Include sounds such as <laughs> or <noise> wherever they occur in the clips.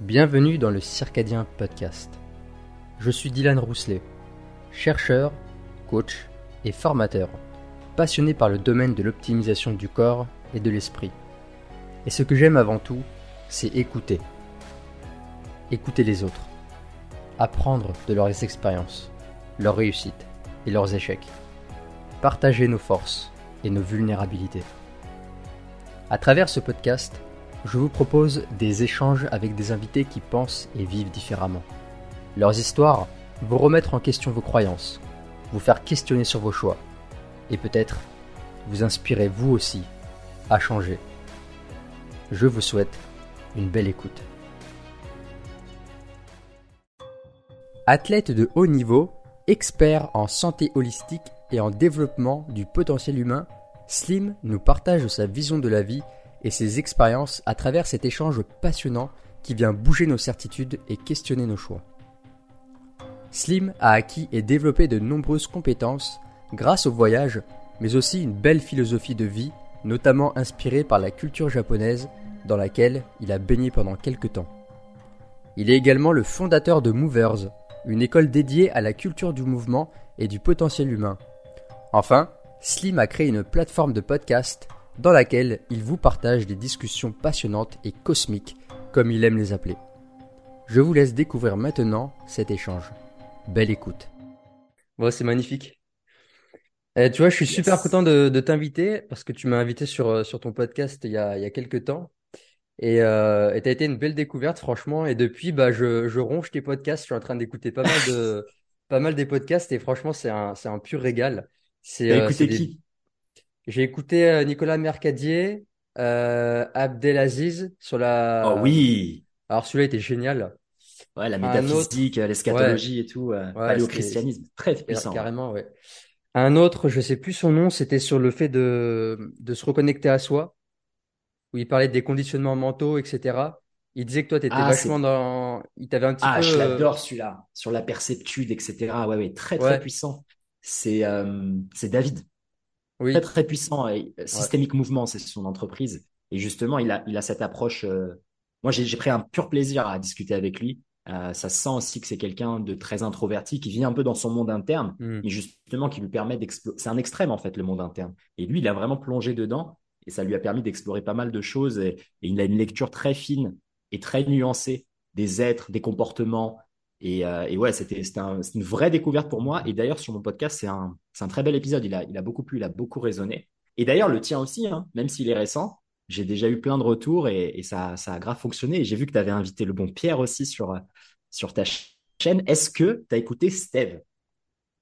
Bienvenue dans le Circadien Podcast. Je suis Dylan Rousselet, chercheur, coach et formateur, passionné par le domaine de l'optimisation du corps et de l'esprit. Et ce que j'aime avant tout, c'est écouter. Écouter les autres. Apprendre de leurs expériences, leurs réussites et leurs échecs. Partager nos forces et nos vulnérabilités. À travers ce podcast, je vous propose des échanges avec des invités qui pensent et vivent différemment. Leurs histoires vont remettre en question vos croyances, vous faire questionner sur vos choix, et peut-être vous inspirer vous aussi à changer. Je vous souhaite une belle écoute. Athlète de haut niveau, expert en santé holistique et en développement du potentiel humain, Slim nous partage sa vision de la vie et ses expériences à travers cet échange passionnant qui vient bouger nos certitudes et questionner nos choix. Slim a acquis et développé de nombreuses compétences grâce au voyage, mais aussi une belle philosophie de vie, notamment inspirée par la culture japonaise dans laquelle il a baigné pendant quelques temps. Il est également le fondateur de Movers, une école dédiée à la culture du mouvement et du potentiel humain. Enfin, Slim a créé une plateforme de podcast dans laquelle il vous partage des discussions passionnantes et cosmiques, comme il aime les appeler. Je vous laisse découvrir maintenant cet échange. Belle écoute. Bon, c'est magnifique. Eh, tu vois, je suis super content de, t'inviter parce que tu m'as invité sur, euh, sur ton podcast il y a, il y a quelques temps. Et euh, tu as été une belle découverte, franchement. Et depuis, bah, je, je ronge tes podcasts. Je suis en train d'écouter pas mal de <laughs> pas mal des podcasts et franchement, c'est un, c'est un pur régal. C'est euh, qui? J'ai écouté euh, Nicolas Mercadier, euh, Abdelaziz sur la. Oh oui. Alors celui-là était génial. Ouais, la métaphysique, l'eschatologie et tout, euh, ouais, christianisme, très puissant. Carrément, ouais. Un autre, je sais plus son nom, c'était sur le fait de, de se reconnecter à soi, où il parlait des conditionnements mentaux, etc. Il disait que toi, tu étais ah, vachement dans. Il t'avait un petit ah, peu. Ah, je l'adore celui-là, sur la perceptude, etc. Ouais, ouais, très, très puissant. C'est euh, c'est David. Oui. Très, très puissant. Et Systemic Mouvement, c'est son entreprise. Et justement, il a, il a cette approche. Euh, moi, j'ai pris un pur plaisir à discuter avec lui. Euh, ça sent aussi que c'est quelqu'un de très introverti, qui vit un peu dans son monde interne, hmm. mais justement qui lui permet d'explorer. C'est un extrême, en fait, le monde interne. Et lui, il a vraiment plongé dedans et ça lui a permis d'explorer pas mal de choses. Et, et, il a une lecture très fine et très nuancée des êtres, des comportements, et, euh, et, ouais, c'était un, une vraie découverte pour moi. Et d'ailleurs, sur mon podcast, c'est un, un, très bel épisode. Il a, il a beaucoup plu, il a beaucoup résonné. Et d'ailleurs, le tien aussi, hein, même s'il est récent, j'ai déjà eu plein de retours et, et ça, ça, a grave fonctionné. Et j'ai vu que tu avais invité le bon Pierre aussi sur, sur ta chaîne. Est-ce que tu as écouté Steve?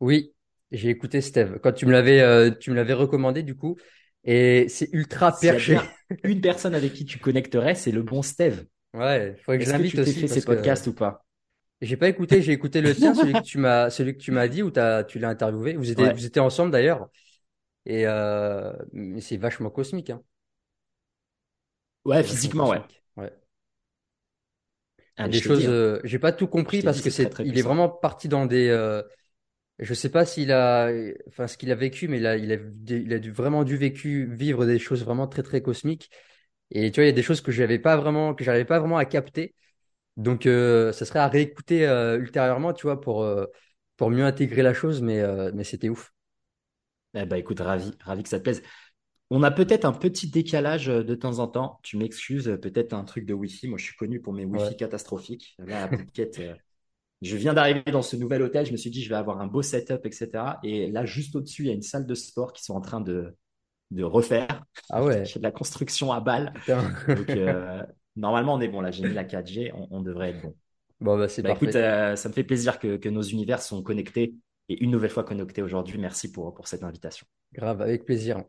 Oui, j'ai écouté Steve. Quand tu me l'avais euh, tu me l'avais recommandé, du coup. Et c'est ultra perché. une personne avec qui tu connecterais, c'est le bon Steve. Ouais, il faudrait que je l'invite aussi. Est-ce que tu fait ces podcasts ou pas? J'ai pas écouté, j'ai écouté le tien, celui que <laughs> tu m'as, celui que tu m'as dit ou t'as, tu l'as interviewé. Vous étiez, vous étiez ensemble d'ailleurs. Et euh, c'est vachement cosmique, hein. Ouais, physiquement, ouais. Ouais. Ah, des choses, euh, j'ai pas tout compris parce que c'est, il est vraiment parti dans des, euh, je sais pas s'il a, enfin ce qu'il a vécu, mais il a, il a, il a dû, vraiment dû vécu vivre des choses vraiment très très cosmiques. Et tu vois, il y a des choses que j'avais pas vraiment, que j'arrivais pas vraiment à capter. Donc, euh, ça serait à réécouter euh, ultérieurement, tu vois, pour, euh, pour mieux intégrer la chose, mais, mais c'était ouf. Eh ben, écoute, ravi, ravi que ça te plaise. On a peut-être un petit décalage de temps en temps. Tu m'excuses, peut-être un truc de Wi-Fi. Moi, je suis connu pour mes Wi-Fi catastrophiques. Là, je viens d'arriver dans ce nouvel hôtel. Je me suis dit, je vais avoir un beau setup, etc. Et là, juste au-dessus, il y a une salle de sport qui sont en train de, de refaire. Ah ouais. <laughs> J'ai de la construction à balle. Donc, <laughs> Normalement, on est bon. Là, j'ai mis la 4G. On, devrait être bon. Bon, bah, c'est bah, Écoute, euh, ça me fait plaisir que, nos univers sont connectés et une nouvelle fois connectés aujourd'hui. Merci pour, pour cette invitation. Grave, avec plaisir.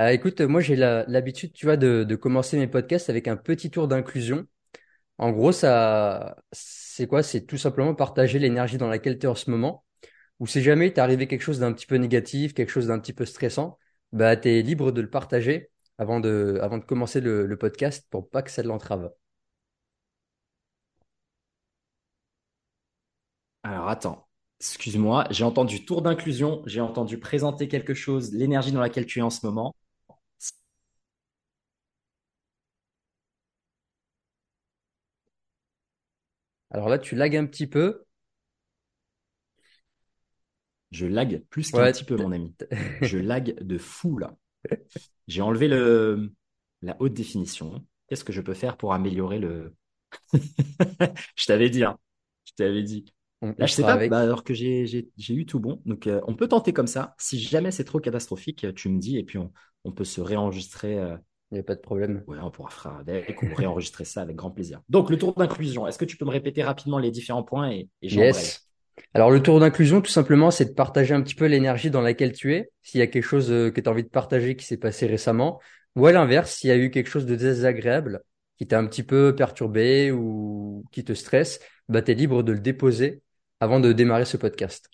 Euh, écoute, moi, j'ai l'habitude, tu vois, de, commencer mes podcasts avec un petit tour d'inclusion. En gros, ça, c'est quoi? C'est tout simplement partager l'énergie dans laquelle tu es en ce moment. Ou si jamais t'es arrivé quelque chose d'un petit peu négatif, quelque chose d'un petit peu stressant, bah, tu es libre de le partager avant de, avant de commencer le, podcast pour pas que ça l'entrave. Alors attends, excuse-moi, j'ai entendu tour d'inclusion, j'ai entendu présenter quelque chose, l'énergie dans laquelle tu es en ce moment. Alors là, tu lagues un petit peu. Je lag plus qu'un petit peu, mon ami. Je lag de fou, là. <laughs> J'ai enlevé le, la haute définition. Qu'est-ce que je peux faire pour améliorer le. <laughs> je t'avais dit, hein. Je t'avais dit. Là, je sais pas, bah, alors que j'ai eu tout bon. Donc, euh, on peut tenter comme ça. Si jamais c'est trop catastrophique, tu me dis et puis on, on peut se réenregistrer. Euh, Il n'y a pas de problème. Ouais, on pourra faire avec ou réenregistrer ça avec grand plaisir. Donc, le tour d'inclusion. Est-ce que tu peux me répéter rapidement les différents points et, et Yes. Alors, le tour d'inclusion, tout simplement, c'est de partager un petit peu l'énergie dans laquelle tu es. S'il y a quelque chose euh, que tu as envie de partager qui s'est passé récemment, ou à l'inverse, s'il y a eu quelque chose de désagréable qui t'a un petit peu perturbé ou qui te stresse, bah, tu es libre de le déposer avant de démarrer ce podcast.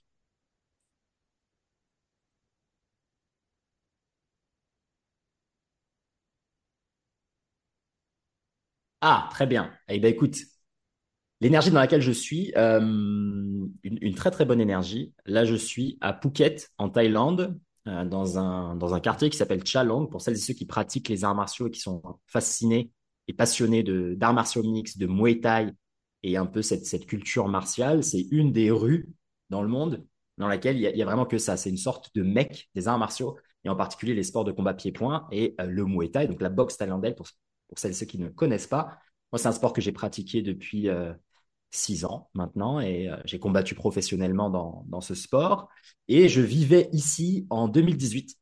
Ah, très bien. Eh bien, écoute, l'énergie dans laquelle je suis, euh, une, très très bonne énergie. Là, je suis à Phuket, en Thaïlande, euh, dans, un, dans un quartier qui s'appelle Chalong, pour celles et ceux qui pratiquent les arts martiaux et qui sont fascinés et passionnés d'arts martiaux mix, de Muay Thai et un peu cette, cette culture martiale. C'est une des rues dans le monde dans laquelle il y a, vraiment que ça. C'est une sorte de mec des arts martiaux, et en particulier les sports de combat pied-point et euh, le Muay Thai, donc la boxe thaïlandaise, pour, pour celles et ceux qui ne connaissent pas. Moi, c'est un sport que j'ai pratiqué depuis six ans maintenant, et euh, j'ai combattu professionnellement dans, dans ce sport. Et je vivais ici en 2018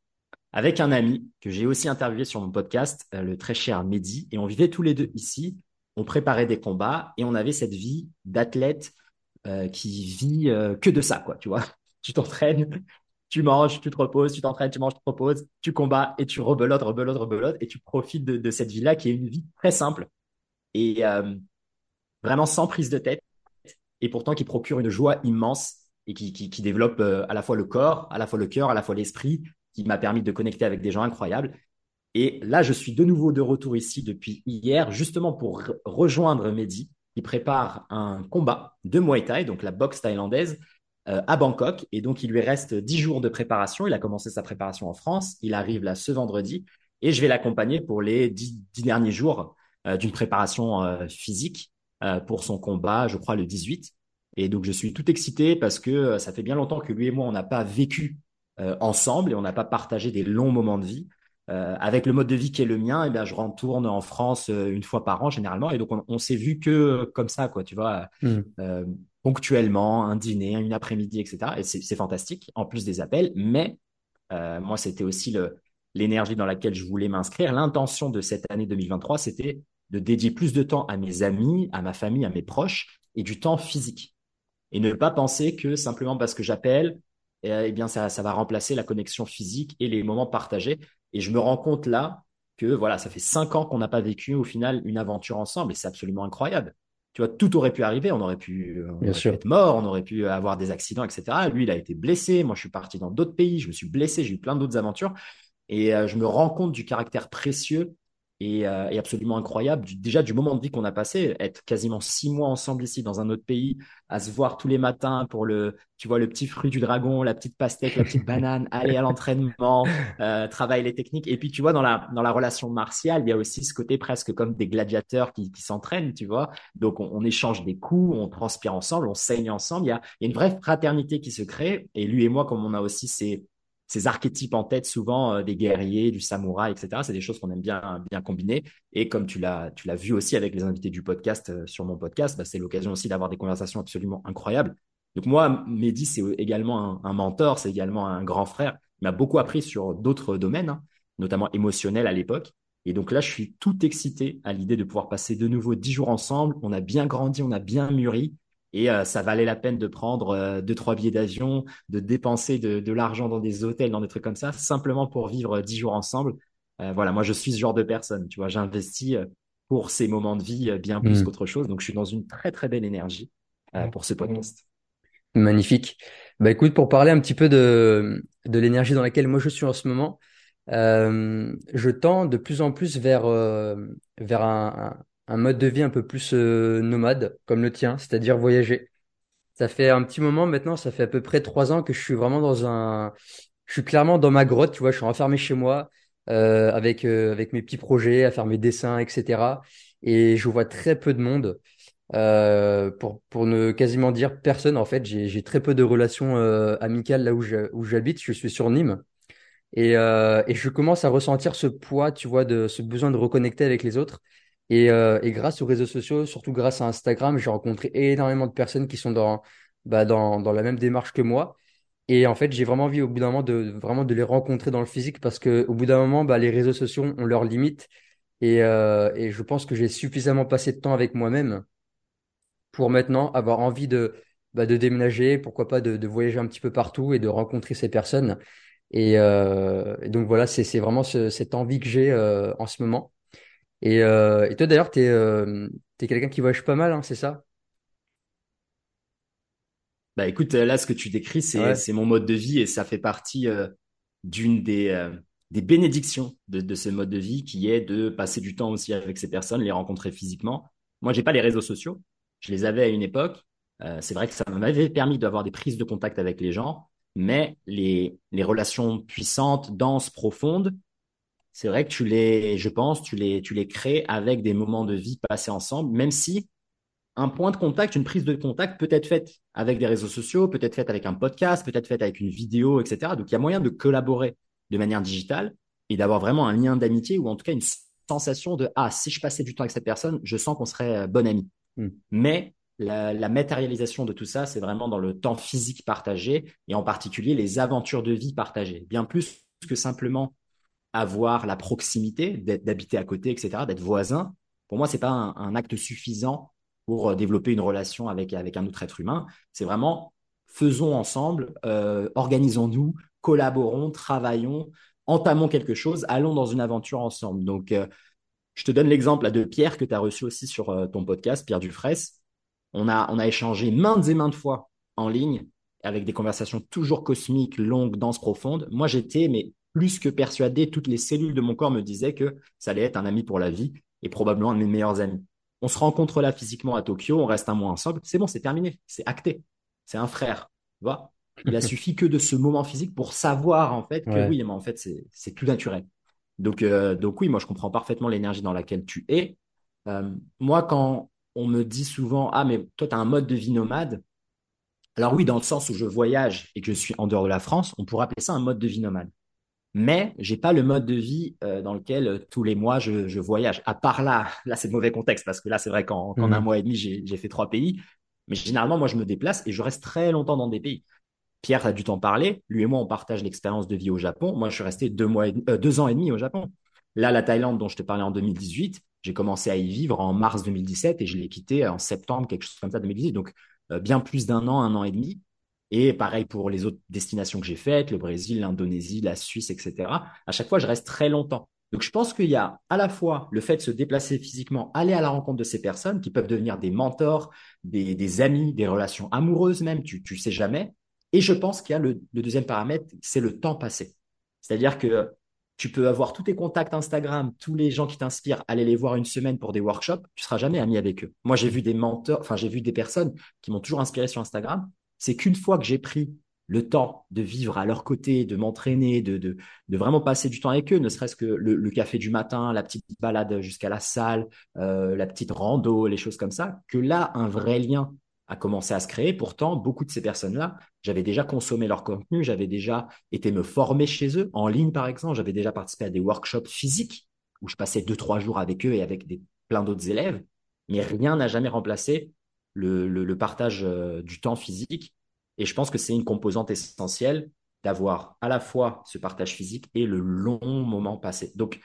avec un ami que j'ai aussi interviewé sur mon podcast, le très cher Mehdi, et on vivait tous les deux ici. On préparait des combats et on avait cette vie d'athlète euh, qui vit euh, que de ça, quoi, tu vois. <laughs> Tu t'entraînes, tu manges, tu te reposes, tu t'entraînes, tu manges, tu te reposes, tu combats et tu rebelotes, rebelotes, rebelotes et tu profites de, cette vie-là qui est une vie très simple et euh, vraiment sans prise de tête et pourtant qui procure une joie immense et qui, qui, développe à la fois le corps, à la fois le cœur, à la fois l'esprit, qui m'a permis de connecter avec des gens incroyables. Et là, je suis de nouveau de retour ici depuis hier, justement pour rejoindre Mehdi, qui prépare un combat de Muay Thai, donc la boxe thaïlandaise, euh, à Bangkok. Et donc, il lui reste dix jours de préparation. Il a commencé sa préparation en France. Il arrive là ce vendredi. Et je vais l'accompagner pour les dix, derniers jours euh, d'une préparation euh, physique pour son combat, je crois, le 18. Et donc, je suis tout excité parce que ça fait bien longtemps que lui et moi, on n'a pas vécu ensemble et on n'a pas partagé des longs moments de vie. Euh, avec le mode de vie qui est le mien, et eh bien, je retourne en France euh, une fois par an généralement. Et donc, on, s'est vu que euh, comme ça, quoi, tu vois, hmm. ponctuellement, un dîner, une après-midi, etc. Et c'est fantastique, en plus des appels. Mais moi, c'était aussi l'énergie dans laquelle je voulais m'inscrire. L'intention de cette année 2023, c'était de dédier plus de temps à mes amis, à ma famille, à mes proches et du temps physique. Et ne pas penser que simplement parce que j'appelle, eh bien, ça, ça va remplacer la connexion physique et les moments partagés. Et je me rends compte là que voilà, ça fait cinq ans qu'on n'a pas vécu au final une aventure ensemble et c'est absolument incroyable. Tu vois, tout aurait pu arriver, on aurait pu, être mort, on aurait pu avoir des accidents, etc. Lui, il a été blessé. Moi, je suis parti dans d'autres pays, je me suis blessé, j'ai eu plein d'autres aventures. Et euh, je me rends compte du caractère précieux euh, et, absolument incroyable. déjà du moment de vie qu'on a passé, être quasiment six mois ensemble ici dans un autre pays, à se voir tous les matins pour le, tu vois, le petit fruit du dragon, la petite pastèque, la petite banane, <laughs> aller à l'entraînement, euh, travailler les techniques. Et puis tu vois dans la dans la relation martiale, il y a aussi ce côté presque comme des gladiateurs qui, qui s'entraînent, tu vois. Donc on, échange des coups, on transpire ensemble, on saigne ensemble. Il y a, il y a une vraie fraternité qui se crée. Et lui et moi, comme on a aussi ces ces archétypes en tête, souvent euh, des guerriers, du samouraï, etc. C'est des choses qu'on aime bien, bien combiner. Et comme tu l'as, tu l'as vu aussi avec les invités du podcast euh, sur mon podcast, bah, c'est l'occasion aussi d'avoir des conversations absolument incroyables. Donc moi, Mehdi, c'est également un, mentor, c'est également un grand frère. Il m'a beaucoup appris sur d'autres domaines, hein, notamment émotionnels à l'époque. Et donc là, je suis tout excité à l'idée de pouvoir passer de nouveau dix jours ensemble. On a bien grandi, on a bien mûri. Et euh, ça valait la peine de prendre euh, deux, trois billets d'avion, de dépenser de, de l'argent dans des hôtels, dans des trucs comme ça, simplement pour vivre dix jours ensemble. Euh, voilà, moi, je suis ce genre de personne. Tu vois, j'investis pour ces moments de vie bien plus mmh. qu'autre chose. Donc, je suis dans une très, très belle énergie pour ce podcast. Magnifique. Bah écoute, pour parler un petit peu de, de l'énergie dans laquelle moi je suis en ce moment, euh, je tends de plus en plus vers, vers un, un mode de vie un peu plus euh, nomade comme le tien, c'est-à-dire voyager. Ça fait un petit moment maintenant, ça fait à peu près trois ans que je suis vraiment dans un, je suis clairement dans ma grotte, tu vois, je suis enfermé chez moi euh, avec euh, avec mes petits projets, à faire mes dessins, etc. Et je vois très peu de monde. Euh, pour, pour ne quasiment dire personne, en fait, j'ai très peu de relations euh, amicales là où j'habite. Je, suis sur Nîmes. Et, euh, et je commence à ressentir ce poids, tu vois, de ce besoin de reconnecter avec les autres. Et, euh, et grâce aux réseaux sociaux, surtout grâce à Instagram, j'ai rencontré énormément de personnes qui sont dans, bah, dans, dans la même démarche que moi. Et en fait, j'ai vraiment envie au bout d'un moment de vraiment de les rencontrer dans le physique parce que au bout d'un moment, bah, les réseaux sociaux ont leurs limites. Et, euh, et je pense que j'ai suffisamment passé de temps avec moi-même pour maintenant avoir envie de, bah, de déménager, pourquoi pas de, de voyager un petit peu partout et de rencontrer ces personnes. Et, euh, donc voilà, c'est c'est vraiment ce, cette envie que j'ai euh, en ce moment. Et, euh, et toi d'ailleurs, t'es euh, t'es quelqu'un qui voyage pas mal, hein, c'est ça? Bah écoute, là ce que tu décris, c'est c'est mon mode de vie et ça fait partie euh, d'une des euh, des bénédictions de, de ce mode de vie qui est de passer du temps aussi avec ces personnes, les rencontrer physiquement. Moi, j'ai pas les réseaux sociaux, je les avais à une époque. c'est vrai que ça m'avait permis d'avoir des prises de contact avec les gens, mais les, les relations puissantes, denses, profondes, c'est vrai que tu les, je pense, tu les, tu les crées avec des moments de vie passés ensemble, même si un point de contact, une prise de contact peut être faite avec des réseaux sociaux, peut être faite avec un podcast, peut être faite avec une vidéo, etc. Donc il y a moyen de collaborer de manière digitale et d'avoir vraiment un lien d'amitié ou en tout cas une sensation de ah si je passais du temps avec cette personne, je sens qu'on serait euh, bon ami. Hmm. Mais la, matérialisation de tout ça, c'est vraiment dans le temps physique partagé et en particulier les aventures de vie partagées. Bien plus que simplement avoir la proximité, d'habiter à côté, etc., d'être voisin. Pour moi, c'est pas un, acte suffisant pour euh, développer une relation avec, avec un autre être humain. C'est vraiment faisons ensemble, euh, organisons-nous, collaborons, travaillons, entamons quelque chose, allons dans une aventure ensemble. Donc, euh, je te donne l'exemple de Pierre que tu as reçu aussi sur ton podcast, Pierre Dufresne. On a, on a échangé maintes et maintes fois en ligne avec des conversations toujours cosmiques, longues, denses, profondes. Moi, j'étais mais plus que persuadé, toutes les cellules de mon corps me disaient que ça allait être un ami pour la vie et probablement un de mes meilleurs amis. On se rencontre là physiquement à Tokyo, on reste un mois ensemble, c'est bon, c'est terminé, c'est acté. C'est un frère, tu vois. Il a <laughs> suffi que de ce moment physique pour savoir en fait que oui, mais en fait c'est tout naturel. Donc euh, donc oui, moi je comprends parfaitement l'énergie dans laquelle tu es. Euh, moi quand on me dit souvent ah mais toi tu as un mode de vie nomade. Alors oui, dans le sens où je voyage et que je suis en dehors de la France, on pourrait appeler ça un mode de vie nomade. Mais j'ai pas le mode de vie euh, dans lequel euh, tous les mois je, voyage. À part là, là c'est le mauvais contexte parce que là c'est vrai qu'en un mhm. mois et demi j'ai fait trois pays. Mais généralement moi je me déplace et je reste très longtemps dans des pays. Pierre a dû t'en parler. Lui et moi on partage l'expérience de vie au Japon. Moi je suis resté deux mois, euh, deux ans et demi au Japon. Là la Thaïlande dont je te parlais en 2018, j'ai commencé à y vivre en mars 2017 et je l'ai quitté en septembre, quelque chose comme ça, 2018. Donc, euh, bien plus d'un an, un an et demi. Et pareil pour les autres destinations que j'ai faites, le Brésil, l'Indonésie, la Suisse, etc. À chaque fois, je reste très longtemps. Donc, je pense qu'il y a à la fois le fait de se déplacer physiquement, aller à la rencontre de ces personnes qui peuvent devenir des mentors, des, amis, des relations amoureuses même, tu, tu sais jamais. Et je pense qu'il y a le deuxième paramètre, c'est le temps passé. C'est-à-dire que tu peux avoir tous tes contacts Instagram, tous les gens qui t'inspirent, aller les voir une semaine pour des workshops, tu seras jamais ami avec eux. Moi, j'ai vu des mentors, enfin, j'ai vu des personnes qui m'ont toujours inspiré sur Instagram. C'est qu'une fois que j'ai pris le temps de vivre à leur côté, de m'entraîner, de, vraiment passer du temps avec eux, ne serait-ce que le, café du matin, la petite balade jusqu'à la salle, euh, la petite rando, les choses comme ça, que là, un vrai lien a commencé à se créer. Pourtant, beaucoup de ces personnes-là, j'avais déjà consommé leur contenu, j'avais déjà été me former chez eux, en ligne par exemple, j'avais déjà participé à des workshops physiques où je passais deux, trois jours avec eux et avec des, plein d'autres élèves, mais rien n'a jamais remplacé le, partage euh, du temps physique. Et je pense que c'est une composante essentielle d'avoir à la fois ce partage physique et le long moment passé. Donc,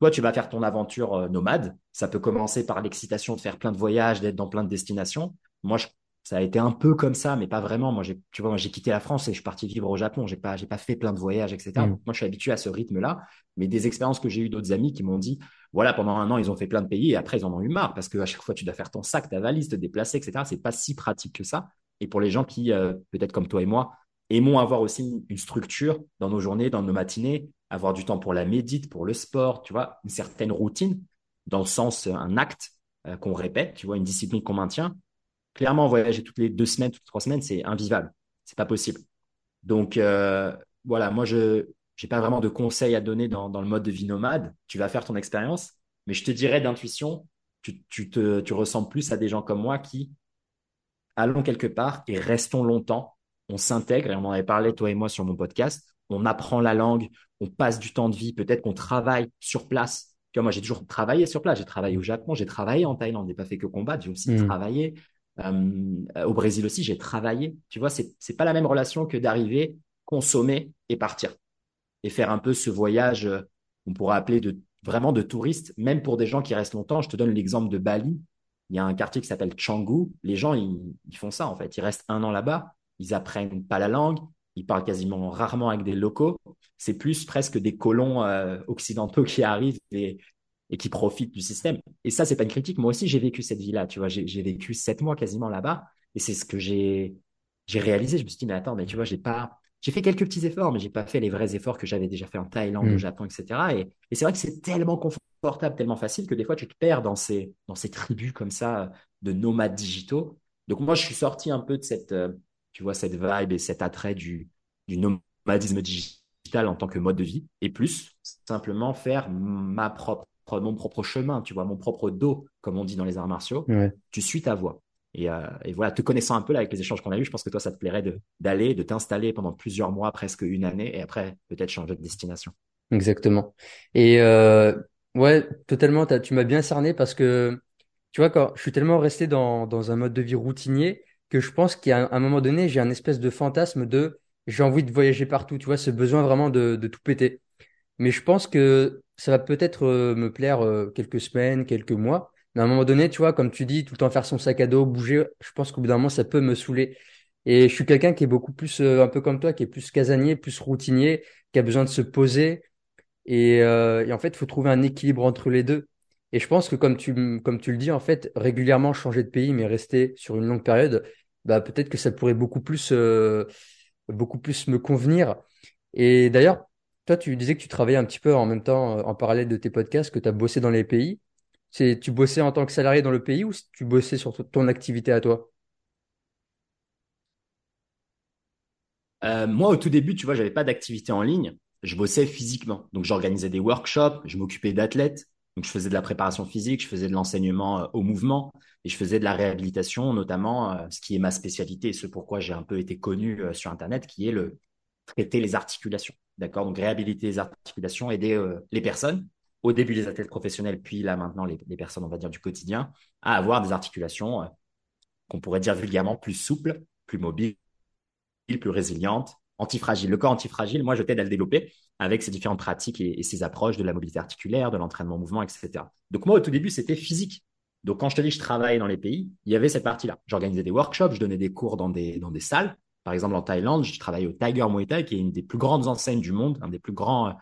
toi, tu vas faire ton aventure euh, nomade. Ça peut commencer par l'excitation de faire plein de voyages, d'être dans plein de destinations. Moi, je ça a été un peu comme ça, mais pas vraiment. Moi, j'ai, tu vois, j'ai quitté la France et je suis parti vivre au Japon. J'ai pas, j'ai pas fait plein de voyages, etc. Mm. moi, je suis habitué à ce rythme-là. Mais des expériences que j'ai eues d'autres amis qui m'ont dit, voilà, pendant un an, ils ont fait plein de pays et après, ils en ont eu marre parce que à chaque fois, tu dois faire ton sac, ta valise, te déplacer, etc. C'est pas si pratique que ça. Et pour les gens qui, euh, peut-être comme toi et moi, aimons avoir aussi une structure dans nos journées, dans nos matinées, avoir du temps pour la médite, pour le sport, tu vois, une certaine routine, dans le sens, un acte euh, qu'on répète, tu vois, une discipline qu'on maintient clairement, voyager toutes les deux semaines, toutes les trois semaines, c'est invivable. C'est pas possible. Donc, euh, voilà, moi, je n'ai pas vraiment de conseils à donner dans, le mode de vie nomade. Tu vas faire ton expérience, mais je te dirais d'intuition, Tu, tu, te, tu ressembles plus à des gens comme moi qui allons quelque part et restons longtemps. On s'intègre, et on en avait parlé, toi et moi, sur mon podcast. On apprend la langue, on passe du temps de vie, peut-être qu'on travaille sur place. Tu vois, moi, j'ai toujours travaillé sur place. J'ai travaillé au Japon, j'ai travaillé en Thaïlande, j'ai pas fait que combattre, j'ai aussi hmm. travaillé. Euh, au Brésil aussi, j'ai travaillé. Tu vois, c'est, c'est pas la même relation que d'arriver, consommer et partir. Et faire un peu ce voyage, euh, on pourrait appeler de, vraiment de touriste, même pour des gens qui restent longtemps. Je te donne l'exemple de Bali. Il y a un quartier qui s'appelle Canggu. Les gens, ils, font ça, en fait. Ils restent un an là-bas. Ils apprennent pas la langue. Ils parlent quasiment rarement avec des locaux. C'est plus presque des colons euh, occidentaux <laughs> qui arrivent et, et qui profitent du système. Et ça, c'est pas une critique. Moi aussi, j'ai vécu cette vie-là. Tu vois, j'ai vécu sept mois quasiment là-bas. Et c'est ce que j'ai j'ai réalisé. Je me suis dit, mais attends, mais tu vois, j'ai pas, j'ai fait quelques petits efforts, mais j'ai pas fait les vrais efforts que j'avais déjà fait en Thaïlande, au mm. Japon, etc. Et, et c'est vrai que c'est tellement confortable, tellement facile que des fois tu te perds dans ces, dans ces tribus comme ça de nomades digitaux. Donc moi, je suis sorti un peu de cette, euh, tu vois, cette vibe et cet attrait du, du nomadisme digital en tant que mode de vie, et plus simplement faire ma propre, mon propre chemin, tu vois, mon propre dos, comme on dit dans les arts martiaux. Tu suis ta voie. Euh, et, voilà, te connaissant un peu là avec les échanges qu'on a eus, je pense que toi, ça te plairait d'aller, de, t'installer pendant plusieurs mois, presque une année, et après peut-être changer de destination. Exactement. Et euh, ouais, totalement. Tu m'as bien cerné parce que tu vois, quand je suis tellement resté dans, dans un mode de vie routinier que je pense qu'à un moment donné, j'ai un espèce de fantasme de j'ai envie de voyager partout. Tu vois, ce besoin vraiment de, de tout péter. Mais je pense que ça va peut-être euh, me plaire quelques semaines, quelques mois à un moment donné, tu vois, comme tu dis, tout le temps faire son sac à dos, bouger, je pense qu'au bout d'un moment, ça peut me saouler. Et je suis quelqu'un qui est beaucoup plus, euh, un peu comme toi, qui est plus casanier, plus routinier, qui a besoin de se poser. Et, euh, et en fait, il faut trouver un équilibre entre les deux. Et je pense que comme tu, comme tu le dis, en fait, régulièrement changer de pays, mais rester sur une longue période, bah, peut-être que ça pourrait beaucoup plus, euh, beaucoup plus me convenir. Et d'ailleurs, toi, tu disais que tu travaillais un petit peu en même temps, en parallèle de tes podcasts, que tu as bossé dans les pays. C'est tu bossais en tant que salarié dans le pays ou tu bossais sur ton activité à toi? Euh, moi, au tout début, tu vois, j'avais pas d'activité en ligne. Je bossais physiquement. Donc, j'organisais des workshops, je m'occupais d'athlètes. Donc, je faisais de la préparation physique, je faisais de l'enseignement euh, au mouvement et je faisais de la réhabilitation, notamment euh, ce qui est ma spécialité et ce pourquoi j'ai un peu été connu sur Internet, qui est le traiter les articulations. D'accord? Donc, réhabiliter les articulations, aider les personnes au début les athlètes professionnels, puis là maintenant les, personnes, on va du quotidien, à avoir des articulations euh, qu'on pourrait dire vulgairement plus souples, plus mobiles, plus résilientes, antifragiles. Le corps antifragile, moi, je t'aide à le développer avec ces différentes pratiques et, ces approches de la mobilité articulaire, de l'entraînement mouvement, etc. Donc moi, au tout début, c'était physique. Donc quand je te dis je travaillais dans les pays, il y avait cette partie-là. J'organisais des workshops, je donnais des cours dans des, dans des salles. Par exemple, en Thaïlande, je travaillais au Tiger Muay Thai, qui est une des plus grandes enseignes du monde, un des plus grands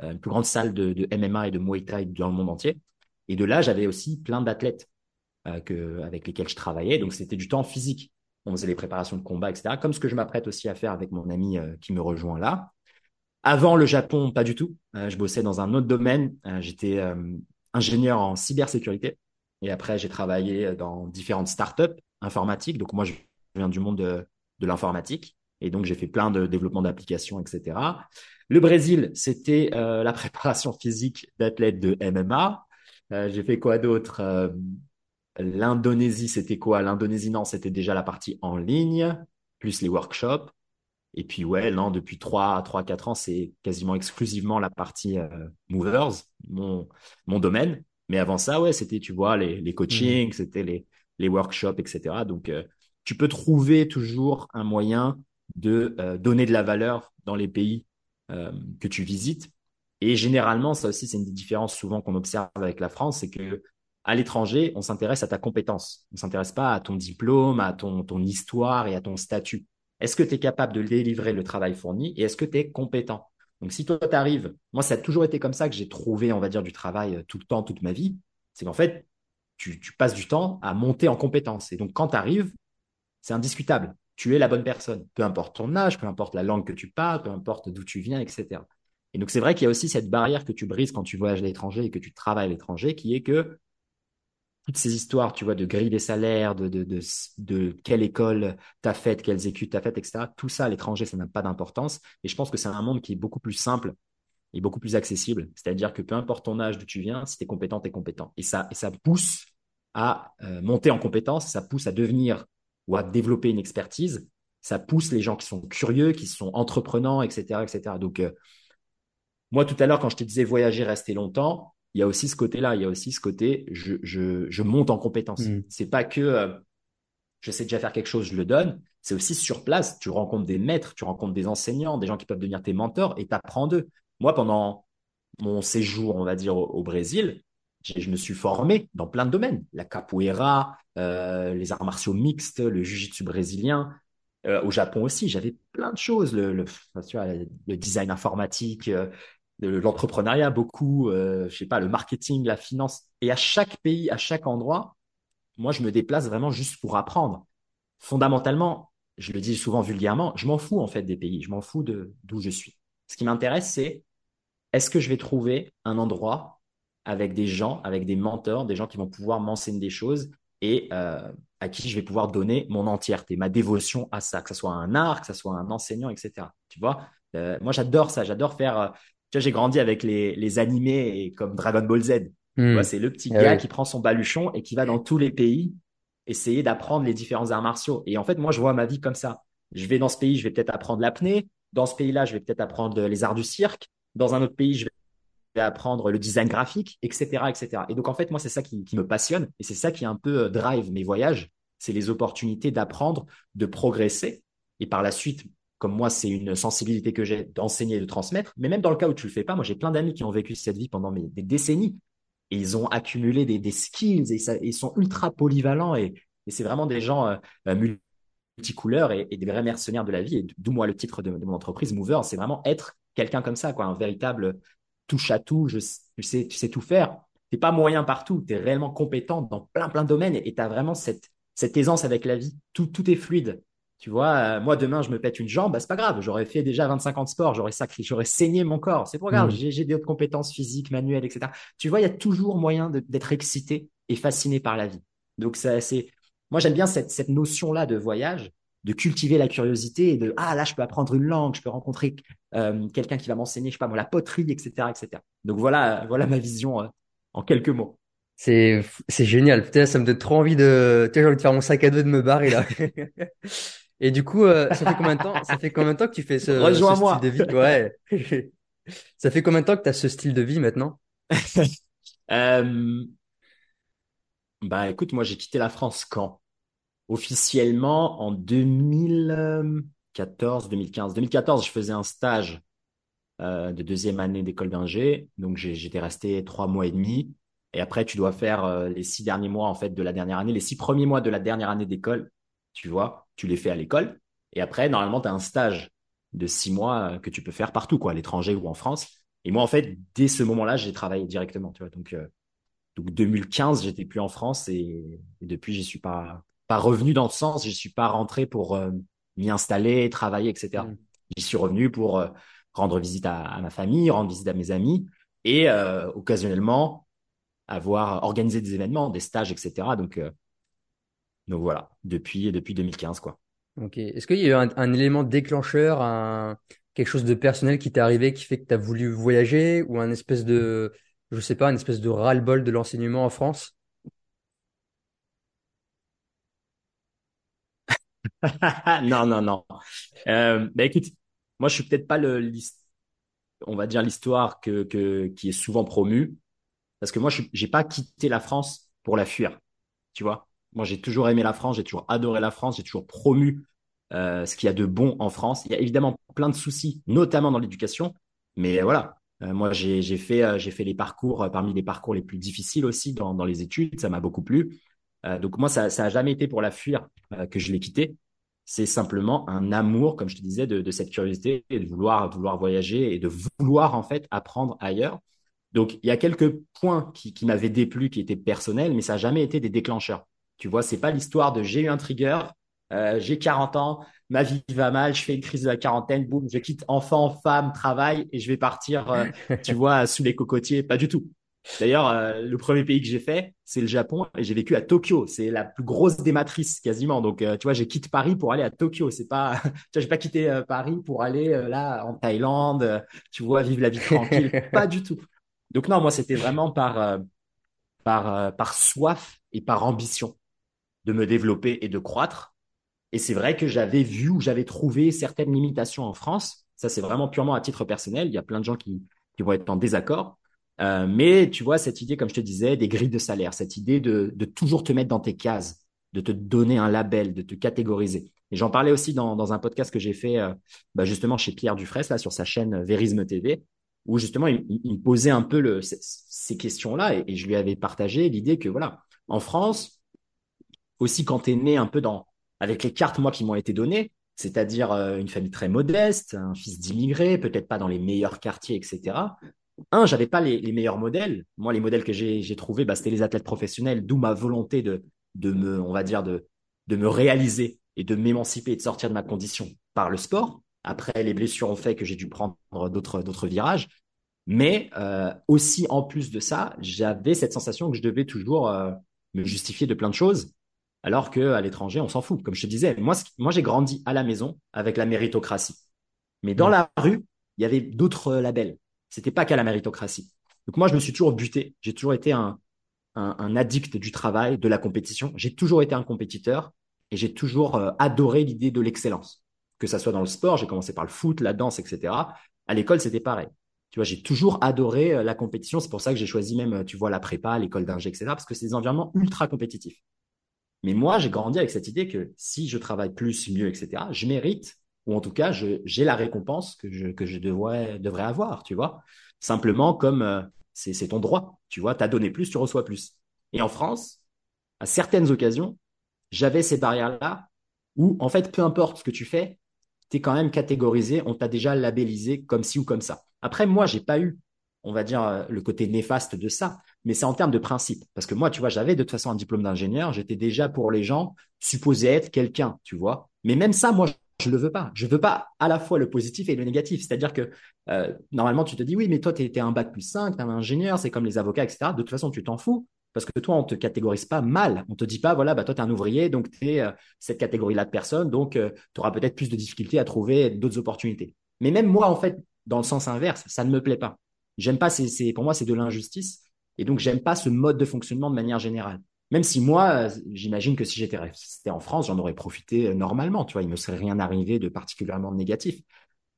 euh, plus grande salle de, MMA et de Muay Thai dans le monde entier. Et de là, j'avais aussi plein d'athlètes euh, avec lesquels je travaillais. Donc, c'était du temps physique. On faisait les préparations de combat, etc. Comme ce que je m'apprête aussi à faire avec mon ami euh, qui me rejoint là. Avant le Japon, pas du tout. je bossais dans un autre domaine. J'étais ingénieur en cybersécurité. Et après, j'ai travaillé dans différentes startups informatiques. Donc, moi, je viens du monde de, de l'informatique. Et donc, j'ai fait plein de développement d'applications, etc. Le Brésil, c'était euh, la <laughs> préparation physique d'athlètes de MMA. Euh, j'ai fait quoi d'autre? Euh, L'Indonésie, c'était quoi? L'Indonésie, non, c'était déjà la partie en ligne, plus les workshops. Et puis, ouais, non, depuis 3, 3 4 ans, c'est quasiment exclusivement la partie movers, mon, mon domaine. Mais avant ça, ouais, c'était, tu vois, les, les coachings, mmh. c'était les, les workshops, etc. Donc, tu peux trouver toujours un moyen de donner de la valeur dans les pays euh, que tu visites. Et généralement, ça aussi, c'est une des différences souvent qu'on observe avec la France, c'est que à l'étranger, on s'intéresse à ta compétence. On s'intéresse pas à ton diplôme, à ton, ton histoire et à ton statut. Est-ce que tu es capable de délivrer le travail fourni et est-ce que tu es compétent? Donc, si toi, tu arrives, moi, ça a toujours été comme ça que j'ai trouvé, on va dire, du travail euh, tout le temps, toute ma vie. C'est qu'en fait, tu, tu, passes du temps à monter en compétence. Et donc, quand tu arrives, c'est indiscutable tu es la bonne personne. Peu importe ton âge, peu importe la langue que tu parles, peu importe d'où tu viens, etc. Et donc, c'est vrai qu'il y a aussi cette barrière que tu brises quand tu voyages à l'étranger et que tu travailles à l'étranger, qui est que toutes ces histoires, tu vois, de grille des salaires, de, quelle école t'as faite, quelles études t'as faites, etc. Tout ça à l'étranger, ça n'a pas d'importance. Et je pense que c'est un monde qui est beaucoup plus simple et beaucoup plus accessible. C'est-à-dire que peu importe ton âge, d'où tu viens, si tu es compétent, tu es compétent. Et ça, ça pousse à euh, monter en compétence, ça pousse à devenir ou à développer une expertise, ça pousse les gens qui sont curieux, qui sont entreprenants, etc. etc. Donc, euh, moi, tout à l'heure, quand je te disais voyager, rester longtemps, il y a aussi ce côté-là, il y a aussi ce côté, je, je, je monte en compétence. Ce mm. C'est pas que euh, je sais déjà faire quelque chose, je le donne. C'est aussi sur place, tu rencontres des maîtres, tu rencontres des enseignants, des gens qui peuvent devenir tes mentors et tu apprends d'eux. Moi, pendant mon séjour, on va dire, au, Brésil, je me suis formé dans plein de domaines. La capoeira, euh, les arts martiaux mixtes, le jiu-jitsu brésilien. Euh, au Japon aussi, j'avais plein de choses. Le, design informatique, euh, l'entrepreneuriat beaucoup, je sais pas, le marketing, la finance. Et à chaque pays, à chaque endroit, moi, je me déplace vraiment juste pour apprendre. Fondamentalement, je le dis souvent vulgairement, je m'en fous en fait des pays, je m'en fous de d'où je suis. Ce qui m'intéresse, c'est est-ce que je vais trouver un endroit avec des gens, avec des mentors, des gens qui vont pouvoir m'enseigner des choses et euh, à qui je vais pouvoir donner mon entièreté, ma dévotion à ça, que ce soit un art, que ce soit un enseignant, etc. Tu vois, euh, moi j'adore ça, j'adore faire. Euh, tu vois, j'ai grandi avec les, les animés et comme Dragon Ball Z. Hmm. C'est le petit eh gars qui prend son baluchon et qui va dans tous les pays essayer d'apprendre les différents arts martiaux. Et en fait, moi, je vois ma vie comme ça. Je vais dans ce pays, je vais peut-être apprendre l'apnée. Dans ce pays-là, je vais peut-être apprendre les arts du cirque. Dans un autre pays, je vais apprendre le design graphique, etc., etc. Et donc, en fait, moi, c'est ça qui, me passionne et c'est ça qui un peu euh, drive mes voyages. C'est les opportunités d'apprendre, de progresser et par la suite comme moi, c'est une sensibilité que j'ai d'enseigner et de transmettre. Mais même dans le cas où tu le fais pas, moi, j'ai plein d'amis qui ont vécu cette vie pendant des décennies et ils ont accumulé des, skills et, ils sont ultra polyvalents et, c'est vraiment des gens euh, multicouleurs et, des vrais mercenaires de la vie. Et d'où moi le titre de, mon entreprise, Mover, c'est vraiment être quelqu'un comme ça, quoi, un véritable touche à tout. Je, tu sais, tu sais tout faire. T'es pas moyen partout. Tu es réellement compétent dans plein plein de domaines et tu as vraiment cette cette aisance avec la vie. Tout tout est fluide. Tu vois, euh, moi demain je me pète une jambe, bah, c'est pas grave, j'aurais fait déjà 25 ans de sport, j'aurais sacré, j'aurais saigné mon corps, c'est pas grave, mmh. j'ai d'autres compétences physiques, manuelles, etc. Tu vois, il y a toujours moyen d'être excité et fasciné par la vie. Donc ça, c'est, moi j'aime bien cette, cette notion-là de voyage, de cultiver la curiosité et de ah là je peux apprendre une langue, je peux rencontrer euh, quelqu'un qui va m'enseigner, je sais pas moi la poterie, etc., etc. Donc voilà, voilà ma vision euh, en quelques mots. C'est c'est génial. Putain, ça me donne trop envie de. j'ai envie de faire mon sac à dos de me barrer là. <laughs> Et du coup, euh, ça fait combien de temps, ça fait combien de temps que tu fais ce, style de vie? Ouais. <laughs> ça fait combien de temps que tu as ce style de vie maintenant? <laughs> Bah écoute, moi j'ai quitté la France quand? Officiellement en 2014, 2015. 2014, je faisais un stage euh, de deuxième année d'école d'ingé, donc j'étais resté trois mois et demi. Et après, tu dois faire euh, les six derniers mois en fait de la dernière année, les six premiers mois de la dernière année d'école, tu vois tu les fais à l'école. Et après, normalement, tu as un stage de six mois euh, que tu peux faire partout, quoi, à l'étranger ou en France. Et moi, en fait, dès ce moment-là, j'ai travaillé directement. Donc, euh, donc 2015, j'étais plus en France et, depuis, j'y suis pas revenu dans ce sens. Je suis pas rentré pour m'y installer, travailler, etc. Mmh. J'y suis revenu pour rendre visite à, ma famille, rendre visite à mes amis et occasionnellement avoir organisé des événements, des stages, etc. Donc donc voilà, depuis, depuis 2015, quoi. Ok. Est-ce qu'il y a eu un, élément déclencheur, un, quelque chose de personnel qui t'est arrivé qui fait que tu as voulu voyager ou un espèce de, je sais pas, une espèce de ras-le-bol de l'enseignement en France? <laughs> Non, non, non. Euh, bah écoute, moi je suis peut-être pas on va dire l'histoire qui est souvent promue, parce que moi je j'ai pas quitté la France pour la fuir, tu vois. Moi, j'ai toujours aimé la France, j'ai toujours adoré la France, j'ai toujours promu euh, ce qu'il y a de bon en France. Il y a évidemment plein de soucis, notamment dans l'éducation, mais voilà. Euh, moi, j'ai fait, les parcours parmi les parcours les plus difficiles aussi dans, les études. Ça m'a beaucoup plu. donc moi, ça, ça jamais été pour la fuir que je l'ai quitté. C'est simplement un amour, comme je te disais, de, de cette curiosité et de vouloir, vouloir voyager et de vouloir en fait apprendre ailleurs. Donc, il y a quelques points qui, qui m'avaient déplu, qui étaient personnels, mais ça n'a jamais été des déclencheurs. Tu vois, c'est pas l'histoire de j'ai eu un trigger, euh, j'ai 40 ans, ma vie va mal, je fais une crise de la quarantaine, boum, je quitte enfant, femme, travail et je vais partir, euh, <laughs> tu vois, sous les cocotiers. Pas du tout. D'ailleurs, euh, le premier pays que j'ai fait, c'est le Japon et j'ai vécu à Tokyo. C'est la plus grosse des matrices quasiment. Donc, tu vois, j'ai quitté Paris pour aller à Tokyo. C'est pas, <laughs> tu vois, j'ai pas quitté Paris pour aller là en Thaïlande, tu vois, vivre la vie tranquille. <laughs> pas du tout. Donc non, moi, c'était vraiment par par, euh, par soif et par ambition de me développer et de croître. Et c'est vrai que j'avais vu ou j'avais trouvé certaines limitations en France. Ça, c'est vraiment purement à titre personnel. Il y a plein de gens qui, qui vont être en désaccord. Euh, mais tu vois, cette idée, comme je te disais, des grilles de salaire, cette idée de, de toujours te mettre dans tes cases, de te donner un label, de te catégoriser. Et j'en parlais aussi dans, dans un podcast que j'ai fait euh, bah justement chez Pierre Dufresne, là, sur sa chaîne Vérisme TV, où justement il, il me posait un peu le, ces, questions-là et, et, je lui avais partagé l'idée que voilà, en France, aussi quand tu es né un peu dans avec les cartes moi qui m'ont été données, c'est-à-dire euh, une famille très modeste, un fils d'immigré, peut-être pas dans les meilleurs quartiers, etc. Un, j'avais pas les, les, meilleurs modèles. Moi, les modèles que j'ai trouvés, bah, c'était les athlètes professionnels, d'où ma volonté de, de me, on va dire, de, de me réaliser et de m'émanciper et de sortir de ma condition par le sport. Après, les blessures ont fait que j'ai dû prendre d'autres virages. Mais euh, aussi, en plus de ça, j'avais cette sensation que je devais toujours euh, me justifier de plein de choses, alors qu'à l'étranger, on s'en fout. Comme je te disais, moi, moi j'ai grandi à la maison avec la méritocratie. Mais dans la rue, il y avait d'autres labels. C'était pas qu'à la méritocratie. Donc moi, je me suis toujours buté. J'ai toujours été un, addict du travail, de la compétition. J'ai toujours été un compétiteur et j'ai toujours euh, adoré l'idée de l'excellence. Que ça soit dans le sport, j'ai commencé par le foot, la danse, etc. À l'école, c'était pareil. Tu vois, j'ai toujours adoré euh, la compétition. C'est pour ça que j'ai choisi même, euh, tu vois, la prépa, l'école d'ingé, etc. Parce que c'est des environnements ultra compétitifs. Mais moi, j'ai grandi avec cette idée que si je travaille plus, mieux, etc., je mérite, ou en tout cas, j'ai la récompense que je, devrais, avoir, tu vois. Simplement comme c'est ton droit. Tu vois, tu as donné plus, tu reçois plus. Et en France, à certaines occasions, j'avais ces barrières-là où, en fait, peu importe ce que tu fais, tu es quand même catégorisé, on t'a déjà labellisé comme ci ou comme ça. Après, moi, j'ai pas eu, on va dire, euh, le côté néfaste de ça, mais c'est en termes de principe. Parce que moi, tu vois, j'avais de toute façon un diplôme d'ingénieur, j'étais déjà pour les gens supposé être quelqu'un, tu vois. Mais même ça, moi, je le veux pas. Je veux pas à la fois le positif et le négatif. C'est-à-dire que euh, normalement, tu te dis oui, mais toi, tu es, un bac plus 5, tu un ingénieur, c'est comme les avocats, etc. De toute façon, tu t'en fous. Parce que toi, on te catégorise pas mal. On te dit pas, voilà, bah, toi, tu es un ouvrier, donc tu es euh, cette catégorie-là de personnes, donc euh, tu auras peut-être plus de difficultés à trouver d'autres opportunités. Mais même moi, en fait, dans le sens inverse, ça ne me plaît pas. J'aime pas, c'est, pour moi, c'est de l'injustice. Et donc, j'aime pas ce mode de fonctionnement de manière générale. Même si moi, j'imagine que si j'étais resté en France, j'en aurais profité euh, normalement, tu vois, il me serait rien arrivé de particulièrement négatif.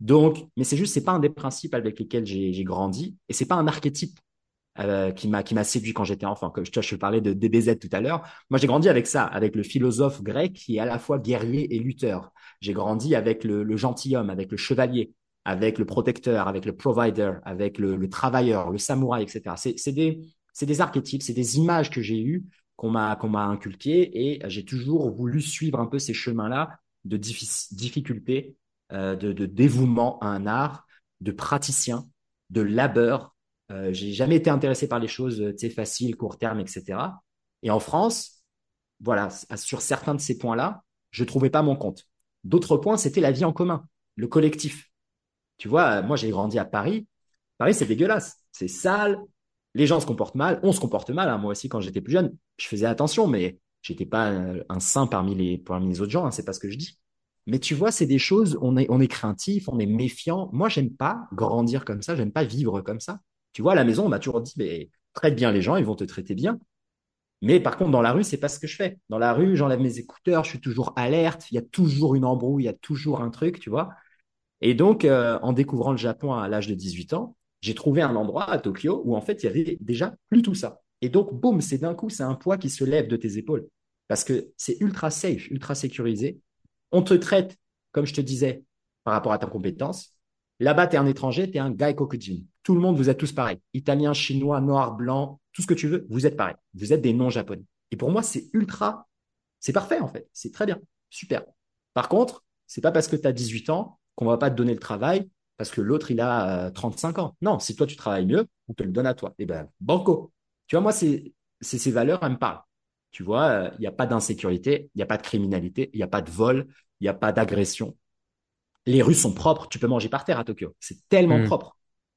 Donc, mais c'est juste, c'est pas un des principes avec lesquels j'ai grandi, et c'est pas un archétype euh, qui m'a séduit quand j'étais enfant. Comme je, je parlais de DBZ tout à l'heure, moi j'ai grandi avec ça, avec le philosophe grec qui est à la fois guerrier et lutteur. J'ai grandi avec le, gentilhomme, avec le chevalier, avec le protecteur, avec le provider, avec le, le travailleur, le samouraï, etc. C'est des des archétypes, c'est des images que j'ai eues qu'on m'a qu'on m'a inculqué et j'ai toujours voulu suivre un peu ces chemins-là de difficulté, euh, de, dévouement à un art, de praticien, de labeur. Euh, j'ai jamais été intéressé par les choses faciles, court terme, etc. Et en France, voilà, sur certains de ces points-là, je trouvais pas mon compte. D'autres points, c'était la vie en commun, le collectif. Tu vois, moi j'ai grandi à Paris. Paris, c'est dégueulasse, c'est sale, les gens se comportent mal, on se comporte mal. Hein. Moi aussi, quand j'étais plus jeune, je faisais attention, mais j'étais pas un saint parmi les, autres gens. Hein, c'est pas ce que je dis. Mais tu vois, c'est des choses. On est, on est craintif, on est méfiant. Moi, j'aime pas grandir comme ça. J'aime pas vivre comme ça. Tu vois, à la maison, on m'a toujours dit, mais traite bien les gens, ils vont te traiter bien. Mais par contre, dans la rue, c'est pas ce que je fais. Dans la rue, j'enlève mes écouteurs, je suis toujours alerte. Il y a toujours une embrouille, il y a toujours un truc, tu vois. Et donc, euh, en découvrant le Japon à l'âge de 18 ans, j'ai trouvé un endroit à Tokyo où en fait il y avait déjà plus tout ça. Et donc, boum, c'est d'un coup, c'est un poids qui se lève de tes épaules. Parce que c'est ultra safe, ultra sécurisé. On te traite, comme je te disais, par rapport à ta compétence. Là-bas, tu es un étranger, tu es un gaikokujin. Tout le monde, vous êtes tous pareils. Italien, chinois, noir, blanc, tout ce que tu veux, vous êtes pareils. Vous êtes des non-japonais. Et pour moi, c'est ultra, c'est parfait en fait. C'est très bien. Super. Par contre, c'est pas parce que tu as 18 ans qu'on va pas te donner le travail parce que l'autre, il a 35 euh, ans. Non, si toi, tu travailles mieux, on te le donne à toi. Eh ben, banco. Tu vois, moi, c'est ces valeurs, elles me parlent. Tu vois, euh, il n'y a pas d'insécurité, il n'y a pas de criminalité, il n'y a pas de vol, il n'y a pas d'agression. Les rues sont propres, tu peux manger par terre à Tokyo. C'est tellement hmm. propre.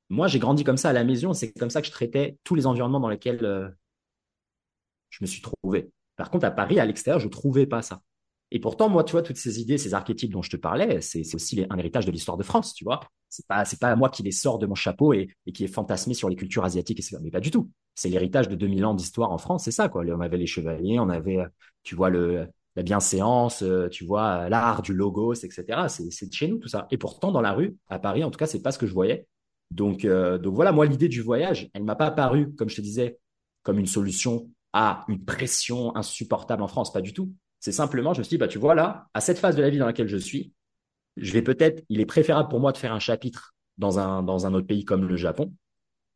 Moi, j'ai grandi comme ça à la maison, c'est comme ça que je traitais tous les environnements dans lesquels euh, je me suis trouvé. Par contre, à Paris, à l'extérieur, je ne trouvais pas ça. Et pourtant, moi, tu vois, toutes ces idées, ces archétypes dont je te parlais, c'est aussi un héritage de l'histoire de France, tu vois. C'est pas, pas moi qui les sors de mon chapeau et, qui est fantasmé sur les cultures asiatiques. Mais pas du tout. C'est l'héritage de 2000 ans d'histoire en France, c'est ça, quoi. On avait les chevaliers, on avait, tu vois, le, la bienséance, euh, tu vois, l'art du logos, etc. C'est de chez nous, tout ça. Et pourtant, dans la rue, à Paris, en tout cas, c'est pas ce que je voyais. Donc, euh, donc voilà, moi, l'idée du voyage, elle m'a pas apparu, comme je te disais, comme une solution à une pression insupportable en France, pas du tout. C'est simplement, je me suis dit, bah, tu vois là, à cette phase de la vie dans laquelle je suis, je vais peut-être, il est préférable pour moi de faire un chapitre dans un, autre pays comme le Japon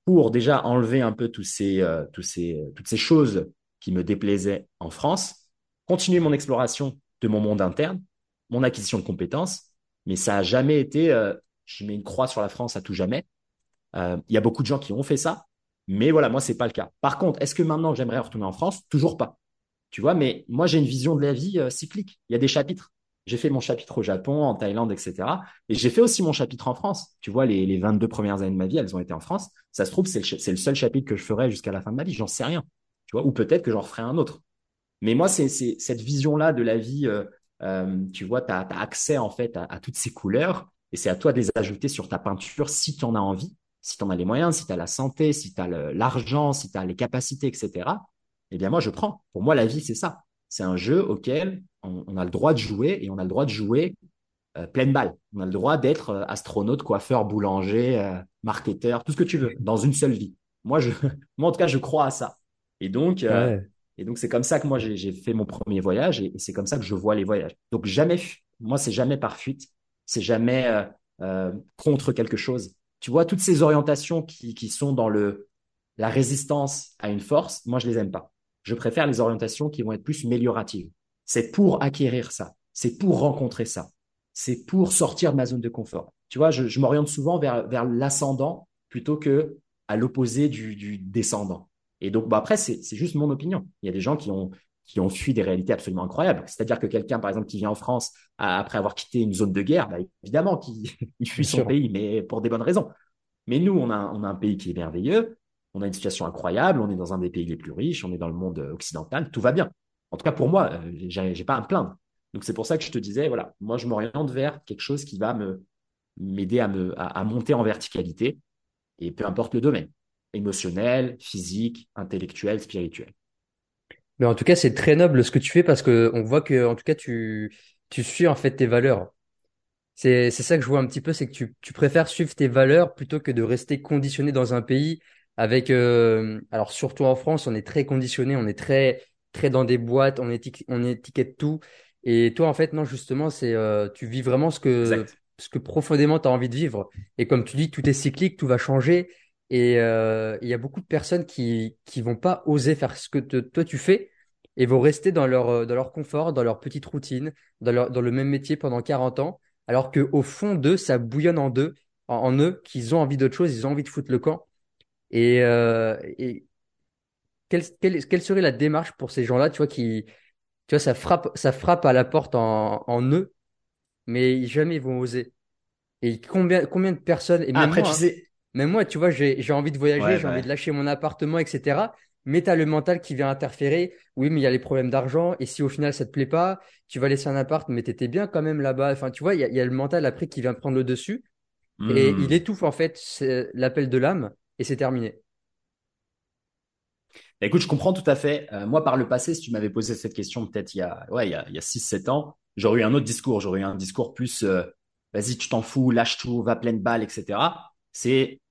pour déjà enlever un peu euh, ces, toutes ces choses qui me déplaisaient en France, continuer mon exploration de mon monde interne, mon acquisition de compétences, mais ça a jamais été, euh, je mets une croix sur la France à tout jamais. Euh, il y a beaucoup de gens qui ont fait ça, mais voilà, moi c'est pas le cas. Par contre, est-ce que maintenant j'aimerais retourner en France? Toujours pas. Tu vois, mais moi, j'ai une vision de la vie euh, cyclique. Il y a des chapitres. J'ai fait mon chapitre au Japon, en Thaïlande, etc. Et j'ai fait aussi mon chapitre en France. Tu vois, les, les 22 premières années de ma vie, elles ont été en France. Ça se trouve, c'est le, seul chapitre que je ferai jusqu'à la fin de ma vie. J'en sais rien. Tu vois, ou peut-être que j'en referai un autre. Mais moi, c'est cette vision-là de la vie. Euh, euh, tu vois, tu as, accès en fait à, à toutes ces couleurs et c'est à toi de les ajouter sur ta peinture si tu en as envie, si tu en as les moyens, si tu as la santé, si tu as l'argent, si tu as les capacités, etc eh bien moi je prends. Pour moi, la vie, c'est ça. C'est un jeu auquel on, a le droit de jouer et on a le droit de jouer euh, pleine balle. On a le droit d'être euh, astronaute, coiffeur, boulanger, euh, marketeur, tout ce que tu veux, dans une seule vie. Moi, je, <laughs> moi en tout cas, je crois à ça. Et donc, et donc c'est comme ça que moi j'ai fait mon premier voyage et, c'est comme ça que je vois les voyages. Donc jamais, moi c'est jamais par fuite, c'est jamais contre quelque chose. Tu vois toutes ces orientations qui, qui sont dans le la résistance à une force, moi je les aime pas. Je préfère les orientations qui vont être plus amélioratives. C'est pour acquérir ça. C'est pour rencontrer ça. C'est pour sortir de ma zone de confort. Tu vois, je, m'oriente souvent vers, vers l'ascendant plutôt que à l'opposé du, descendant. Et donc, bah après, c'est juste mon opinion. Il y a des gens qui ont, qui ont fui des réalités absolument incroyables. C'est-à-dire que quelqu'un, par exemple, qui vient en France après avoir quitté une zone de guerre, bah, évidemment qu'il <laughs> fuit son pays, mais pour des bonnes raisons. Mais nous, on a, on a un pays qui est merveilleux on a une situation incroyable, on est dans un des pays les plus riches, on est dans le monde occidental, tout va bien. En tout cas, pour moi, euh, j'ai pas à me plaindre. Donc, c'est pour ça que je te disais, voilà, moi, je m'oriente vers quelque chose qui va m'aider à, monter en verticalité, et peu importe le domaine, émotionnel, physique, intellectuel, spirituel. Mais en tout cas, c'est très noble ce que tu fais parce que on voit que, en tout cas, tu, tu suis en fait tes valeurs. C'est, c'est ça que je vois un petit peu, c'est que tu préfères suivre tes valeurs plutôt que de rester conditionné dans un pays avec euh, alors surtout en France, on est très conditionné, on est très très dans des boîtes, on, étiquette, on étiquette tout. Et toi, en fait, non, justement, c'est euh, tu vis vraiment ce que ce que profondément tu as envie de vivre. Et comme tu dis, tout est cyclique, tout va changer. Et euh, il y a beaucoup de personnes qui qui vont pas oser faire ce que toi tu fais et vont rester dans leur dans leur confort, dans leur petite routine, dans leur dans le même métier pendant 40 ans, alors que au fond d'eux, ça bouillonne en eux, en eux, qu'ils ont envie d'autre chose, ils ont envie de foutre le camp. Et, euh, et quelle, quelle, quelle, serait la démarche pour ces gens-là, tu vois, qui, tu vois, ça frappe, ça frappe à la porte en, en eux, mais jamais ils vont oser. Et combien, combien de personnes, et même Après, moi, tu sais... même moi, tu vois, j'ai, j'ai envie de voyager, j'ai envie de lâcher mon appartement, etc. Mais t'as le mental qui vient interférer. Oui, mais il y a les problèmes d'argent. Et si au final ça te plaît pas, tu vas laisser un appart, mais t'étais bien quand même là-bas. Enfin, tu vois, il y a, y a, le mental après qui vient prendre le dessus. Et hmm. il étouffe en fait l'appel de l'âme et c'est terminé. Bah, écoute, je comprends tout à fait. Euh, moi, par le passé, si tu m'avais posé cette question peut-être il y a, ouais, a, il y a 6-7 ans, j'aurais eu un autre discours. J'aurais eu un discours plus, euh, vas-y, tu t'en fous, lâche tout, va pleine balle, etc. C'est,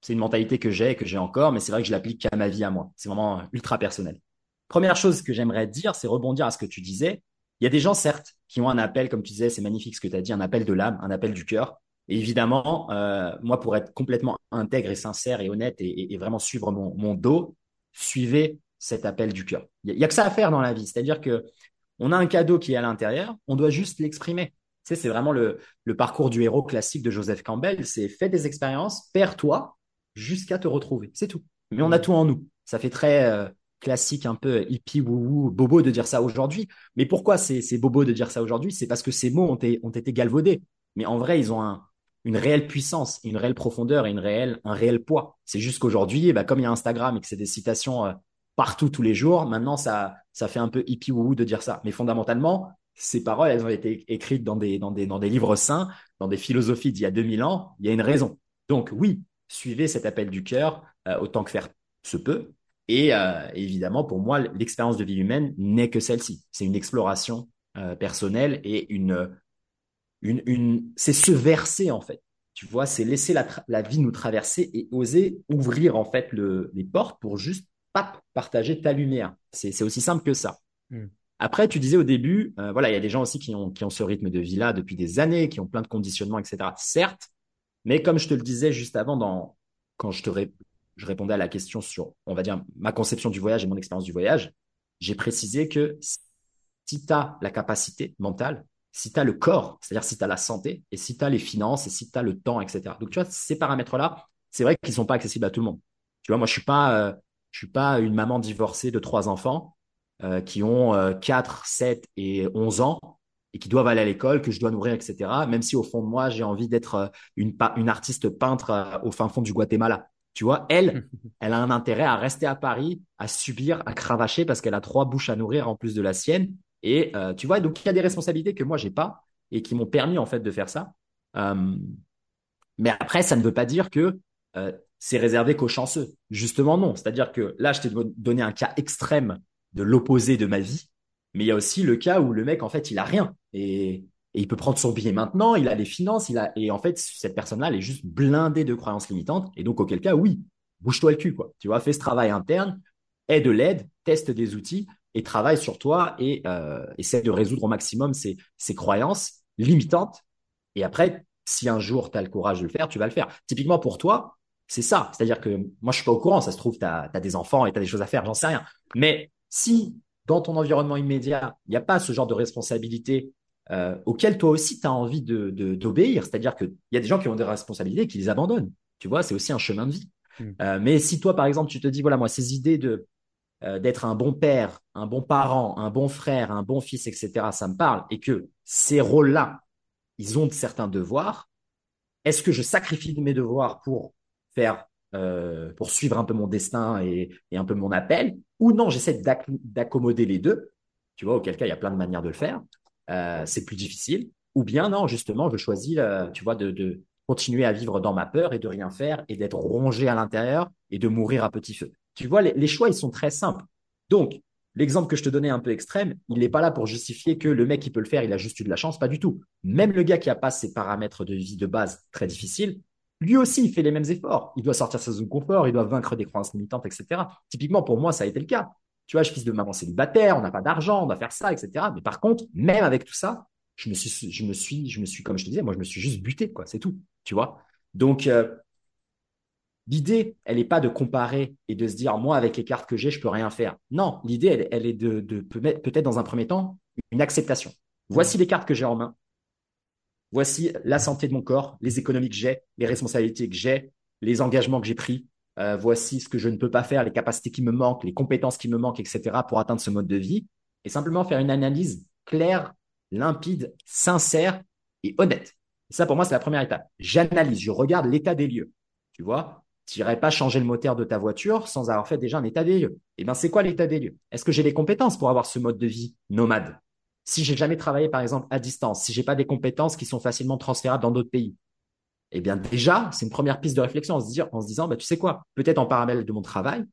c'est une mentalité que j'ai que j'ai encore, mais c'est vrai que je l'applique qu'à ma vie à moi. C'est vraiment ultra personnel. Première chose que j'aimerais dire, c'est rebondir à ce que tu disais. Il y a des gens, certes, qui ont un appel, comme tu disais, c'est magnifique ce que tu as dit, un appel de l'âme, un appel du cœur. Et évidemment, euh, moi, pour être complètement intègre et sincère et honnête et, vraiment suivre mon, dos, suivez cet appel du cœur. Il n'y a, que ça à faire dans la vie. C'est-à-dire que on a un cadeau qui est à l'intérieur, on doit juste l'exprimer. Tu sais, c'est vraiment le, parcours du héros classique de Joseph Campbell. C'est fais des expériences, perds-toi jusqu'à te retrouver. C'est tout. Mais on a tout en nous. Ça fait très euh, classique, un peu hippie, bobo de dire ça aujourd'hui. Mais pourquoi c'est bobo de dire ça aujourd'hui? C'est parce que ces mots ont, ont été galvaudés. Mais en vrai, ils ont un, une réelle puissance, une réelle profondeur et une réelle, un réel poids. C'est juste qu'aujourd'hui, eh ben, comme il y a Instagram et que c'est des citations euh, partout tous les jours, maintenant ça, ça fait un peu hippie wou de dire ça. Mais fondamentalement, ces paroles, elles ont été écrites dans des, dans des, dans des livres saints, dans des philosophies d'il y a 2000 ans. Il y a une raison. Donc oui, suivez cet appel du cœur euh, autant que faire se peut. Et euh, évidemment, pour moi, l'expérience de vie humaine n'est que celle-ci. C'est une exploration personnelle et une, une, une c'est se verser en fait. Tu vois, c'est laisser la, la, vie nous traverser et oser ouvrir en fait le, les portes pour juste pap, partager ta lumière. C'est aussi simple que ça. Hmm. Après, tu disais au début, euh, voilà, il y a des gens aussi qui ont, qui ont ce rythme de vie-là depuis des années, qui ont plein de conditionnements, etc. Certes, mais comme je te le disais juste avant, dans, quand je te je répondais à la question sur, on va dire, ma conception du voyage et mon expérience du voyage, j'ai précisé que si tu as la capacité mentale, si tu as le corps, c'est-à-dire si tu as la santé, et si tu as les finances, et si tu as le temps, etc. Donc, tu vois, ces paramètres-là, c'est vrai qu'ils sont pas accessibles à tout le monde. Tu vois, moi, je suis pas, euh, je suis pas une maman divorcée de trois enfants euh, qui ont euh, 4, 7 et 11 ans et qui doivent aller à l'école, que je dois nourrir, etc. Même si au fond de moi, j'ai envie d'être euh, une, une artiste peintre au fin fond du Guatemala. Tu vois, elle, <laughs> elle a un intérêt à rester à Paris, à subir, à cravacher parce qu'elle a trois bouches à nourrir en plus de la sienne. Et euh, tu vois, donc il y a des responsabilités que moi j'ai pas et qui m'ont permis en fait de faire ça. Euh, mais après, ça ne veut pas dire que euh, c'est réservé qu'aux chanceux. Justement, non. C'est-à-dire que là, je t'ai donné un cas extrême de l'opposé de ma vie, mais il y a aussi le cas où le mec, en fait, il a rien et, il peut prendre son billet maintenant, il a les finances, il a et en fait, cette personne-là, elle est juste blindée de croyances limitantes et donc auquel cas, oui, bouge-toi le cul, quoi. Tu vois, fais ce travail interne, aide de l'aide, teste des outils et travaille sur toi et euh, essaie de résoudre au maximum ces, ces croyances limitantes. Et après, si un jour tu as le courage de le faire, tu vas le faire. Typiquement pour toi, c'est ça. C'est-à-dire que moi, je suis pas au courant. Ça se trouve, tu as, des enfants et tu as des choses à faire, j'en sais rien. Mais si dans ton environnement immédiat, il n'y a pas ce genre de responsabilité euh, auquel toi aussi tu as envie de, d'obéir, c'est-à-dire qu'il y a des gens qui ont des responsabilités et qui les abandonnent. Tu vois, c'est aussi un chemin de vie. Hmm. Euh, mais si toi, par exemple, tu te dis, voilà, moi, ces idées de euh, d'être un bon père, un bon parent, un bon frère, un bon fils, etc., ça me parle, et que ces rôles-là, ils ont certains devoirs, est-ce que je sacrifie mes devoirs pour faire euh, pour suivre un peu mon destin et, un peu mon appel, ou non, j'essaie d'accommoder les deux, tu vois, auquel cas il y a plein de manières de le faire, euh, c'est plus difficile, ou bien non, justement, je choisis, tu vois, de, continuer à vivre dans ma peur et de rien faire et d'être rongé à l'intérieur et de mourir à petit feu. Tu vois, les, choix, ils sont très simples. Donc, L'exemple que je te donnais un peu extrême, il n'est pas là pour justifier que le mec qui peut le faire, il a juste eu de la chance, pas du tout. Même le gars qui a pas ses paramètres de vie de base très difficiles, lui aussi, il fait les mêmes efforts. Il doit sortir sa zone de confort, il doit vaincre des croyances limitantes, etc. Typiquement, pour moi, ça a été le cas. Tu vois, je suis fils de maman célibataire, on n'a pas d'argent, on doit faire ça, etc. Mais par contre, même avec tout ça, je me suis, je me suis, je me suis, comme je te disais, moi, je me suis juste buté, quoi. C'est tout. Tu vois? Donc, euh, l'idée, elle n'est pas de comparer et de se dire, moi, avec les cartes que j'ai, je peux rien faire. Non, l'idée, elle, est de, de peut-être dans un premier temps une acceptation. Voici les cartes que j'ai en main voici la santé de mon corps, les économies que j'ai, les responsabilités que j'ai, les engagements que j'ai pris, euh, voici ce que je ne peux pas faire, les capacités qui me manquent, les compétences qui me manquent, etc. pour atteindre ce mode de vie, et simplement faire une analyse claire, limpide, sincère et honnête. ça, pour moi, c'est la première étape. J'analyse, je regarde l'état des lieux. Tu vois, tu n'irais pas changer le moteur de ta voiture sans avoir fait déjà un état des lieux. Eh bien, c'est quoi l'état des lieux? Est-ce que j'ai les compétences pour avoir ce mode de vie nomade? Si j'ai jamais travaillé, par exemple, à distance, si j'ai pas des compétences qui sont facilement transférables dans d'autres pays, eh bien, déjà, c'est une première piste de réflexion en se, disant, bah, tu sais quoi, peut-être en parallèle de mon travail,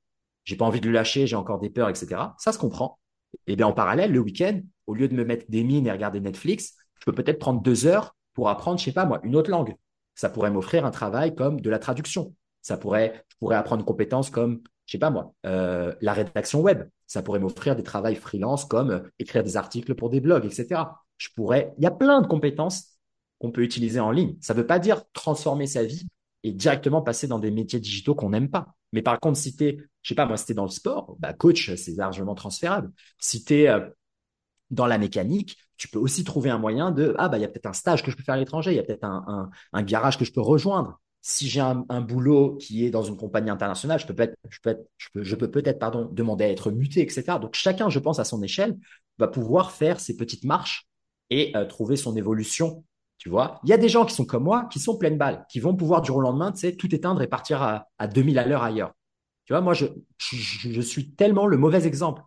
j'ai pas envie de le lâcher, j'ai encore des peurs, etc. Ça se comprend. Eh bien, en parallèle, le week-end, au lieu de me mettre des mines et regarder Netflix, je peux peut-être prendre deux heures pour apprendre, je sais pas moi, une autre langue. Ça pourrait m'offrir un travail comme de la traduction. Ça pourrait, je pourrais apprendre une compétence comme, je sais pas moi, euh, la rédaction web. Ça pourrait m'offrir des travails freelance comme euh, écrire des articles pour des blogs, etc. Je pourrais, il y a plein de compétences qu'on peut utiliser en ligne. Ça ne veut pas dire transformer sa vie et directement passer dans des métiers digitaux qu'on n'aime pas. Mais par contre, si t'es, je sais pas, moi, si t'es dans le sport, bah, coach, c'est largement transférable. Si t'es euh, dans la mécanique, tu peux aussi trouver un moyen de, ah, bah, il y a peut-être un stage que je peux faire à l'étranger, il y a peut-être un, garage que je peux rejoindre si j'ai un, boulot qui est dans une compagnie internationale, je peux peut-être, demander à être muté, etc. Donc chacun, je pense, à son échelle, va pouvoir faire ses petites marches et euh, trouver son évolution. Tu vois, il y a des gens qui sont comme moi, qui sont pleines balles, qui vont pouvoir du jour au lendemain, tu sais, tout éteindre et partir à, à 2000 à l'heure ailleurs. Tu vois, moi, je, suis tellement le mauvais exemple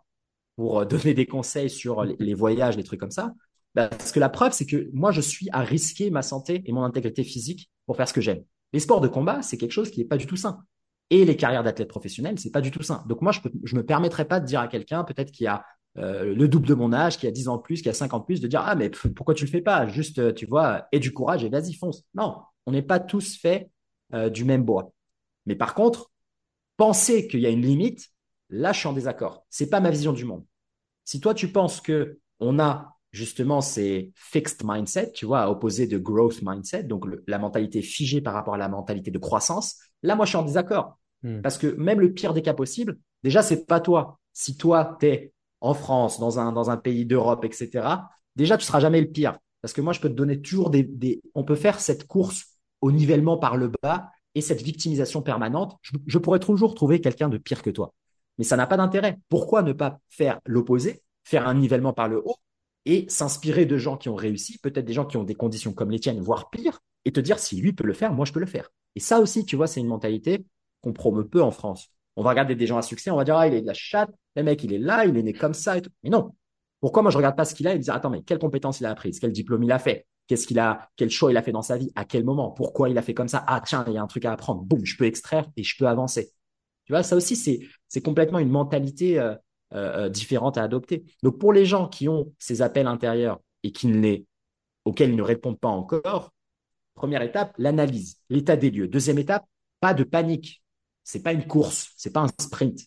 pour euh, <laughs> donner des conseils sur les, les voyages, les trucs comme ça. bah, Parce que la preuve, c'est que moi, je suis à risquer ma santé et mon intégrité physique pour faire ce que j'aime. Les sports de combat, c'est quelque chose qui n'est pas du tout sain. Et les carrières d'athlètes professionnels, c'est pas du tout sain. Donc moi, je ne me permettrais pas de dire à quelqu'un, peut-être qui a euh, le double de mon âge, qui a 10 ans de plus, qui a 5 ans de plus, de dire, ah, mais pourquoi tu le fais pas? Juste, tu vois, aie du courage et vas-y, fonce. Non, on n'est pas tous faits euh, du même bois. Mais par contre, penser qu'il y a une limite, là, je suis en désaccord. C'est pas ma vision du monde. Si toi, tu penses que on a justement ces fixed mindset, tu vois, à opposer de growth mindset, donc la mentalité figée par rapport à la mentalité de croissance, là, moi, je suis en désaccord. Hmm. Parce que même le pire des cas possibles, déjà, c'est pas toi. Si toi, tu es en France, dans un, dans un pays d'Europe, etc., déjà, tu seras jamais le pire. Parce que moi, je peux te donner toujours des, des on peut faire cette course au nivellement par le bas et cette victimisation permanente, je, pourrais toujours trouver quelqu'un de pire que toi. Mais ça n'a pas d'intérêt. Pourquoi ne pas faire l'opposé, faire un nivellement par le haut et s'inspirer de gens qui ont réussi, peut-être des gens qui ont des conditions comme les tiennes, voire pire, et te dire si lui peut le faire, moi je peux le faire. Et ça aussi, tu vois, c'est une mentalité qu'on promeut peu en France. On va regarder des gens à succès, on va dire ah il est de la chatte, le mec il est là, il est né comme ça et tout. Mais non. Pourquoi moi je regarde pas ce qu'il a et me dire attends mais quelles compétences il a apprises, quel diplôme il a fait, Qu'est-ce qu'il a, quel choix il a fait dans sa vie, à quel moment, pourquoi il a fait comme ça? Ah tiens, il y a un truc à apprendre. Boum, je peux extraire et je peux avancer. Tu vois, ça aussi c'est c'est complètement une mentalité euh, euh, euh, différente à adopter. Donc pour les gens qui ont ces appels intérieurs et qui ne les auxquels ils ne répondent pas encore, première étape, l'analyse, l'état des lieux. Deuxième étape, pas de panique. C'est pas une course, c'est pas un sprint.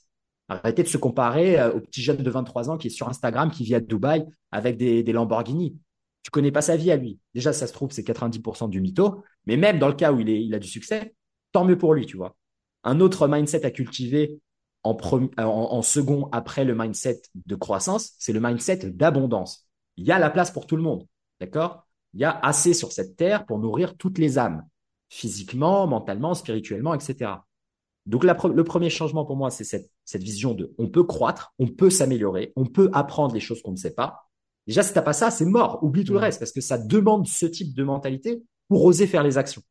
Arrêtez de se comparer au petit jeune de 23 ans qui est sur Instagram, qui vit à Dubaï avec des, des Lamborghini. Tu connais pas sa vie à lui. Déjà, ça se trouve, c'est 90% du mytho. Mais même dans le cas où il, est, il a du succès, tant mieux pour lui, tu vois. Un autre mindset à cultiver en, en, second après le mindset de croissance, c'est le mindset d'abondance. Il y a la place pour tout le monde, d'accord? Il y a assez sur cette terre pour nourrir toutes les âmes, physiquement, mentalement, spirituellement, etc. Donc le premier changement pour moi, c'est cette, cette vision de on peut croître, on peut s'améliorer, on peut apprendre les choses qu'on ne sait pas, Déjà, si t'as pas ça, c'est mort. Oublie tout le reste parce que ça demande ce type de mentalité pour oser faire les actions.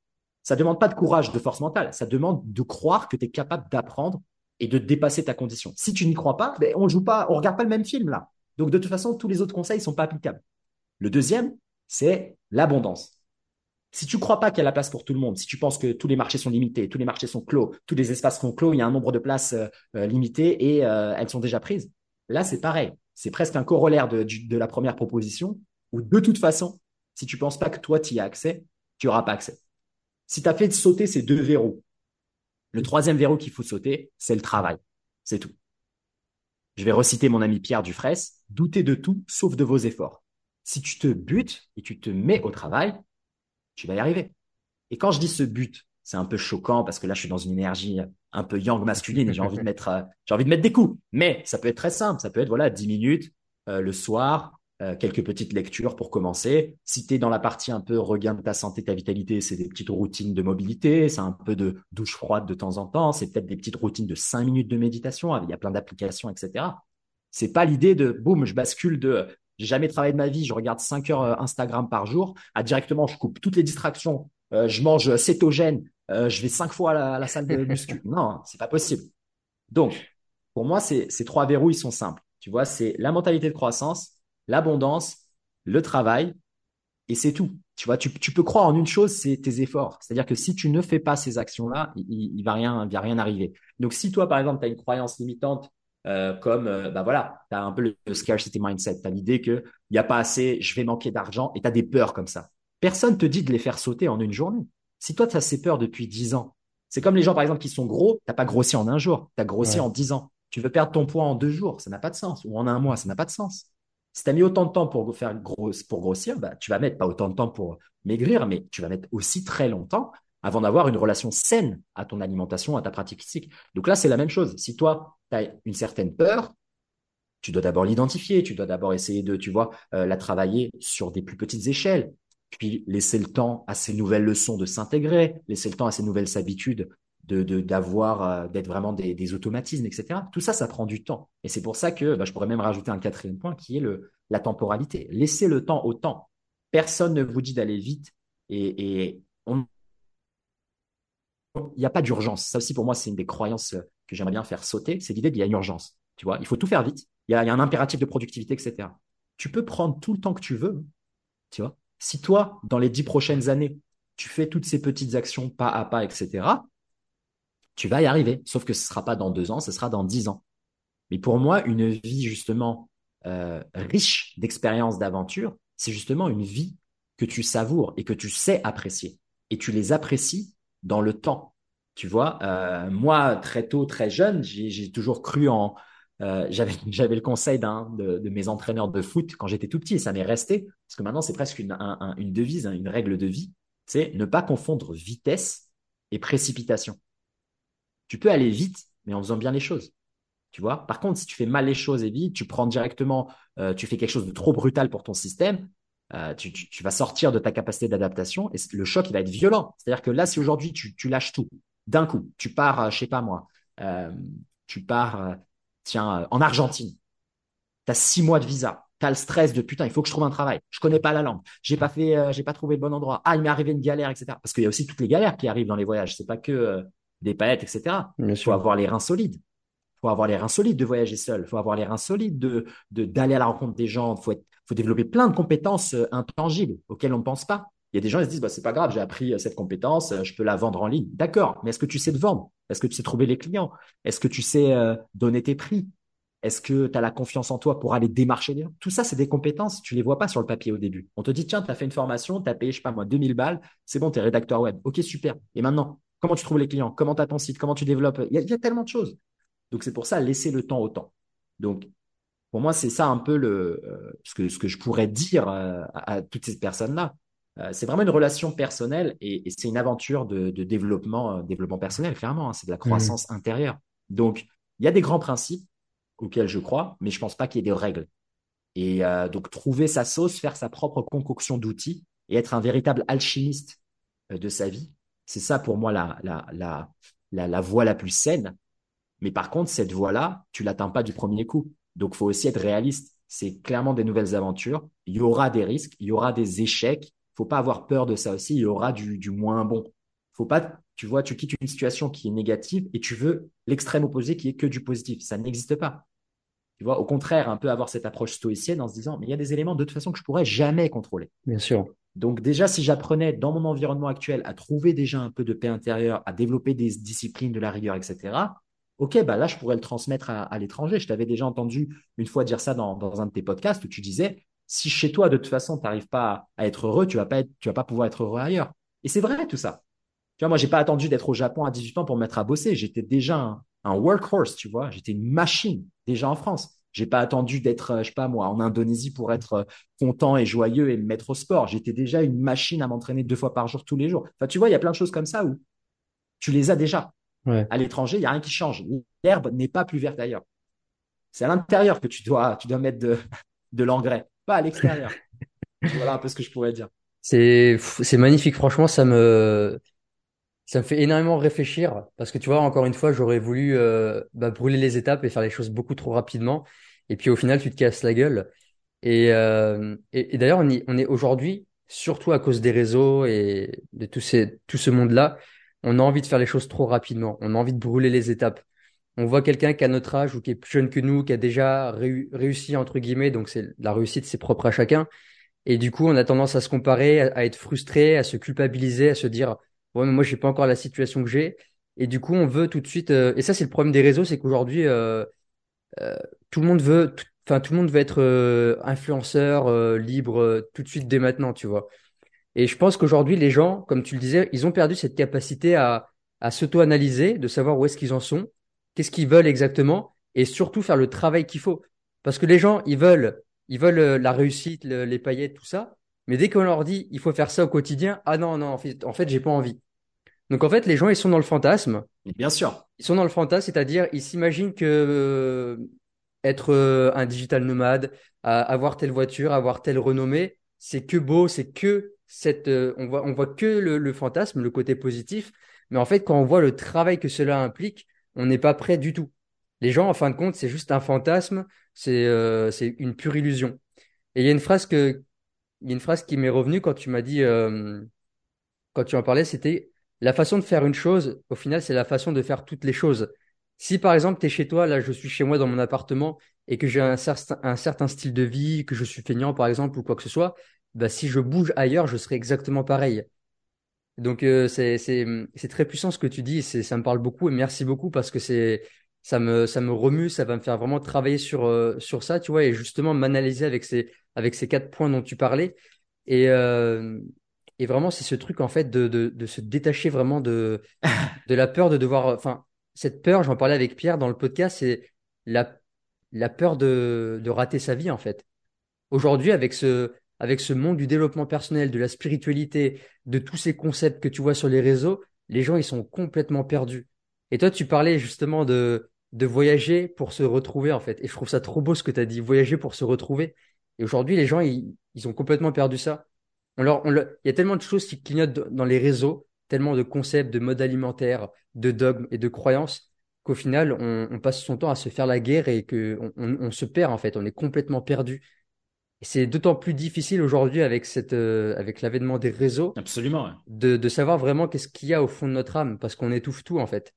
Ça demande pas de courage, de force mentale. Ça demande de croire que tu es capable d'apprendre et de dépasser ta condition. Si tu n'y crois pas, ben, on joue pas, on regarde pas le même film là. Donc de toute façon, tous les autres conseils sont pas applicables. Le deuxième, c'est l'abondance. Si tu crois pas qu'il y a la place pour tout le monde, si tu penses que tous les marchés sont limités, tous les marchés sont clos, tous les espaces sont clos, il y a un nombre de places euh, euh, limité et euh, elles sont déjà prises. Là, c'est pareil. C'est presque un corollaire de, la première proposition, où de toute façon, si tu ne penses pas que toi, tu y as accès, tu n'auras pas accès. Si tu as fait sauter ces deux verrous, le troisième verrou qu'il faut sauter, c'est le travail. C'est tout. Je vais reciter mon ami Pierre Dufresne, doutez de tout sauf de vos efforts. Si tu te butes et tu te mets au travail, tu vas y arriver. Et quand je dis ce but, c'est un peu choquant parce que là, je suis dans une énergie un peu yang masculine et j'ai envie de mettre, euh, des coups. Mais ça peut être très simple. Ça peut être, voilà, 10 minutes euh, le soir, euh, quelques petites lectures pour commencer. Si tu es dans la partie un peu regain de ta santé, ta vitalité, c'est des petites routines de mobilité, c'est un peu de douche froide de temps en temps, c'est peut-être des petites routines de 5 minutes de méditation. Il y a plein d'applications, etc. C'est pas l'idée de, boum, je bascule de, j'ai jamais travaillé de ma vie, je regarde 5 heures Instagram par jour, à directement, je coupe toutes les distractions, je mange cétogène, euh, je vais cinq fois à la, salle de muscu. <laughs> non, c'est pas possible. Donc, pour moi, ces, ces trois verrous, ils sont simples. Tu vois, c'est la mentalité de croissance, l'abondance, le travail, et c'est tout. Tu vois, tu, peux croire en une chose, c'est tes efforts. C'est-à-dire que si tu ne fais pas ces actions-là, il, il va rien, il va rien arriver. Donc, si toi, par exemple, tu as une croyance limitante, euh, comme, euh, bah voilà, tu as un peu le, scarcity mindset, tu as l'idée qu'il n'y a pas assez, je vais manquer d'argent, et tu as des peurs comme ça. Personne te dit de les faire sauter en une journée. Si toi, tu as ces peurs depuis 10 ans, c'est comme les gens, par exemple, qui sont gros, tu n'as pas grossi en un jour, tu as grossi en 10 ans. Tu veux perdre ton poids en deux jours, ça n'a pas de sens. Ou en un mois, ça n'a pas de sens. Si tu as mis autant de temps pour, faire pour grossir, bah, tu vas mettre pas autant de temps pour maigrir, mais tu vas mettre aussi très longtemps avant d'avoir une relation saine à ton alimentation, à ta pratique physique. Donc là, c'est la même chose. Si toi, tu as une certaine peur, tu dois d'abord l'identifier, tu dois d'abord essayer de, tu vois, euh, la travailler sur des plus petites échelles puis laisser le temps à ces nouvelles leçons de s'intégrer, laisser le temps à ces nouvelles habitudes de d'avoir euh, d'être vraiment des, automatismes, etc. Tout ça, ça prend du temps. Et c'est pour ça que bah, je pourrais même rajouter un quatrième point qui est la temporalité. Laissez le temps au temps. Personne ne vous dit d'aller vite et, il n'y a pas d'urgence. Ça aussi, pour moi, c'est une des croyances que j'aimerais bien faire sauter. C'est l'idée qu'il y a une urgence. Tu vois, il faut tout faire vite. Il y a, il y a un impératif de productivité, etc. Tu peux prendre tout le temps que tu veux Tu vois Si toi, dans les dix prochaines années, tu fais toutes ces petites actions pas à pas, etc., tu vas y arriver. Sauf que ce sera pas dans deux ans, ce sera dans dix ans. Mais pour moi, une vie justement euh, riche d'expériences, d'aventures, c'est justement une vie que tu savoures et que tu sais apprécier. Et tu les apprécies dans le temps. Tu vois, euh, moi, très tôt, très jeune, j'ai toujours cru en... Euh, J'avais <laughs> le conseil de, mes entraîneurs de foot quand j'étais tout petit et ça m'est resté, parce que maintenant c'est presque une, une devise, hein, une règle de vie, c'est ne pas confondre vitesse et précipitation. Tu peux aller vite, mais en faisant bien les choses. Tu vois? Par contre, si tu fais mal les choses et vite, tu prends directement, euh, tu fais quelque chose de trop brutal pour ton système, euh, tu, vas sortir de ta capacité d'adaptation et le choc, il va être violent. C'est-à-dire que là, si aujourd'hui, tu, lâches tout, d'un coup, tu pars, euh, je sais pas moi, tu pars, tiens, en Argentine, tu as six mois de visa, tu as le stress de putain, il faut que je trouve un travail, je connais pas la langue, j'ai pas fait, j'ai pas trouvé le bon endroit, ah, il m'est arrivé une galère, etc. Parce qu'il y a aussi toutes les galères qui arrivent dans les voyages, c'est pas que des palettes, etc. Il faut avoir les reins solides faut avoir les reins solides de voyager seul, faut avoir les reins solides de d'aller à la rencontre des gens, faut être, faut développer plein de compétences euh, intangibles auxquelles on ne pense pas. Il y a des gens qui se disent bah c'est pas grave, j'ai appris euh, cette compétence, euh, je peux la vendre en ligne. D'accord, mais est-ce que tu sais te vendre? Est-ce que tu sais trouver les clients? Est-ce que tu sais donner tes prix? Est-ce que tu as la confiance en toi pour aller démarcher les gens? Tout ça, c'est des compétences, tu les vois pas sur le papier au début. On te dit tiens, tu as fait une formation, tu as payé je sais pas moi 2000 balles, c'est bon, tu es rédacteur web. OK, super. Et maintenant, comment tu trouves les clients? Comment tu as ton site? Comment tu développes? Il y, a, tellement de choses. Donc c'est pour ça, laisser le temps au temps. Donc pour moi, c'est ça un peu le, euh, ce, que, ce que je pourrais dire euh, à, toutes ces personnes-là. Euh, c'est vraiment une relation personnelle et, c'est une aventure de, développement, développement personnel, clairement. Hein. c'est de la mmh. croissance intérieure. Donc, il y a des grands principes auxquels je crois, mais je pense pas qu'il y ait des règles. Et donc, trouver sa sauce, faire sa propre concoction d'outils et être un véritable alchimiste de sa vie, c'est ça pour moi la, la, la, la, voie la plus saine mais par contre, cette voie-là, tu l'atteins pas du premier coup. Donc, faut aussi être réaliste. C'est clairement des nouvelles aventures. Il y aura des risques, il y aura des échecs. Faut pas avoir peur de ça aussi. Il y aura du, du moins bon. Faut pas, tu vois, tu quittes une situation qui est négative et tu veux l'extrême opposé qui est que du positif. Ça n'existe pas. Tu vois, au contraire, un peu avoir cette approche stoïcienne en se disant, mais il y a des éléments de toute façon que je pourrais jamais contrôler. Bien sûr. Donc déjà, si j'apprenais dans mon environnement actuel à trouver déjà un peu de paix intérieure, à développer des disciplines, de la rigueur, etc., Ok, bah là, je pourrais le transmettre à, l'étranger. Je t'avais déjà entendu une fois dire ça dans, un de tes podcasts où tu disais, si chez toi, de toute façon, tu n'arrives pas à, être heureux, tu vas pas tu vas pas pouvoir être heureux ailleurs. Et c'est vrai tout ça. Tu vois, moi, j'ai pas attendu d'être au Japon à 18 ans pour me mettre à bosser. J'étais déjà un, workhorse, tu vois. J'étais une machine déjà en France. J'ai pas attendu d'être, euh, je sais pas moi, en Indonésie pour être euh, content et joyeux et me mettre au sport. J'étais déjà une machine à m'entraîner deux fois par jour tous les jours. Enfin, tu vois, il y a plein de choses comme ça où tu les as déjà. À l'étranger, il n'y a rien qui change. L'herbe n'est pas plus verte ailleurs. C'est à l'intérieur que tu dois, tu dois mettre de, <laughs> de l'engrais, pas à l'extérieur. <laughs> voilà un peu ce que je pourrais dire. C'est, c'est magnifique. Franchement, ça me, ça me fait énormément réfléchir parce que tu vois, encore une fois, j'aurais voulu euh, bah, brûler les étapes et faire les choses beaucoup trop rapidement. Et puis au final, tu te casses la gueule. Et, euh, et, d'ailleurs, on, on est aujourd'hui, surtout à cause des réseaux et de tout, tout ce monde-là, on a envie de faire les choses trop rapidement, on a envie de brûler les étapes. On voit quelqu'un qui a notre âge ou qui est plus jeune que nous, qui a déjà réussi entre guillemets, donc c'est la réussite c'est propre à chacun. Et du coup, on a tendance à se comparer, à, être frustré, à se culpabiliser, à se dire ouais mais moi j'ai pas encore la situation que j'ai. Et du coup, on veut tout de suite. Euh, et ça c'est le problème des réseaux, c'est qu'aujourd'hui euh, euh, tout le monde veut, enfin tout, le monde veut être influenceur libre tout de suite dès maintenant, tu vois. Et je pense qu'aujourd'hui, les gens, comme tu le disais, ils ont perdu cette capacité à, à s'auto-analyser, de savoir où est-ce qu'ils en sont, qu'est-ce qu'ils veulent exactement, et surtout faire le travail qu'il faut. Parce que les gens, ils veulent, ils veulent euh, la réussite, les paillettes, tout ça. Mais dès qu'on leur dit, il faut faire ça au quotidien, ah non, non, en fait, en fait j'ai pas envie. Donc en fait, les gens, ils sont dans le fantasme. Bien sûr. Ils sont dans le fantasme, c'est-à-dire, ils s'imaginent que euh, être euh, un digital nomade, avoir telle voiture, avoir telle renommée, c'est que beau, c'est que cette, euh, on voit, on voit que le, fantasme, le côté positif, mais en fait, quand on voit le travail que cela implique, on n'est pas prêt du tout. Les gens, en fin de compte, c'est juste un fantasme, c'est euh, une pure illusion. Et il y a une phrase que, il y a une phrase qui m'est revenue quand tu m'as dit, euh, quand tu en parlais, c'était la façon de faire une chose. Au final, c'est la façon de faire toutes les choses. Si par exemple, tu es chez toi, là, je suis chez moi dans mon appartement et que j'ai un certain, style de vie, que je suis feignant par exemple ou quoi que ce soit, bah, si je bouge ailleurs, je serai exactement pareil. Donc euh, c'est très puissant ce que tu dis, ça me parle beaucoup et merci beaucoup parce que c'est ça me ça me remue, ça va me faire vraiment travailler sur euh, sur ça, tu vois, et justement m'analyser avec ces avec ces quatre points dont tu parlais et euh, et vraiment c'est ce truc en fait de, de de se détacher vraiment de <laughs> de la peur de devoir enfin cette peur, j'en parlais avec Pierre dans le podcast, c'est la la peur de de rater sa vie en fait. Aujourd'hui avec ce avec ce monde du développement personnel, de la spiritualité, de tous ces concepts que tu vois sur les réseaux, les gens, ils sont complètement perdus. Et toi, tu parlais justement de, de voyager pour se retrouver, en fait. Et je trouve ça trop beau ce que tu as dit, voyager pour se retrouver. Et aujourd'hui, les gens, ils, ils ont complètement perdu ça. On leur, on il y a tellement de choses qui clignotent dans les réseaux, tellement de concepts, de modes alimentaires, de dogmes et de croyances, qu'au final, on, on, passe son temps à se faire la guerre et que on, on se perd, en fait. On est complètement perdu c'est d'autant plus difficile aujourd'hui avec cette, euh, avec l'avènement des réseaux. Absolument. De, de savoir vraiment qu'est-ce qu'il y a au fond de notre âme, parce qu'on étouffe tout en fait.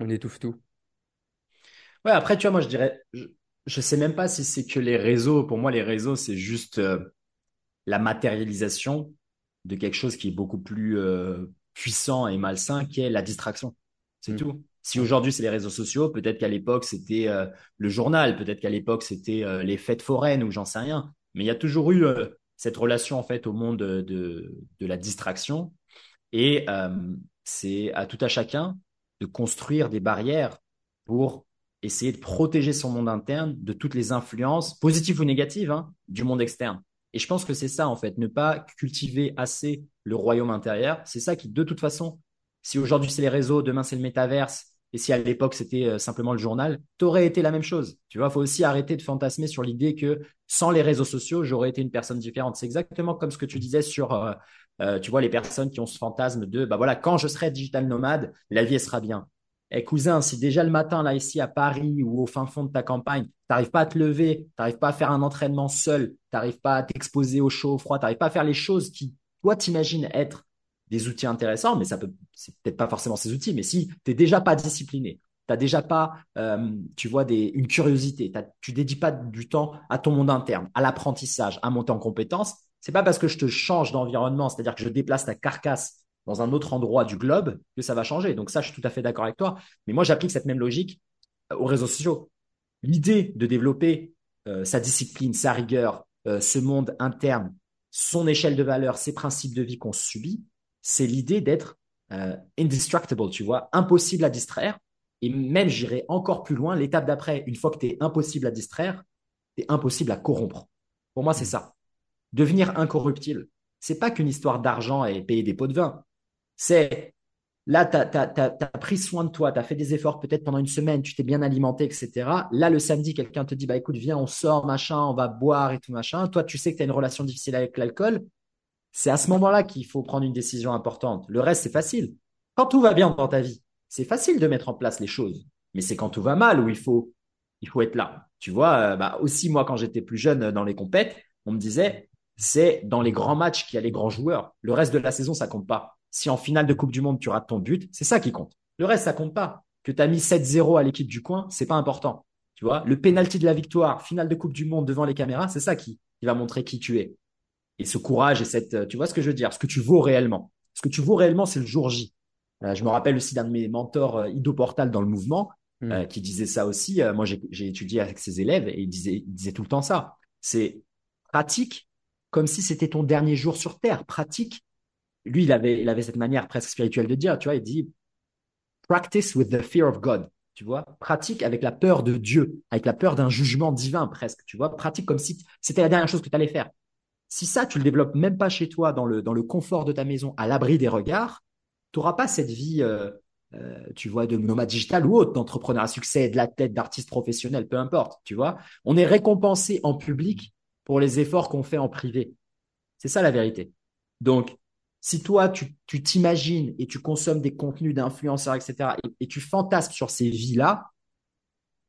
On étouffe tout. Ouais, après, tu vois, moi je dirais, je, je sais même pas si c'est que les réseaux. Pour moi, les réseaux, c'est juste euh, la matérialisation de quelque chose qui est beaucoup plus euh, puissant et malsain, qui est la distraction. C'est mm. tout. Si aujourd'hui c'est les réseaux sociaux, peut-être qu'à l'époque c'était euh, le journal, peut-être qu'à l'époque c'était euh, les fêtes foraines ou j'en sais rien. Mais il y a toujours eu cette relation en fait au monde de, de la distraction. Et c'est à tout à chacun de construire des barrières pour essayer de protéger son monde interne de toutes les influences, positives ou négatives, hein, du monde externe. Et je pense que c'est ça, en fait, ne pas cultiver assez le royaume intérieur. C'est ça qui, de toute façon, si aujourd'hui c'est les réseaux, demain c'est le métaverse, et si à l'époque c'était euh, simplement le journal, t'aurais été la même chose. Tu vois, faut aussi arrêter de fantasmer sur l'idée que sans les réseaux sociaux, j'aurais été une personne différente. C'est exactement comme ce que tu disais sur, euh, euh, tu vois, les personnes qui ont ce fantasme de, bah voilà, quand je serai digital nomade, la vie sera bien. Eh cousin, si déjà le matin là ici à Paris ou au fin fond de ta campagne, t'arrives pas à te lever, t'arrives pas à faire un entraînement seul, t'arrives pas à t'exposer au chaud, au froid, t'arrives pas à faire les choses qui toi t'imagines être des outils intéressants, mais ça peut, c'est peut-être pas forcément ces outils, mais si tu n'es déjà pas discipliné, tu n'as déjà pas, euh, tu vois, des, une curiosité, tu dédies pas du temps à ton monde interne, à l'apprentissage, à monter en compétences, c'est pas parce que je te change d'environnement, c'est-à-dire que je déplace ta carcasse dans un autre endroit du globe que ça va changer. Donc ça, je suis tout à fait d'accord avec toi. Mais moi, j'applique cette même logique euh, aux réseaux sociaux. L'idée de développer euh, sa discipline, sa rigueur, ce monde interne, son échelle de valeur, ses principes de vie qu'on subit, c'est l'idée d'être euh, indestructible, tu vois, impossible à distraire. Et même, j'irai encore plus loin, l'étape d'après, une fois que tu es impossible à distraire, tu es impossible à corrompre. Pour moi, c'est ça. Devenir incorruptible. C'est pas qu'une histoire d'argent et payer des pots de vin. C'est là, tu as, pris soin de toi, tu as fait des efforts peut-être pendant une semaine, tu t'es bien alimenté, etc. Là, le samedi, quelqu'un te dit, bah écoute, viens, on sort, machin, on va boire et tout, machin. Toi, tu sais que tu as une relation difficile avec l'alcool. C'est à ce moment-là qu'il faut prendre une décision importante. Le reste, c'est facile. Quand tout va bien dans ta vie, c'est facile de mettre en place les choses. Mais c'est quand tout va mal où il faut, il faut être là. Tu vois, euh, bah aussi moi, quand j'étais plus jeune euh, dans les compètes, on me disait, c'est dans les grands matchs qu'il y a les grands joueurs. Le reste de la saison, ça compte pas. Si en finale de Coupe du Monde, tu rates ton but, c'est ça qui compte. Le reste, ça compte pas. Que tu as mis 7-0 à l'équipe du coin, c'est pas important. Tu vois, le penalty de la victoire, finale de Coupe du Monde devant les caméras, c'est ça qui, qui va montrer qui tu es et ce courage et cette, euh, tu vois ce que je veux dire, ce que tu vaux réellement. Ce que tu vaux réellement, c'est le jour J. Euh, je me rappelle aussi d'un de mes mentors, euh, Ido Portal, dans le mouvement, hmm. qui disait ça aussi. moi, j'ai étudié avec ses élèves et il disait, il disait tout le temps ça. C'est pratique comme si c'était ton dernier jour sur Terre. Pratique. Lui, il avait, il avait cette manière presque spirituelle de dire, tu vois, il dit, practice with the fear of God. Tu vois, pratique avec la peur de Dieu, avec la peur d'un jugement divin presque. Tu vois, pratique comme si c'était la dernière chose que tu allais faire. Si ça, tu le développes même pas chez toi, dans le, dans le confort de ta maison, à l'abri des regards, tu n'auras pas cette vie, euh, euh, tu vois, de nomade digital ou autre, d'entrepreneur à succès, de la tête, d'artiste professionnel, peu importe, tu vois. On est récompensé en public pour les efforts qu'on fait en privé. C'est ça la vérité. Donc, si toi, tu t'imagines et tu consommes des contenus d'influenceurs, etc., et, tu fantasmes sur ces vies-là,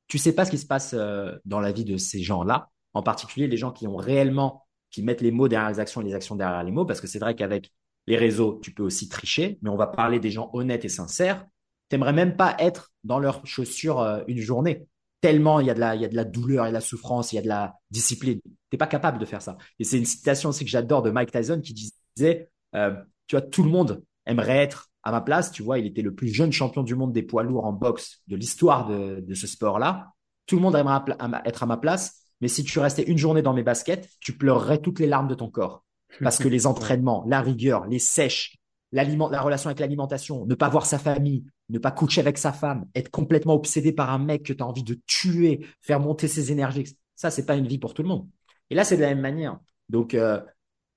tu sais pas ce qui se passe euh, dans la vie de ces gens-là, en particulier les gens qui ont réellement qui mettent les mots derrière les actions et les actions derrière les mots, parce que c'est vrai qu'avec les réseaux, tu peux aussi tricher, mais on va parler des gens honnêtes et sincères. T'aimerais même pas être dans leurs chaussures euh, une journée. tellement il y, a de la, il y a de la douleur, il y a de la souffrance, il y a de la discipline. Tu n'es pas capable de faire ça. Et c'est une citation aussi que j'adore de Mike Tyson qui disait, euh, tu vois, tout le monde aimerait être à ma place. Tu vois, il était le plus jeune champion du monde des poids lourds en boxe de l'histoire de, de ce sport-là. Tout le monde aimerait être à ma place. Mais si tu restais une journée dans mes baskets, tu pleurerais toutes les larmes de ton corps. Parce que les <laughs> entraînements, la rigueur, les sèches, la relation avec l'alimentation, ne pas voir sa famille, ne pas coucher avec sa femme, être complètement obsédé par un mec que tu as envie de tuer, faire monter ses énergies, ça, c'est pas une vie pour tout le monde. Et là, c'est de la même manière. Donc, euh,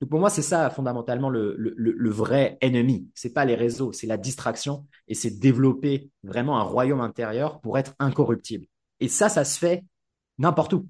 pour moi, c'est ça fondamentalement le, le, le vrai ennemi. C'est pas les réseaux, c'est la distraction et c'est développer vraiment un royaume intérieur pour être incorruptible. Et ça, ça se fait n'importe où.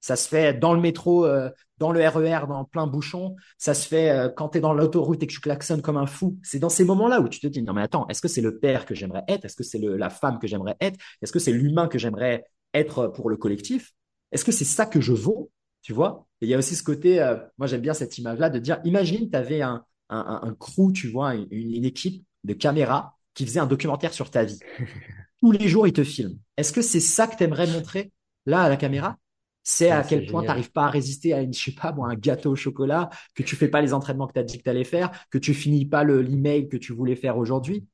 Ça se fait dans le métro, euh, dans le RER, e dans plein bouchon. Ça se fait euh, quand tu es dans l'autoroute et que tu klaxonnes comme un fou. C'est dans ces moments-là où tu te dis, non mais attends, est-ce que c'est le père que j'aimerais être? Est-ce que c'est la femme que j'aimerais être? Est-ce que c'est l'humain que j'aimerais être pour le collectif? Est-ce que c'est ça que je vaux? Tu vois? Et il y a aussi ce côté, euh, moi j'aime bien cette image-là de dire, imagine, tu avais un, un, un, crew, tu vois, une, une équipe de caméras qui faisait un documentaire sur ta vie. <laughs> Tous les jours, ils te filment. Est-ce que c'est ça que tu aimerais montrer là à la caméra? C'est à quel point tu n'arrives pas à résister à une, je sais pas, un gâteau au chocolat, que tu fais pas les entraînements que tu as dit que tu allais faire, que tu finis pas le l'email que tu voulais faire aujourd'hui?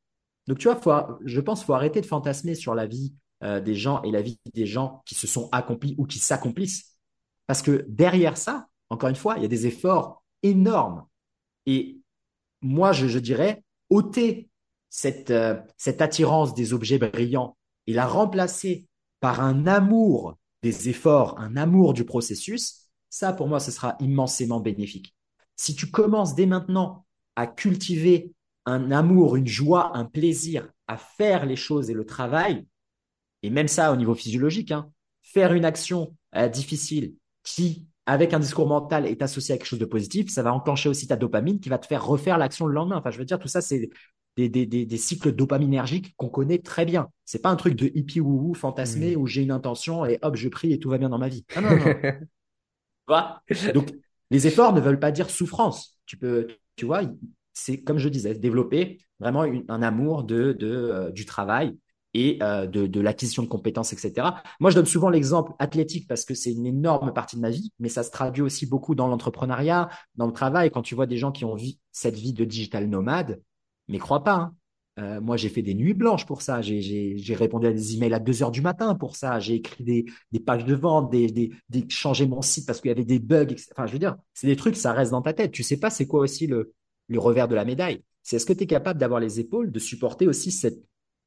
Donc tu vois, faut, je pense faut arrêter de fantasmer sur la vie euh, des gens et la vie des gens qui se sont accomplis ou qui s'accomplissent. Parce que derrière ça, encore une fois, il y a des efforts énormes. Et moi, je, dirais, ôter cette, euh, cette attirance des objets brillants et la remplacer par un amour des efforts, un amour du processus, ça pour moi, ce sera immensément bénéfique. Si tu commences dès maintenant à cultiver un amour, une joie, un plaisir à faire les choses et le travail, et même ça au niveau physiologique, hein, faire une action euh, difficile qui, avec un discours mental, est associé à quelque chose de positif, ça va enclencher aussi ta dopamine qui va te faire refaire l'action le lendemain. Enfin, je veux dire, tout ça, c'est des, des, des, des cycles dopaminergiques qu'on connaît très bien. C'est pas un truc de hippie ou fantasmé mmh. où j'ai une intention et hop, je prie et tout va bien dans ma vie. Ah non, non. <laughs> Donc, les efforts ne veulent pas dire souffrance. Tu peux, tu vois, c'est comme je disais, développer vraiment un amour de, de euh, du travail et euh, de, l'acquisition de compétences, etc. Moi, je donne souvent l'exemple athlétique parce que c'est une énorme partie de ma vie, mais ça se traduit aussi beaucoup dans l'entrepreneuriat, dans le travail. Quand tu vois des gens qui ont vu cette vie de digital nomade, mais crois pas. Hein. Euh, moi, j'ai fait des nuits blanches pour ça. J'ai répondu à des emails à 2 heures du matin pour ça. J'ai écrit des, pages de vente, des, changé mon site parce qu'il y avait des bugs. Enfin, je veux dire, c'est des trucs, ça reste dans ta tête. Tu sais pas c'est quoi aussi le, le revers de la médaille. C'est est-ce que tu es capable d'avoir les épaules, de supporter aussi cette,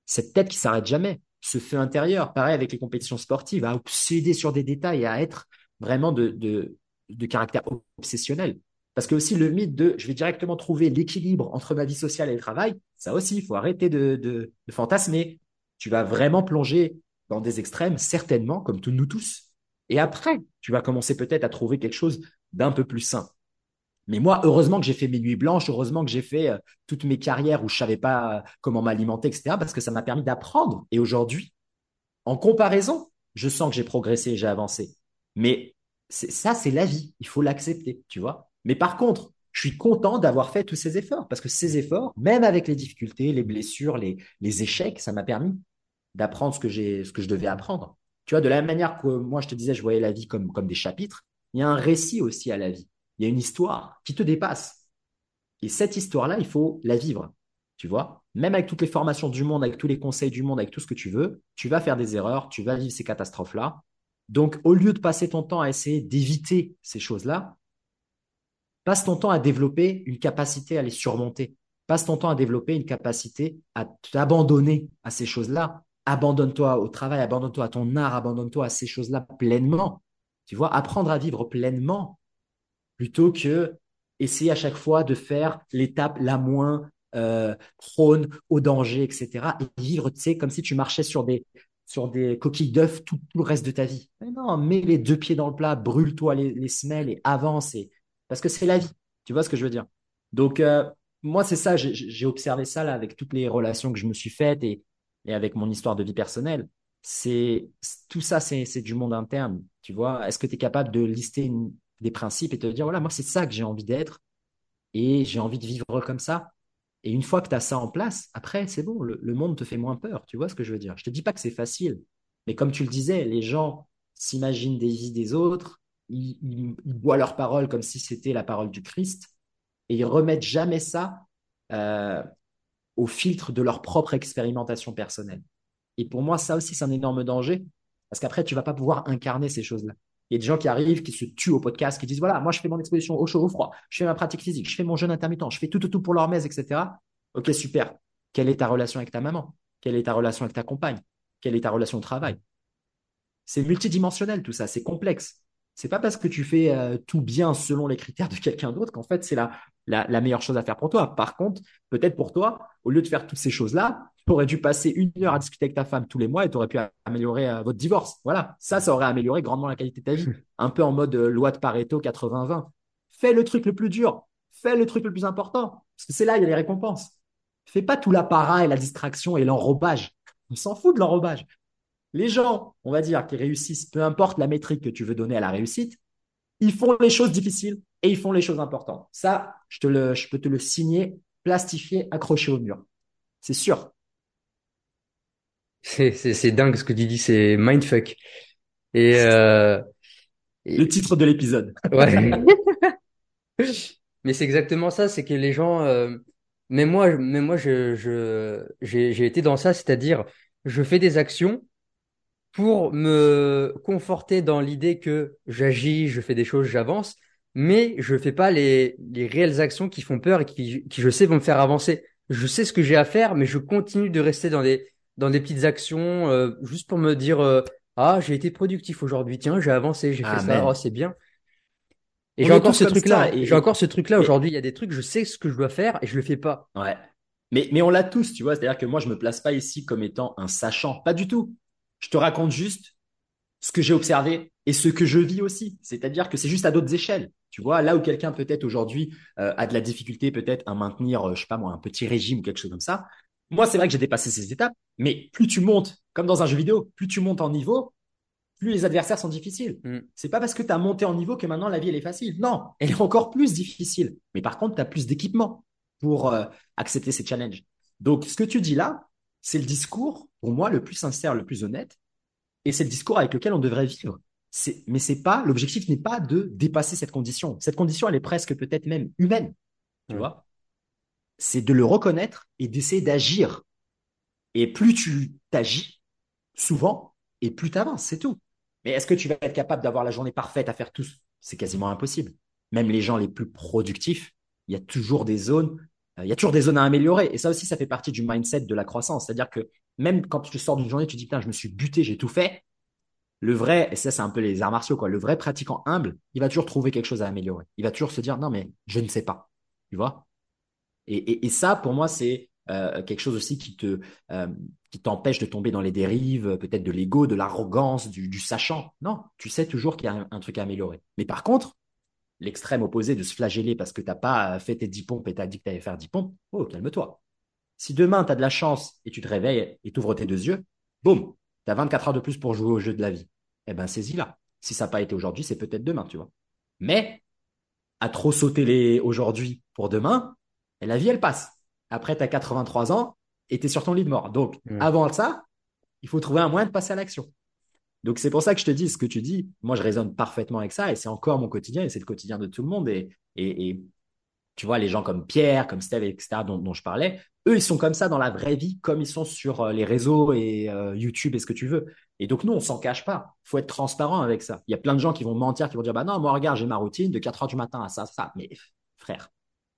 cette tête qui s'arrête jamais, ce feu intérieur. Pareil avec les compétitions sportives, à obséder sur des détails et à être vraiment de, de, de caractère obsessionnel. Parce que aussi le mythe de je vais directement trouver l'équilibre entre ma vie sociale et le travail, ça aussi, il faut arrêter de, de, fantasmer. Tu vas vraiment plonger dans des extrêmes, certainement, comme nous tous. Et après, tu vas commencer peut-être à trouver quelque chose d'un peu plus sain. Mais moi, heureusement que j'ai fait mes nuits blanches, heureusement que j'ai fait euh, toutes mes carrières où je savais pas comment m'alimenter, etc., parce que ça m'a permis d'apprendre. Et aujourd'hui, en comparaison, je sens que j'ai progressé, j'ai avancé. Mais ça, c'est la vie. Il faut l'accepter, tu vois. Mais par contre, je suis content d'avoir fait tous ces efforts parce que ces efforts, même avec les difficultés, les blessures, les, échecs, ça m'a permis d'apprendre ce que je devais apprendre. Tu vois, de la même manière que moi, je te disais, je voyais la vie comme des chapitres, il y a un récit aussi à la vie. Il y a une histoire qui te dépasse. Et cette histoire-là, il faut la vivre. Tu vois, même avec toutes les formations du monde, avec tous les conseils du monde, avec tout ce que tu veux, tu vas faire des erreurs, tu vas vivre ces catastrophes-là. Donc, au lieu de passer ton temps à essayer d'éviter ces choses-là, Passe ton temps à développer une capacité à les surmonter. Passe ton temps à développer une capacité à t'abandonner à ces choses-là. Abandonne-toi au travail, abandonne-toi à ton art, abandonne-toi à ces choses-là pleinement. Tu vois, apprendre à vivre pleinement plutôt que essayer à chaque fois de faire l'étape la moins euh, prône au danger, etc. Et vivre, tu sais, comme si tu marchais sur des, sur des coquilles d'œufs tout, le reste de ta vie. non, mets les deux pieds dans le plat, brûle-toi les, les semelles et avance et, parce que c'est la vie. Tu vois ce que je veux dire? Donc, euh, moi, c'est ça, j'ai observé ça avec toutes les relations que je me suis faites et, avec mon histoire de vie personnelle. C'est Tout ça, c'est du monde interne. Tu vois Est-ce que tu es capable de lister des principes et te dire, voilà, moi, c'est ça que j'ai envie d'être et j'ai envie de vivre comme ça et une fois que tu as ça en place, après, c'est bon, le, monde te fait moins peur. Tu vois ce que je veux dire? Je te dis pas que c'est facile, Mais comme tu le disais, les gens s'imaginent des vies des autres, ils, boivent leur parole comme si c'était la parole du Christ, et ils remettent jamais ça euh, au filtre de leur propre expérimentation personnelle. Et pour moi, ça aussi, c'est un énorme danger, parce qu'après, tu vas pas pouvoir incarner ces choses-là. Il y a des gens qui arrivent, qui se tuent au podcast, qui disent voilà, moi je fais mon exposition au chaud, au froid, je fais ma pratique physique, je fais mon jeûne intermittent, je fais tout, tout, pour leur messe, etc. Ok, super. Quelle est ta relation avec ta maman? Quelle est ta relation avec ta compagne? Quelle est ta relation au travail? C'est multidimensionnel tout ça, c'est complexe. C'est pas parce que tu fais euh, tout bien selon les critères de quelqu'un d'autre qu'en fait c'est la, la, meilleure chose à faire pour toi. Par contre, peut-être pour toi, au lieu de faire toutes ces choses-là, tu aurais dû passer une heure à discuter avec ta femme tous les mois et tu aurais pu améliorer euh, votre divorce. Voilà, ça, ça aurait amélioré grandement la qualité de ta vie. <laughs> Un peu en mode euh, loi de Pareto 80-20. Fais le truc le plus dur, fais le truc le plus important, parce que c'est là il y a les récompenses. Fais pas tout l'apparat et la distraction et l'enrobage. On s'en fout de l'enrobage. Les gens, on va dire, qui réussissent, peu importe la métrique que tu veux donner à la réussite, ils font les choses difficiles et ils font les choses importantes. Ça, je, te le, je peux te le signer, plastifier, accroché au mur. C'est sûr. C'est dingue ce que tu dis, c'est mindfuck. Et, euh, Le titre de l'épisode. <laughs> Ouais. Mais c'est exactement ça, c'est que les gens, euh, mais moi, mais moi, je, je, j'ai été dans ça, c'est-à-dire, je fais des actions pour me conforter dans l'idée que j'agis, je fais des choses, j'avance, mais je fais pas les, les réelles actions qui font peur et qui, qui je sais vont me faire avancer. Je sais ce que j'ai à faire, mais je continue de rester dans des dans des petites actions euh, juste pour me dire euh, ah j'ai été productif aujourd'hui, tiens j'ai avancé, j'ai fait ça, oh, c'est bien. Et j'ai encore, ce truc là. J'ai encore ce truc là aujourd'hui. Il y a des trucs, je sais ce que je dois faire et je le fais pas. Ouais. Mais mais on l'a tous, tu vois. C'est-à-dire que moi je me place pas ici comme étant un sachant, pas du tout. Je te raconte juste ce que j'ai observé et ce que je vis aussi. C'est-à-dire que c'est juste à d'autres échelles. Tu vois, là où quelqu'un peut-être aujourd'hui euh, a de la difficulté peut-être à maintenir, euh, je sais pas moi, un petit régime ou quelque chose comme ça. Moi, c'est vrai que j'ai dépassé ces étapes, mais plus tu montes, comme dans un jeu vidéo, plus tu montes en niveau, plus les adversaires sont difficiles. Mm. C'est pas parce que tu as monté en niveau que maintenant la vie elle est facile. Non, elle est encore plus difficile. Mais par contre, tu as plus d'équipement pour euh, accepter ces challenges. Donc, ce que tu dis là, c'est le discours, pour moi, le plus sincère, le plus honnête. Et c'est le discours avec lequel on devrait vivre. Mais c'est pas, l'objectif n'est pas de dépasser cette condition. Cette condition, elle est presque peut-être même humaine. Tu vois? C'est de le reconnaître et d'essayer d'agir. Et plus tu t'agis, souvent, et plus tu avances, c'est tout. Mais est-ce que tu vas être capable d'avoir la journée parfaite à faire tout C'est quasiment impossible. Même les gens les plus productifs, il y a toujours des zones il y a toujours des zones à améliorer. Et ça aussi, ça fait partie du mindset de la croissance. C'est-à-dire que même quand tu sors d'une journée, tu te dis, putain, je me suis buté, j'ai tout fait. Le vrai, et ça, c'est un peu les arts martiaux, quoi. Le vrai pratiquant humble, il va toujours trouver quelque chose à améliorer. Il va toujours se dire, non, mais je ne sais pas. Tu vois? Et, ça, pour moi, c'est euh, quelque chose aussi qui te, euh, t'empêche de tomber dans les dérives, peut-être de l'ego, de l'arrogance, du, sachant. Non, tu sais toujours qu'il y a un, truc à améliorer. Mais par contre, l'extrême opposé de se flageller parce que tu n'as pas fait tes 10 pompes et tu as dit que tu allais faire 10 pompes, oh, calme-toi. Si demain, tu as de la chance et tu te réveilles et tu ouvres tes deux yeux, boum, tu as 24 heures de plus pour jouer au jeu de la vie. Eh ben, saisis-la. Si ça n'a pas été aujourd'hui, c'est peut-être demain, tu vois. Mais, à trop sauter les aujourd'hui pour demain, et la vie, elle passe. Après, tu as 83 ans et tu es sur ton lit de mort. Donc, avant ça, il faut trouver un moyen de passer à l'action. Donc c'est pour ça que je te dis ce que tu dis. Moi, je résonne parfaitement avec ça et c'est encore mon quotidien et c'est le quotidien de tout le monde. Et, et, tu vois, les gens comme Pierre, comme Steve, etc., dont, je parlais, eux, ils sont comme ça dans la vraie vie, comme ils sont sur euh, les réseaux et euh, YouTube et ce que tu veux. Et donc, nous, on s'en cache pas. faut être transparent avec ça. Il y a plein de gens qui vont mentir, qui vont dire, bah non, moi, regarde, j'ai ma routine de 4 heures du matin à ça, ça. Mais frère,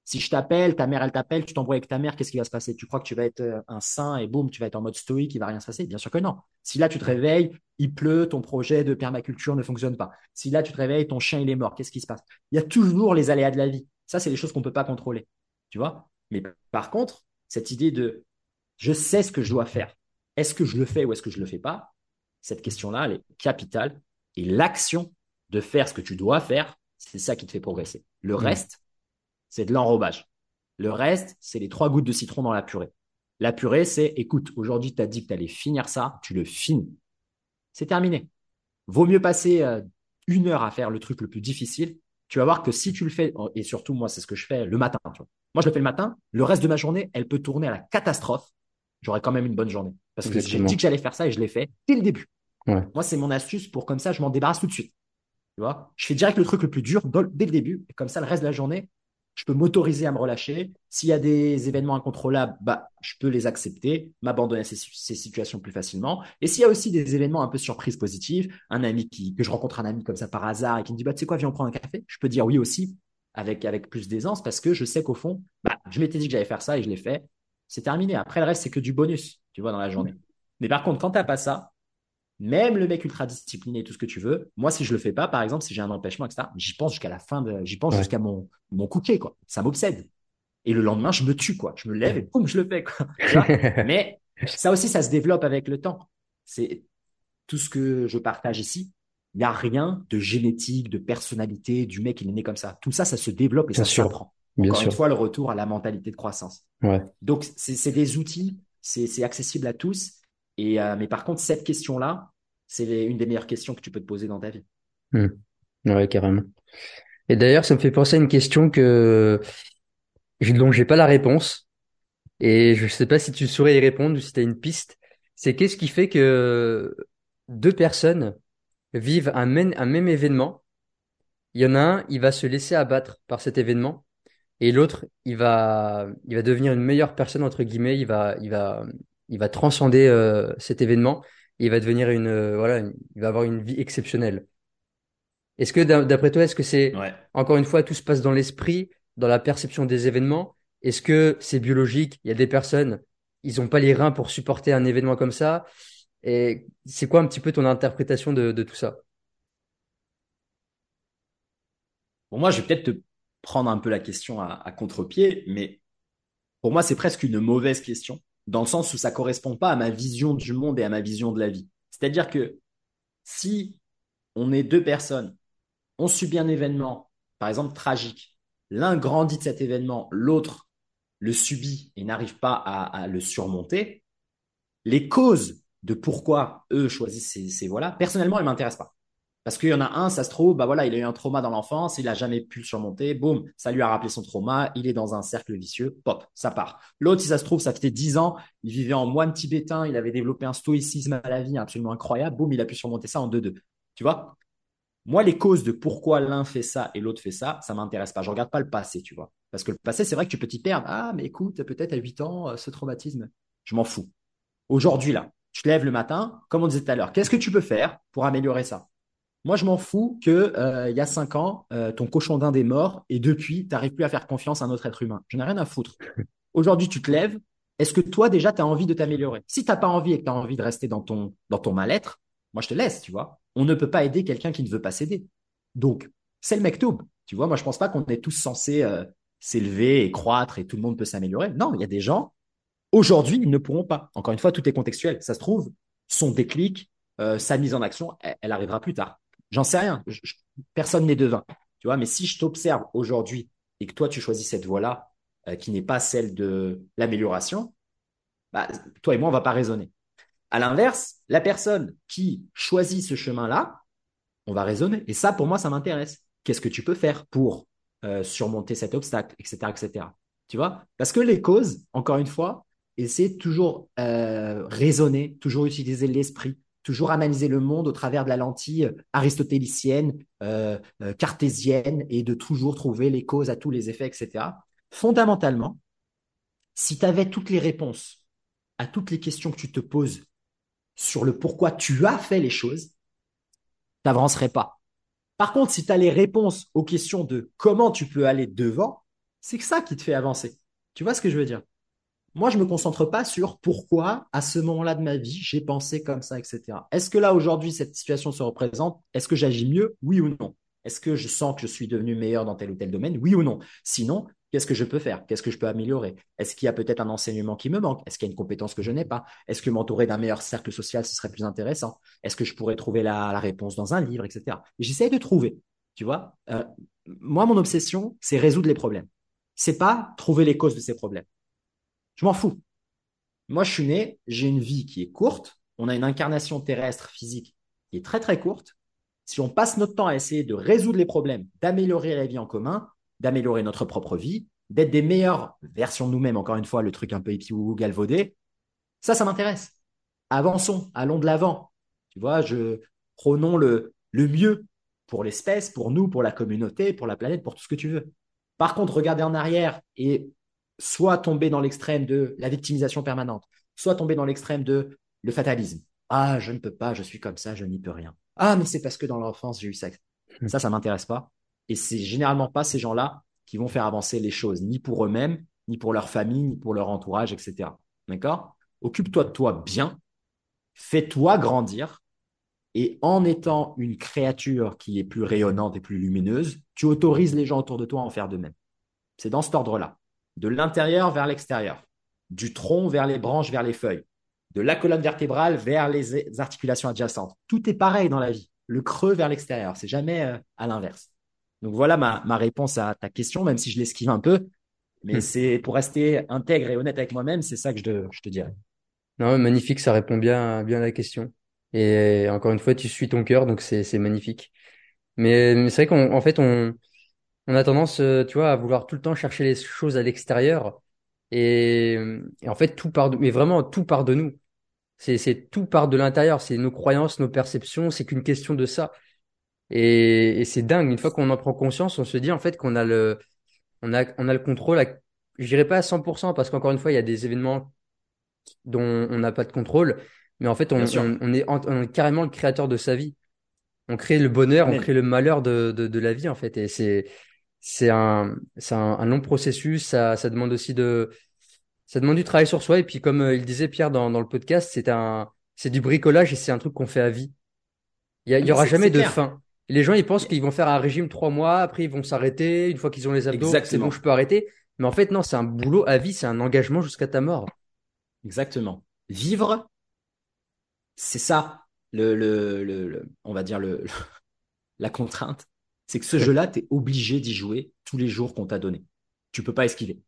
si je t'appelle, ta mère, elle t'appelle, tu t'embrouilles avec ta mère, qu'est-ce qui va se passer? Tu crois que tu vas être euh, un saint et boum, tu vas être en mode stoïque, il va rien se passer? Bien sûr que non. Si là, tu te réveilles, il pleut, ton projet de permaculture ne fonctionne pas. Si là, tu te réveilles, ton chien, il est mort, qu'est-ce qui se passe? Il y a toujours les aléas de la vie. Ça, c'est les choses qu'on ne peut pas contrôler. Tu vois? Mais par contre, cette idée de je sais ce que je dois faire. Est-ce que je le fais ou est-ce que je ne le fais pas? Cette question-là, elle est capitale. Et l'action de faire ce que tu dois faire, c'est ça qui te fait progresser. Le mmh. reste, c'est de l'enrobage. Le reste, c'est les trois gouttes de citron dans la purée. La purée, c'est, écoute, aujourd'hui, tu as dit que tu allais finir ça, tu le finis. C'est terminé. Vaut mieux passer euh, une heure à faire le truc le plus difficile. Tu vas voir que si tu le fais, et surtout moi, c'est ce que je fais le matin. Moi, je le fais le matin. Le reste de ma journée, elle peut tourner à la catastrophe. J'aurai quand même une bonne journée. Parce que j'ai dit que j'allais faire ça et je l'ai fait dès le début. Moi, c'est mon astuce pour comme ça, je m'en débarrasse tout de suite. Tu vois? Je fais direct le truc le plus dur dès le début. Et comme ça, le reste de la journée, je peux m'autoriser à me relâcher. S'il y a des événements incontrôlables, bah, je peux les accepter, m'abandonner à ces, situations plus facilement. Et s'il y a aussi des événements un peu surprises positives, un ami qui, que je rencontre un ami comme ça par hasard et qui me dit, bah, tu sais quoi, viens, on prend un café. Je peux dire oui aussi avec, avec plus d'aisance parce que je sais qu'au fond, bah, je m'étais dit que j'allais faire ça et je l'ai fait. C'est terminé. Après, le reste, c'est que du bonus, tu vois, dans la journée. Mais par contre, quand tu n'as pas ça, même le mec ultra discipliné, tout ce que tu veux, moi, si je le fais pas, par exemple, si j'ai un empêchement, etc., j'y pense jusqu'à la fin de, j'y pense jusqu'à mon, mon coucher, quoi. Ça m'obsède. Et le lendemain, je me tue, quoi. Je me lève et boum, je le fais, quoi. <laughs> <laughs> Mais ça aussi, ça se développe avec le temps. C'est tout ce que je partage ici. Il n'y a rien de génétique, de personnalité, du mec, il est né comme ça. Tout ça, ça se développe et ça s'apprend. Encore une fois, le retour à la mentalité de croissance. Ouais. Donc, c'est des outils, c'est accessible à tous. Et, euh, mais par contre, cette question-là, c'est une des meilleures questions que tu peux te poser dans ta vie. Mmh. Ouais, carrément. Et d'ailleurs, ça me fait penser à une question que dont j'ai pas la réponse. Et je sais pas si tu saurais y répondre ou si tu as une piste. C'est qu'est-ce qui fait que deux personnes vivent un même, un même événement. Il y en a un, il va se laisser abattre par cet événement. Et l'autre, il va, il va devenir une meilleure personne, entre guillemets. Il va, il va, il va transcender euh, cet événement. il va devenir une, euh, voilà, il va avoir une vie exceptionnelle. Est-ce que d'après toi, est-ce que c'est encore une fois tout se passe dans l'esprit, dans la perception des événements? Est-ce que c'est biologique? Il y a des personnes, ils n'ont pas les reins pour supporter un événement comme ça. Et c'est quoi un petit peu ton interprétation de, tout ça? Bon, moi, je vais peut-être te prendre un peu la question à, à contre-pied, mais pour moi, c'est presque une mauvaise question dans le sens où ça correspond pas à ma vision du monde et à ma vision de la vie. C'est-à-dire que si on est deux personnes, on subit un événement, par exemple tragique, l'un grandit de cet événement, l'autre le subit et n'arrive pas à, le surmonter, les causes de pourquoi eux choisissent ces, ces voies-là, personnellement, elles m'intéressent pas. Parce qu'il y en a un, ça se trouve, bah voilà, il a eu un trauma dans l'enfance, il n'a jamais pu le surmonter, boum, ça lui a rappelé son trauma, il est dans un cercle vicieux, pop, ça part. L'autre, si ça se trouve, ça fait dix ans, il vivait en moine tibétain, il avait développé un stoïcisme à la vie absolument incroyable, boum, il a pu surmonter ça en deux-deux. Tu vois? Moi, les causes de pourquoi l'un fait ça et l'autre fait ça, ça m'intéresse pas. Je regarde pas le passé, tu vois. Parce que le passé, c'est vrai que tu peux t'y perdre. Ah, mais écoute, peut-être à 8 ans, euh, ce traumatisme, je m'en fous. Aujourd'hui, là, tu te lèves le matin, comme on disait tout à l'heure, qu'est-ce que tu peux faire pour améliorer ça? Moi, je m'en fous que euh, il y a cinq ans, euh, ton cochon d'Inde est mort et depuis, tu n'arrives plus à faire confiance à un autre être humain. Je n'ai rien à foutre. <laughs> Aujourd'hui, tu te lèves. Est-ce que toi, déjà, tu as envie de t'améliorer? Si tu n'as pas envie et que tu as envie de rester dans ton, dans ton mal-être, moi, je te laisse, tu vois. On ne peut pas aider quelqu'un qui ne veut pas s'aider. Donc, c'est le mektoub. Tu vois, moi, je pense pas qu'on est tous censés euh, s'élever et croître et tout le monde peut s'améliorer. Non, il y a des gens, aujourd'hui, ils ne pourront pas. Encore une fois, tout est contextuel. Ça se trouve, son déclic, sa mise en action, elle arrivera plus tard. J'en sais rien. personne n'est devin. Tu vois, mais si je t'observe aujourd'hui et que toi, tu choisis cette voie-là, euh, qui n'est pas celle de l'amélioration, bah, toi et moi, on va pas raisonner. À l'inverse, la personne qui choisit ce chemin-là, on va raisonner. Et ça, pour moi, ça m'intéresse. Qu'est-ce que tu peux faire pour euh, surmonter cet obstacle, etc., etc. Tu vois? Parce que les causes, encore une fois, essayer toujours euh, raisonner, toujours utiliser l'esprit, toujours analyser le monde au travers de la lentille aristotélicienne, euh, euh, cartésienne, et de toujours trouver les causes à tous les effets, etc. Fondamentalement, si tu avais toutes les réponses à toutes les questions que tu te poses sur le pourquoi tu as fait les choses, tu n'avancerais pas. Par contre, si tu as les réponses aux questions de comment tu peux aller devant, c'est ça qui te fait avancer. Tu vois ce que je veux dire? Moi, je me concentre pas sur pourquoi, à ce moment-là de ma vie, j'ai pensé comme ça, etc. Est-ce que là, aujourd'hui, cette situation se représente? Est-ce que j'agis mieux? Oui ou non Est-ce que je sens que je suis devenu meilleur dans tel ou tel domaine? Oui ou non Sinon, qu'est-ce que je peux faire? Qu'est-ce que je peux améliorer? Est-ce qu'il y a peut-être un enseignement qui me manque? Est-ce qu'il y a une compétence que je n'ai pas? Est-ce que m'entourer d'un meilleur cercle social, ce serait plus intéressant? Est-ce que je pourrais trouver la, réponse dans un livre, etc. J'essaie de trouver, tu vois? Euh, moi, mon obsession, c'est résoudre les problèmes. C'est pas trouver les causes de ces problèmes. Je m'en fous. Moi, je suis né, j'ai une vie qui est courte. On a une incarnation terrestre physique qui est très très courte. Si on passe notre temps à essayer de résoudre les problèmes, d'améliorer la vie en commun, d'améliorer notre propre vie, d'être des meilleures versions de nous-mêmes, encore une fois, le truc un peu épi ou galvaudé, ça, ça m'intéresse. Avançons, allons de l'avant. Tu vois, je prenons le, le mieux pour l'espèce, pour nous, pour la communauté, pour la planète, pour tout ce que tu veux. Par contre, regarder en arrière et soit tomber dans l'extrême de la victimisation permanente, soit tomber dans l'extrême de le fatalisme. Ah, je ne peux pas, je suis comme ça, je n'y peux rien. Ah, mais c'est parce que dans l'enfance, j'ai eu ça. Hmm. Ça, ça m'intéresse pas. Et c'est généralement pas ces gens-là qui vont faire avancer les choses, ni pour eux-mêmes, ni pour leur famille, ni pour leur entourage, etc. D'accord? Occupe-toi de toi bien, fais-toi grandir, et en étant une créature qui est plus rayonnante et plus lumineuse, tu autorises les gens autour de toi à en faire de même. C'est dans cet ordre-là. De l'intérieur vers l'extérieur, du tronc vers les branches, vers les feuilles, de la colonne vertébrale vers les articulations adjacentes. Tout est pareil dans la vie. Le creux vers l'extérieur, c'est jamais euh, à l'inverse. Donc voilà ma, réponse à ta question, même si je l'esquive un peu. Mais hmm. c'est pour rester intègre et honnête avec moi-même, c'est ça que je te, je te dirais. Non, magnifique, ça répond bien, bien à la question. Et encore une fois, tu suis ton cœur, donc c'est, magnifique. Mais, c'est vrai qu'en en fait, on, on a tendance, euh, tu vois, à vouloir tout le temps chercher les choses à l'extérieur. Et, et en fait, tout part de, mais vraiment, tout part de nous. C'est, c'est tout part de l'intérieur. C'est nos croyances, nos perceptions. C'est qu'une question de ça. Et, et c'est dingue. Une fois qu'on en prend conscience, on se dit en fait qu'on a le, on a, on a le contrôle. À, je dirais pas à 100% parce qu'encore une fois, il y a des événements dont on n'a pas de contrôle. Mais en fait, on, on, est, on, est, carrément le créateur de sa vie. On crée le bonheur, on crée le malheur de, de, de la vie en fait. Et c'est, c'est un, c'est un, un, long processus. Ça, ça demande aussi de, ça demande du travail sur soi. Et puis, comme euh, il disait Pierre dans, dans le podcast, c'est un, c'est du bricolage et c'est un truc qu'on fait à vie. Il y, a, il y aura jamais de fin. Les gens, ils pensent qu'ils vont faire un régime trois mois, après ils vont s'arrêter. Une fois qu'ils ont les abdos, c'est bon, je peux arrêter. Mais en fait, non, c'est un boulot à vie, c'est un engagement jusqu'à ta mort. Exactement. Vivre, c'est ça, le, le, le, on va dire le, <laughs> la contrainte. C'est que ce jeu-là, tu es obligé d'y jouer tous les jours qu'on t'a donné. Tu peux pas esquiver.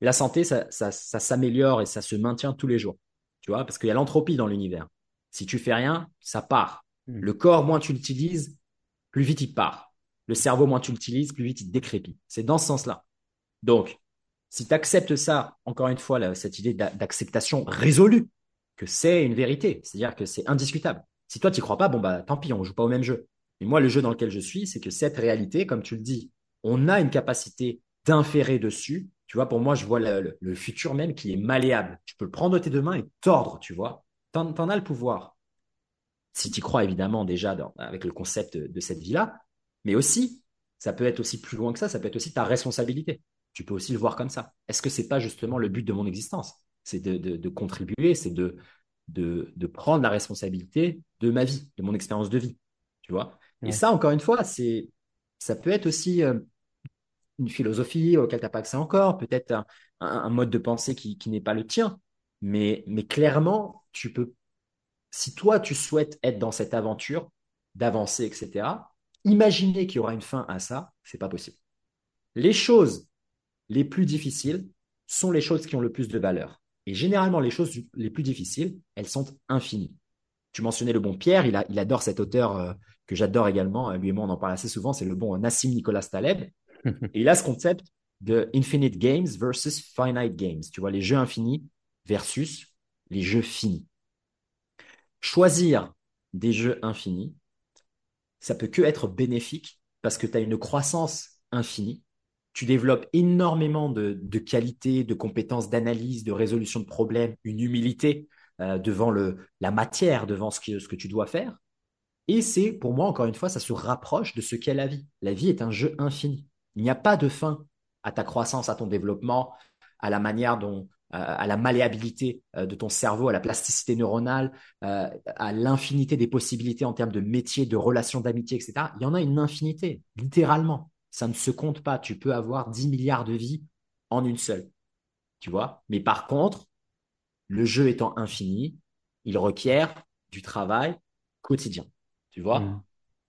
La santé, ça, ça, ça s'améliore et ça se maintient tous les jours. Tu vois, parce qu'il y a l'entropie dans l'univers. Si tu fais rien, ça part. Hmm. Le corps, moins tu l'utilises, plus vite il part. Le cerveau, moins tu l'utilises, plus vite il décrépit. C'est dans ce sens-là. Donc, si tu acceptes ça, encore une fois, là, cette idée d'acceptation résolue, que c'est une vérité, c'est-à-dire que c'est indiscutable. Si toi, tu crois pas, bon, bah, tant pis, on joue pas au même jeu. Et moi, le jeu dans lequel je suis, c'est que cette réalité, comme tu le dis, on a une capacité d'inférer dessus tu vois, pour moi, je vois le, futur même qui est malléable. Tu peux le prendre de tes deux mains et tordre, tu vois. T'en, en as le pouvoir. Si tu crois évidemment déjà avec le concept de, cette vie-là, mais aussi, ça peut être aussi plus loin que ça, ça peut être aussi ta responsabilité. Tu peux aussi le voir comme ça. Est-ce que c'est pas justement le but de mon existence? C'est de, contribuer, c'est de, de, prendre la responsabilité de ma vie, de mon expérience de vie. Tu vois? Et ça, encore une fois, c'est ça peut être aussi euh, une philosophie auquel tu n'as pas accès encore, peut-être un, mode de pensée qui, n'est pas le tien. Mais, mais clairement, tu peux, si toi, tu souhaites être dans cette aventure, d'avancer, etc., imaginer qu'il y aura une fin à ça, c'est pas possible. Les choses les plus difficiles sont les choses qui ont le plus de valeur. Et généralement, les choses les plus difficiles, elles sont infinies. Tu mentionnais le bon Pierre, il, a, il adore cet auteur euh, que j'adore également, lui et moi on en parle assez souvent, c'est le bon Nassim Nicolas Taleb. <laughs> Et il a ce concept de infinite games versus finite games. Tu vois, les jeux infinis versus les jeux finis. Choisir des jeux infinis, ça peut que être bénéfique parce que tu as une croissance infinie. Tu développes énormément de, de qualités, de compétences d'analyse, de résolution de problèmes, une humilité euh, devant le, la matière, devant ce ce que tu dois faire. Et c'est, pour moi, encore une fois, ça se rapproche de ce qu'est la vie. La vie est un jeu infini. Il n'y a pas de fin à ta croissance, à ton développement, à la manière dont, euh, à la malléabilité euh, de ton cerveau, à la plasticité neuronale, euh, à l'infinité des possibilités en termes de métier, de relations d'amitié, etc. Il y en a une infinité, littéralement. Ça ne se compte pas. Tu peux avoir 10 milliards de vies en une seule. Tu vois? Mais par contre, le jeu étant infini, il requiert du travail quotidien. Tu vois mmh.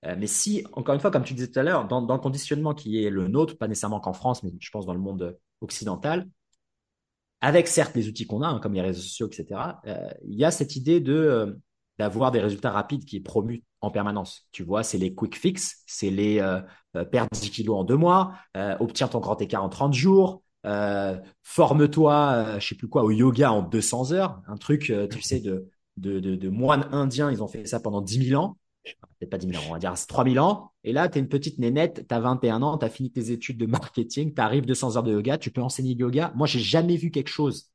Euh, mais si, encore une fois, comme tu disais tout à l'heure, dans, le conditionnement qui est le nôtre, pas nécessairement qu'en France, mais je pense dans le monde occidental, avec certes les outils qu'on a, hein, comme les réseaux sociaux, etc., euh, il y a cette idée de euh, d'avoir des résultats rapides qui est promu en permanence. Tu vois, c'est les quick fix, c'est les perdre 10 kilos en deux mois, obtiens ton grand écart en 30 jours, forme-toi, je sais plus quoi, au yoga en 200 heures, un truc, tu sais, de de, de, moines indiens, ils ont fait ça pendant 10 000 ans. Peut-être pas 10 000 ans, on va dire 3 000 ans. Et là, tu es une petite nénette, tu as 21 ans, tu as fini tes études de marketing, tu arrives 200 heures de yoga, tu peux enseigner le yoga. Moi, j'ai jamais vu quelque chose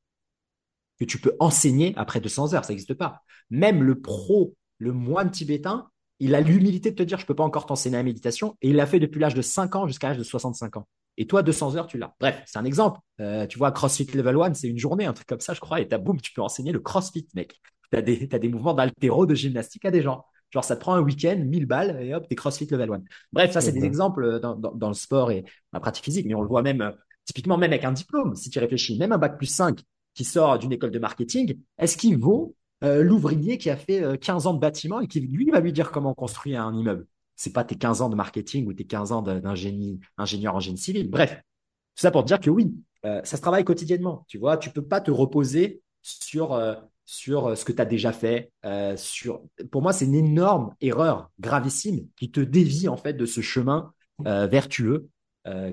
que tu peux enseigner après 200 heures, ça n'existe pas. Même le pro, le moine tibétain, il a l'humilité de te dire, je peux pas encore t'enseigner la méditation, et il l'a fait depuis l'âge de 5 ans jusqu'à l'âge de 65 ans. Et toi, 200 heures, tu l'as. Bref, c'est un exemple. Euh, tu vois, CrossFit Level 1, c'est une journée, un truc comme ça, je crois, et t'as boum, tu peux enseigner le CrossFit, mec. T'as as des mouvements d'altéro, de gymnastique à des gens. Genre, ça te prend un week-end, 1000 balles, et hop, t'es CrossFit Level 1. Bref, ça, c'est des exemples euh, dans, dans, le sport et la pratique physique, mais on le voit même, euh, typiquement, même avec un diplôme, si tu réfléchis, même un bac plus 5 qui sort d'une école de marketing, est-ce qu'il vaut euh, l'ouvrier qui a fait 15 ans de bâtiment et qui, lui, va lui dire comment construire un immeuble? C'est pas tes 15 ans de marketing ou tes 15 ans d'ingénieur en génie civil. Bref, tout ça pour te dire que oui, ça se travaille quotidiennement. Tu vois, tu peux pas te reposer sur sur euh, ce que tu as déjà fait. Euh, sur... Pour moi, c'est une énorme erreur gravissime qui te dévie en fait de ce chemin euh, vertueux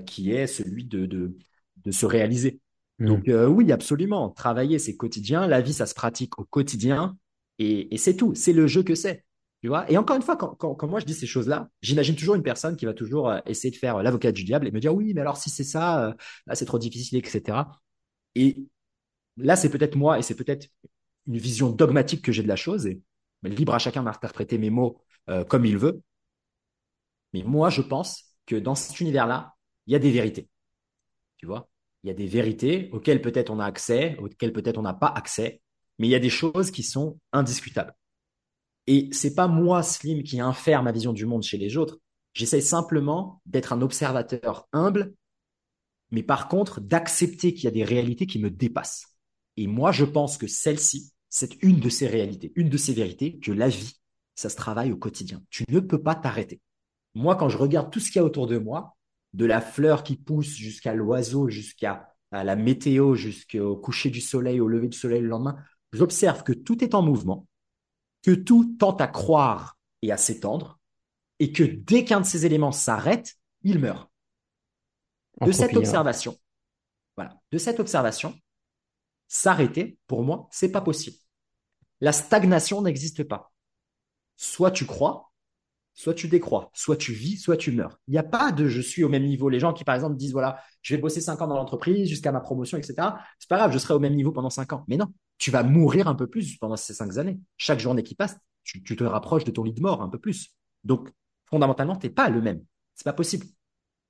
qui est celui de, de, de se réaliser. Mmh. Donc oui, absolument. Travailler, c'est quotidien. La vie, ça se pratique au quotidien. Et, et c'est tout. C'est le jeu que c'est. Tu vois? Et encore une fois, quand, quand, quand moi je dis ces choses-là, j'imagine toujours une personne qui va toujours essayer de faire l'avocat du diable et me dire oui, mais alors si c'est ça, là c'est trop difficile, etc. Et là, c'est peut-être moi et c'est peut-être une vision dogmatique que j'ai de la chose, et mais libre à chacun d'interpréter mes mots euh, comme il veut. Mais moi, je pense que dans cet univers-là, il y a des vérités. Tu vois? Il y a des vérités auxquelles peut-être on a accès, auxquelles peut-être on n'a pas accès, mais il y a des choses qui sont indiscutables. Et c'est pas moi, Slim, qui infère ma vision du monde chez les autres. J'essaie simplement d'être un observateur humble, mais par contre d'accepter qu'il y a des réalités qui me dépassent. Et moi, je pense que celle-ci, c'est une de ces réalités, une de ces vérités, que la vie, ça se travaille au quotidien. Tu ne peux pas t'arrêter. Moi, quand je regarde tout ce qu'il y a autour de moi, de la fleur qui pousse jusqu'à l'oiseau, jusqu'à la météo, jusqu'au coucher du soleil, au lever du soleil le lendemain, j'observe que tout est en mouvement, que tout tente à croire et à s'étendre, et que dès qu'un de ces éléments s'arrête, il meurt. De cette observation, voilà, de cette observation, s'arrêter, pour moi, c'est pas possible. La stagnation n'existe pas. Soit tu crois, soit tu décrois, soit tu vis, soit tu meurs. Il n'y a pas de je suis au même niveau. Les gens qui, par exemple, disent voilà, je vais bosser cinq ans dans l'entreprise jusqu'à ma promotion, etc. C'est pas grave, je serai au même niveau pendant cinq ans. Mais non, tu vas mourir un peu plus pendant ces cinq années. Chaque journée qui passe, tu, te rapproches de ton lit de mort un peu plus. Donc, fondamentalement, t'es pas le même. C'est pas possible.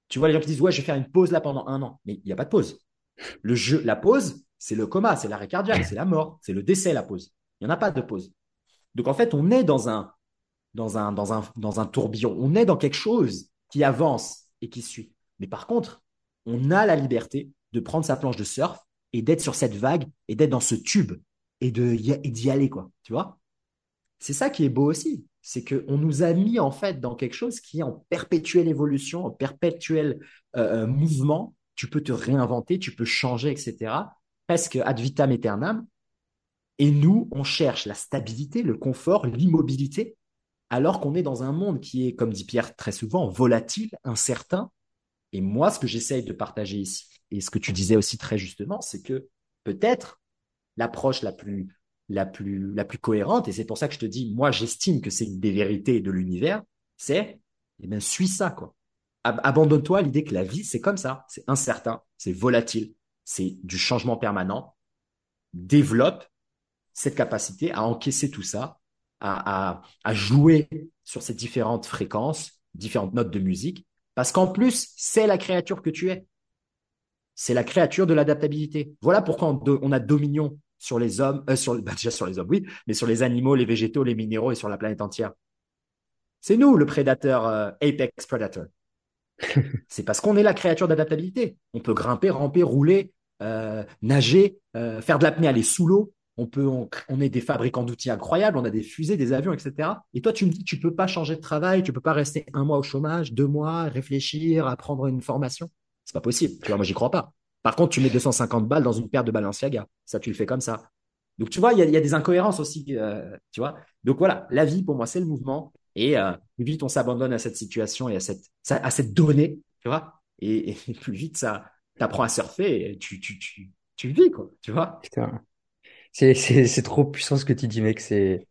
Tu vois les gens qui disent ouais, je vais faire une pause là pendant un an, mais il n'y a pas de pause. Le jeu, la pause, c'est le coma, c'est l'arrêt cardiaque, c'est la mort, c'est le décès, la pause. Il n'y en a pas de pause. Donc en fait, on est dans un, dans un, dans un, dans un tourbillon. On est dans quelque chose qui avance et qui suit. Mais par contre, on a la liberté de prendre sa planche de surf et d'être sur cette vague et d'être dans ce tube et d'y aller quoi. Tu vois? C'est ça qui est beau aussi, c'est que on nous a mis en fait dans quelque chose qui est en perpétuelle évolution, en perpétuel euh, euh, mouvement. Tu peux te réinventer, tu peux changer, etc presque ad vitam aeternam. Et nous, on cherche la stabilité, le confort, l'immobilité, alors qu'on est dans un monde qui est, comme dit Pierre très souvent, volatile, incertain. Et moi, ce que j'essaye de partager ici, et ce que tu disais aussi très justement, c'est que peut-être l'approche la plus, la plus, la plus cohérente, et c'est pour ça que je te dis, moi, j'estime que c'est une des vérités de l'univers, c'est, eh bien, suis ça, quoi. Abandonne-toi à l'idée que la vie, c'est comme ça. C'est incertain, c'est volatile, c'est du changement permanent. Développe cette capacité à encaisser tout ça, à, jouer sur ces différentes fréquences, différentes notes de musique, parce qu'en plus, c'est la créature que tu es. C'est la créature de l'adaptabilité. Voilà pourquoi on, a dominion sur les hommes, euh, sur, bah, déjà sur les hommes, oui, mais sur les animaux, les végétaux, les minéraux et sur la planète entière. C'est nous le prédateur, euh, apex predator. <laughs> c'est parce qu'on est la créature d'adaptabilité. On peut grimper, ramper, rouler, euh, nager, euh, faire de l'apnée, aller sous l'eau. On peut, on, est des fabricants d'outils incroyables, on a des fusées, des avions, etc. Et toi, tu me dis, tu peux pas changer de travail, tu peux pas rester un mois au chômage, deux mois, réfléchir, apprendre une formation. C'est pas possible. Tu vois, moi, crois pas. Par contre, tu mets 250 balles dans une paire de Balenciaga. Ça, tu le fais comme ça. Donc, tu vois, il y a, des incohérences aussi, euh, tu vois. Donc voilà, la vie, pour moi, c'est le mouvement. Et plus vite on s'abandonne à cette situation et à cette, à cette donnée, tu vois, et <laughs> plus vite ça, tu apprends à surfer et tu, tu, tu, tu vis, quoi, tu vois. C'est, c'est, c'est trop puissant ce que tu dis, mec. C'est,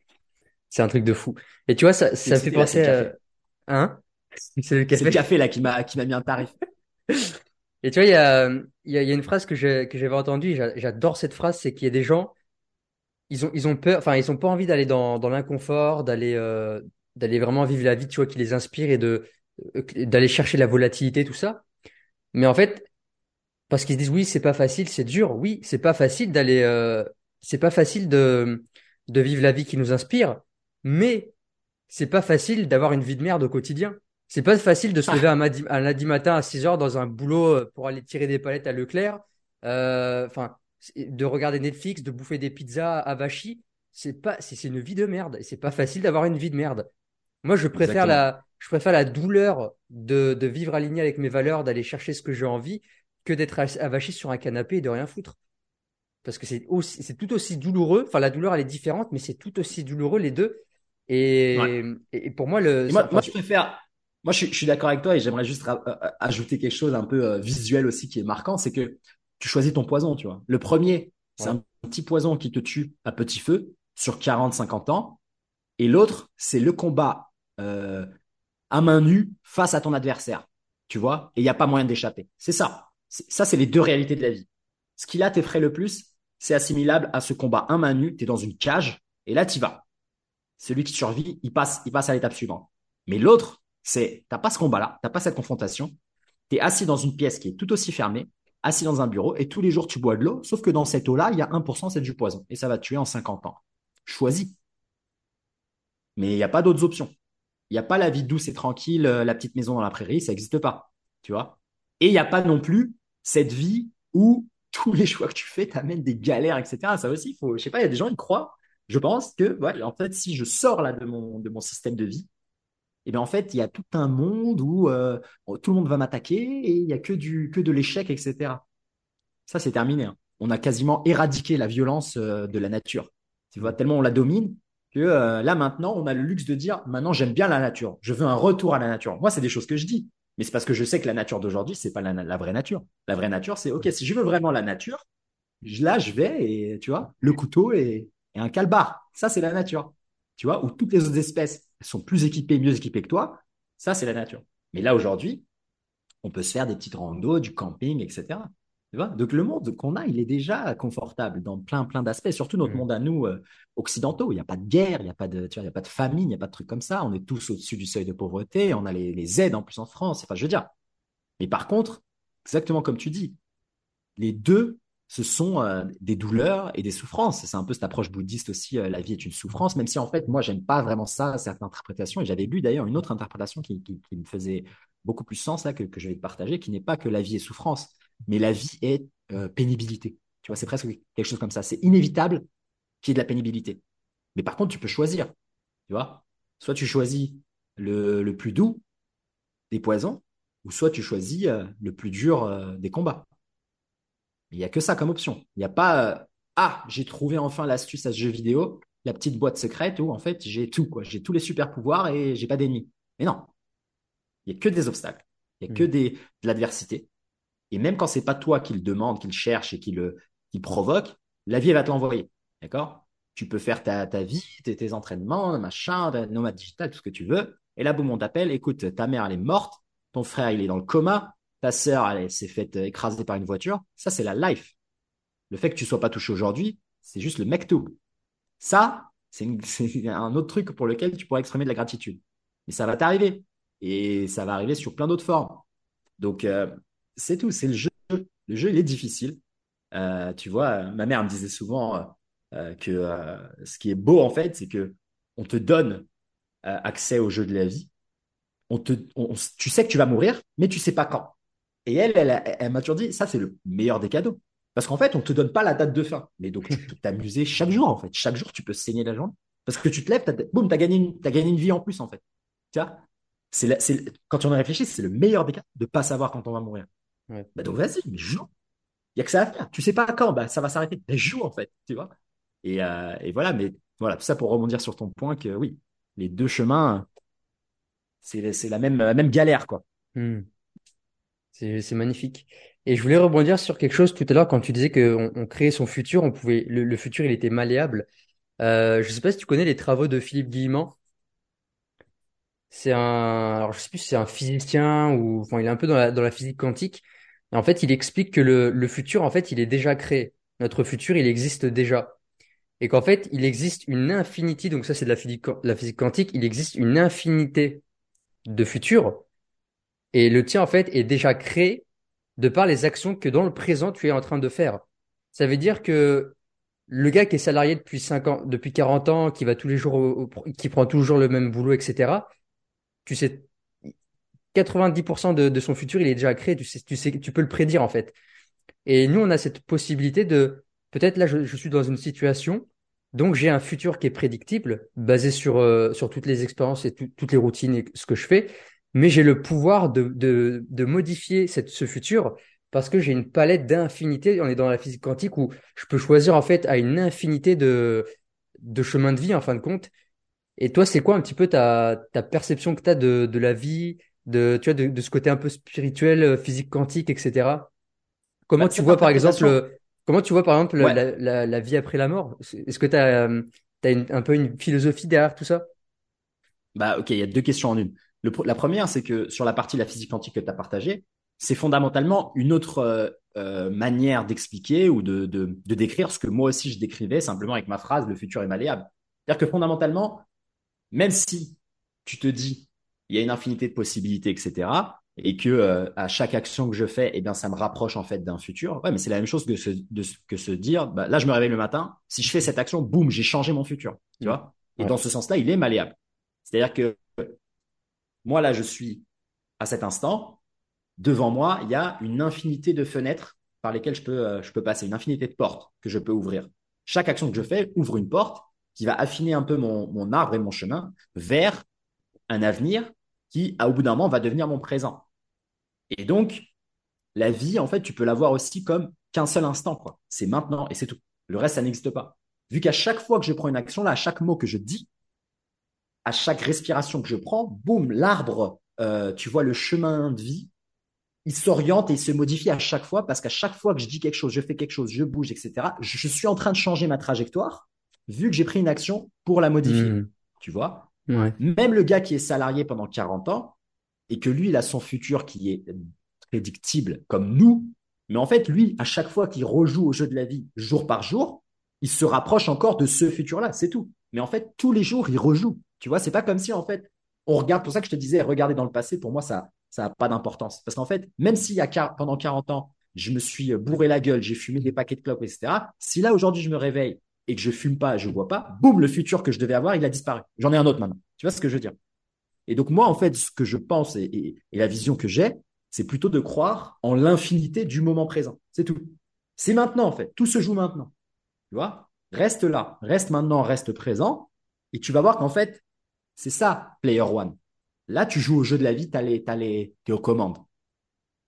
c'est un truc de fou. Et tu vois, ça, ça fait penser à, hein? C'est le café. café, là, qui m'a, qui m'a mis un tarif. Et tu vois, il y a, y a, une phrase que j'ai, que j'avais entendue, j'adore cette phrase, c'est qu'il y a des gens, ils ont, ils ont peur, enfin, ils ont pas envie d'aller dans, dans l'inconfort, d'aller, euh, d'aller vraiment vivre la vie, tu vois, qui les inspire et de, euh, d'aller chercher la volatilité, tout ça. Mais en fait, parce qu'ils disent oui, c'est pas facile, c'est dur. Oui, c'est pas facile d'aller, euh, c'est pas facile de de vivre la vie qui nous inspire, mais c'est pas facile d'avoir une vie de merde au quotidien. C'est pas facile de se lever un, un, lundi matin à 6 heures dans un boulot euh, pour aller tirer des palettes à Leclerc, euh, enfin, de regarder Netflix, de bouffer des pizzas à Vachi. C'est pas, c'est une vie de merde. Et c'est pas facile d'avoir une vie de merde. Moi, je préfère la, je préfère la douleur de, de vivre aligné avec mes valeurs, d'aller chercher ce que j'ai envie, que d'être avachi sur un canapé et de rien foutre. Parce que c'est aussi, c'est tout aussi douloureux. Enfin, la douleur, elle est différente, mais c'est tout aussi douloureux les deux. Et, et pour moi, le. Moi, moi, je préfère. Moi, je, suis d'accord avec toi et j'aimerais juste euh, euh, ajouter quelque chose un peu euh, visuel aussi qui est marquant, c'est que tu choisis ton poison, tu vois. Le premier, c'est un petit poison qui te tue à petit feu sur 40-50 ans. Et l'autre, c'est le combat euh, à main nue face à ton adversaire, tu vois. Et il n'y a pas moyen d'échapper. C'est ça. Ça, c'est les deux réalités de la vie. Ce qui là t'effraie le plus, c'est assimilable à ce combat un main nue. Tu es dans une cage et là, tu vas. Celui qui survit, il passe, il passe à l'étape suivante. Mais l'autre, c'est, t'as pas ce combat-là, t'as pas cette confrontation. Tu es assis dans une pièce qui est tout aussi fermée, assis dans un bureau et tous les jours tu bois de l'eau, sauf que dans cette eau-là, il y a 1%, c'est du poison et ça va te tuer en 50 ans. Choisis. Mais il n'y a pas d'autres options. Il n'y a pas la vie douce et tranquille, euh, la petite maison dans la prairie, ça n'existe pas. Tu vois Et il n'y a pas non plus cette vie où tous les choix que tu fais t'amènent des galères, etc. Ça aussi, il faut, je sais pas, il y a des gens qui croient, je pense que, en fait, si je sors là de mon, de mon système de vie, et eh bien en fait, il y a tout un monde où euh, tout le monde va m'attaquer et il n'y a que, de l'échec, etc. Ça, c'est terminé. Hein. On a quasiment éradiqué la violence euh, de la nature. Tu vois, tellement on la domine que là maintenant, on a le luxe de dire maintenant j'aime bien la nature, je veux un retour à la nature. Moi, c'est des choses que je dis. Mais c'est parce que je sais que la nature d'aujourd'hui, c'est pas la, vraie nature. La vraie nature, c'est OK, si je veux vraiment la nature, là, je vais et tu vois, le couteau et, un calbar. Ça, c'est la nature. Tu vois, où toutes les autres espèces sont plus équipées, mieux équipées que toi. Ça, c'est la nature. Mais là, aujourd'hui, on peut se faire des petites randos, du camping, etc. Donc le monde qu'on a, il est déjà confortable dans plein plein d'aspects, surtout notre mmh. monde à nous euh, occidentaux. Il n'y a pas de guerre, il n'y a pas de, tu vois, il y a pas de famine, il n'y a pas de trucs comme ça. On est tous au-dessus du seuil de pauvreté, on a les, aides en plus en France. Enfin, je veux dire. Mais par contre, exactement comme tu dis, les deux, ce sont euh, des douleurs et des souffrances. C'est un peu cette approche bouddhiste aussi. Euh, la vie est une souffrance, même si en fait, moi, j'aime pas vraiment ça, cette interprétation. Et j'avais lu d'ailleurs une autre interprétation qui, me faisait beaucoup plus sens là que, que je vais te partager, qui n'est pas que la vie est souffrance mais la vie est euh, pénibilité. Tu vois, c'est presque quelque chose comme ça. C'est inévitable qu'il y ait de la pénibilité. Mais par contre, tu peux choisir. Tu vois, soit tu choisis le, le plus doux des poisons, ou soit tu choisis euh, le plus dur euh, des combats. Il n'y a que ça comme option. Il n'y a pas ah j'ai trouvé enfin l'astuce à ce jeu vidéo, la petite boîte secrète où en fait j'ai tout quoi, j'ai tous les super pouvoirs et j'ai pas d'ennemis. Mais non, il n'y a que des obstacles, il n'y a que hmm. des, de l'adversité. Et même quand c'est pas toi qui le demande, qui le cherche et qui le provoque, la vie elle va te l'envoyer. D'accord? Tu peux faire ta, vie, tes, entraînements, machin, nomade digital, tout ce que tu veux. Et là, boum, on t'appelle. Écoute, ta mère elle est morte, ton frère il est dans le coma, ta sœur elle s'est faite écraser par une voiture. Ça c'est la life. Le fait que tu sois pas touché aujourd'hui, c'est juste le mec tout. Ça, <laughs> c'est un autre truc pour lequel tu pourrais exprimer de la gratitude. Mais ça va t'arriver. Et ça va arriver sur plein d'autres formes. Donc, euh, c'est tout, c'est le jeu. Le jeu, il est difficile. Euh, tu vois, ma mère me disait souvent euh, que euh, ce qui est beau, en fait, c'est que on te donne accès au jeu de la vie. On te, tu sais que tu vas mourir, mais tu sais pas quand. Et elle, elle, m'a toujours dit, ça, c'est le meilleur des cadeaux. Parce qu'en fait, on te donne pas la date de fin. Mais donc, tu peux t'amuser chaque jour, en fait. Chaque jour, tu peux saigner la journée. Parce que tu te lèves, boum, t'as gagné, une, as gagné une vie en plus, en fait. Tu vois? C'est, quand on a réfléchi, c'est le meilleur des cas de pas savoir quand on va mourir. Bah donc vas-y, mais joue. Il y a que ça à faire. Tu sais pas quand, bah ça va s'arrêter. Mais joue en fait, tu vois. Et, euh, et, voilà, mais voilà, tout ça pour rebondir sur ton point que oui, les deux chemins, c'est la même, la même galère, quoi. Hmm. C'est magnifique. Et je voulais rebondir sur quelque chose tout à l'heure quand tu disais qu'on on créait son futur, on pouvait, le, futur, il était malléable. Euh, je sais pas si tu connais les travaux de Philippe Guillemant. C'est un, alors je sais plus si c'est un physicien ou, enfin, il est un peu dans la, dans la physique quantique. En fait, il explique que le, futur, en fait, il est déjà créé. Notre futur, il existe déjà. Et qu'en fait, il existe une infinité, donc ça c'est de la physique, la physique quantique, il existe une infinité de futurs. Et le tien, en fait, est déjà créé de par les actions que dans le présent tu es en train de faire. Ça veut dire que le gars qui est salarié depuis 5 ans, depuis 40 ans, qui va tous les jours, qui prend toujours le même boulot, etc. Tu sais, 90% de, de, son futur, il est déjà créé. Tu sais, tu peux le prédire en fait. Et nous, on a cette possibilité de, peut-être là, je, suis dans une situation, donc j'ai un futur qui est prédictible, basé sur euh, toutes les expériences et toutes les routines et ce que je fais mais j'ai le pouvoir de, modifier ce futur parce que j'ai une palette d'infinité. On est dans la physique quantique où je peux choisir en fait à une infinité de, de chemins de vie en fin de compte. Et toi, c'est quoi un petit peu ta, perception que tu as de la vie, de, tu vois, de, de ce côté un peu spirituel, euh, physique quantique, etc. Comment bah, tu vois par exemple, comment tu vois par exemple la, la, la, vie après la mort? Est-ce que tu as, euh, un peu une philosophie derrière tout ça? Bah ok, il y a deux questions en une. La première, c'est que sur la partie de la physique quantique que tu as partagée, c'est fondamentalement une autre euh, euh, manière d'expliquer ou de, décrire ce que moi aussi je décrivais simplement avec ma phrase le futur est malléable. C'est-à-dire que fondamentalement, même si tu te dis il y a une infinité de possibilités, etc., et que euh, à chaque action que je fais, eh bien, ça me rapproche en fait d'un futur. Ouais, mais c'est la même chose que se, que se dire, bah, là, je me réveille le matin, si je fais cette action, boum, j'ai changé mon futur. Tu vois? Et dans ce sens-là, il est malléable. C'est-à-dire que moi, là, je suis à cet instant. Devant moi, il y a une infinité de fenêtres par lesquelles je peux, euh, je peux passer, une infinité de portes que je peux ouvrir. Chaque action que je fais ouvre une porte qui va affiner un peu mon, mon arbre et mon chemin vers un avenir qui, au bout d'un moment, va devenir mon présent. Et donc, la vie, en fait, tu peux la voir aussi comme qu'un seul instant, quoi. C'est maintenant et c'est tout. Le reste, ça n'existe pas. Vu qu'à chaque fois que je prends une action, là, à chaque mot que je dis, à chaque respiration que je prends, boum, l'arbre, euh, tu vois le chemin de vie, il s'oriente et il se modifie à chaque fois parce qu'à chaque fois que je dis quelque chose, je fais quelque chose, je bouge, etc., je, suis en train de changer ma trajectoire vu que j'ai pris une action pour la modifier. Mmh. Tu vois? Même le gars qui est salarié pendant 40 ans et que lui, il a son futur qui est prédictible comme nous, mais en fait, lui, à chaque fois qu'il rejoue au jeu de la vie jour par jour, il se rapproche encore de ce futur-là, c'est tout. Mais en fait, tous les jours, il rejoue. Tu vois, c'est pas comme si en fait, on regarde, pour ça que je te disais, regarder dans le passé, pour moi, ça n'a pas d'importance. Parce qu'en fait, même s'il y a pendant 40 ans, je me suis bourré la gueule, j'ai fumé des paquets de clopes, etc. Si là, aujourd'hui, je me réveille et que je fume pas, je vois pas, boum, le futur que je devais avoir, il a disparu. J'en ai un autre maintenant. Tu vois ce que je veux dire? Et donc, moi, en fait, ce que je pense et, et la vision que j'ai, c'est plutôt de croire en l'infinité du moment présent. C'est tout. C'est maintenant, en fait. Tout se joue maintenant. Tu vois? Reste là, reste maintenant, reste présent. Et tu vas voir qu'en fait, c'est ça, Player One. Là, tu joues au jeu de la vie, tu es aux commandes.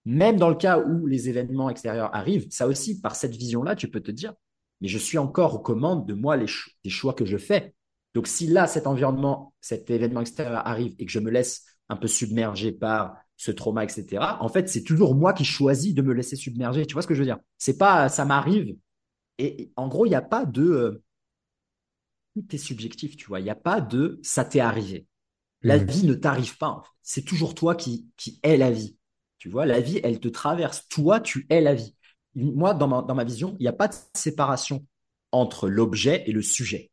Même dans le cas où les événements extérieurs arrivent, ça aussi, par cette vision-là, tu peux te dire, mais je suis encore aux commandes de moi, les des choix que je fais. Donc, si là, cet environnement, cet événement extérieur arrive et que je me laisse un peu submerger par ce trauma, etc., en fait, c'est toujours moi qui choisis de me laisser submerger. Tu vois ce que je veux dire? C'est pas, ça m'arrive. Et, en gros, il n'y a pas de, euh, tout est subjectif, tu vois. Il n'y a pas de ça t'est arrivé. La mmh. vie ne t'arrive pas. En fait. C'est toujours toi qui, qui es la vie. Tu vois, la vie, elle te traverse. Toi, tu es la vie. Moi, dans ma, vision, il n'y a pas de séparation entre l'objet et le sujet.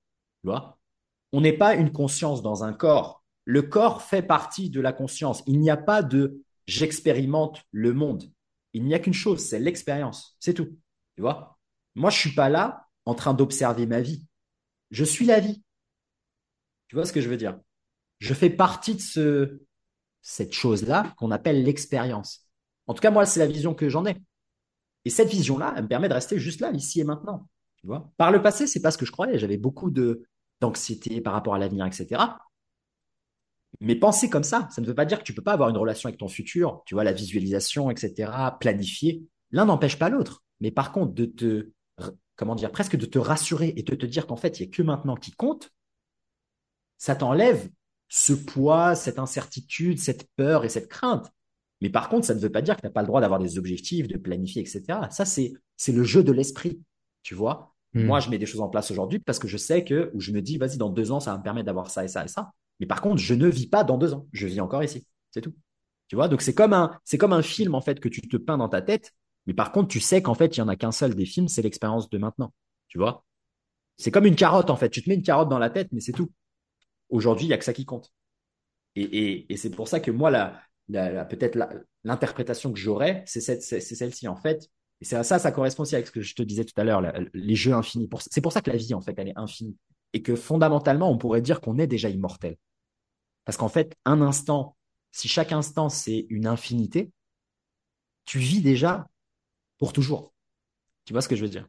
On n'est pas une conscience dans un corps. Le corps fait partie de la conscience. Il n'y a pas de j'expérimente le monde. Il n'y a qu'une chose, c'est l'expérience. C'est tout. Tu vois Moi, je suis pas là en train d'observer ma vie. Je suis la vie. Tu vois ce que je veux dire? Je fais partie de ce, cette chose-là qu'on appelle l'expérience. En tout cas, moi, c'est la vision que j'en ai. Et cette vision-là, elle me permet de rester juste là, ici et maintenant. Par le passé, c'est pas ce que je croyais. J'avais beaucoup d'anxiété par rapport à l'avenir, etc. Mais penser comme ça, ça ne veut pas dire que tu peux pas avoir une relation avec ton futur, tu vois, la visualisation, etc., planifier. L'un n'empêche pas l'autre. Mais par contre, de te comment dire, presque de te rassurer et de te dire qu'en fait, il n'y a que maintenant qui compte, ça t'enlève ce poids, cette incertitude, cette peur et cette crainte. Mais par contre, ça ne veut pas dire que tu n'as pas le droit d'avoir des objectifs, de planifier, etc. Ça, c'est, le jeu de l'esprit, tu vois. Hmm. Moi, je mets des choses en place aujourd'hui parce que je sais que, ou je me dis, vas-y, dans deux ans, ça va me permettre d'avoir ça et ça et ça. Mais par contre, je ne vis pas dans deux ans. Je vis encore ici. C'est tout. Tu vois, donc c'est comme un, c'est comme un film, en fait, que tu te peins dans ta tête. Mais par contre, tu sais qu'en fait, il y en a qu'un seul des films, c'est l'expérience de maintenant. Tu vois? C'est comme une carotte, en fait. Tu te mets une carotte dans la tête, mais c'est tout. Aujourd'hui, il n'y a que ça qui compte. Et, et, c'est pour ça que moi, la, peut-être l'interprétation que j'aurais, c'est celle-ci. En fait, et c'est ça, ça correspond aussi avec ce que je te disais tout à l'heure, les jeux infinis. C'est pour ça que la vie, en fait, elle est infinie. Et que fondamentalement, on pourrait dire qu'on est déjà immortel. Parce qu'en fait, un instant, si chaque instant, c'est une infinité, tu vis déjà pour toujours. Tu vois ce que je veux dire?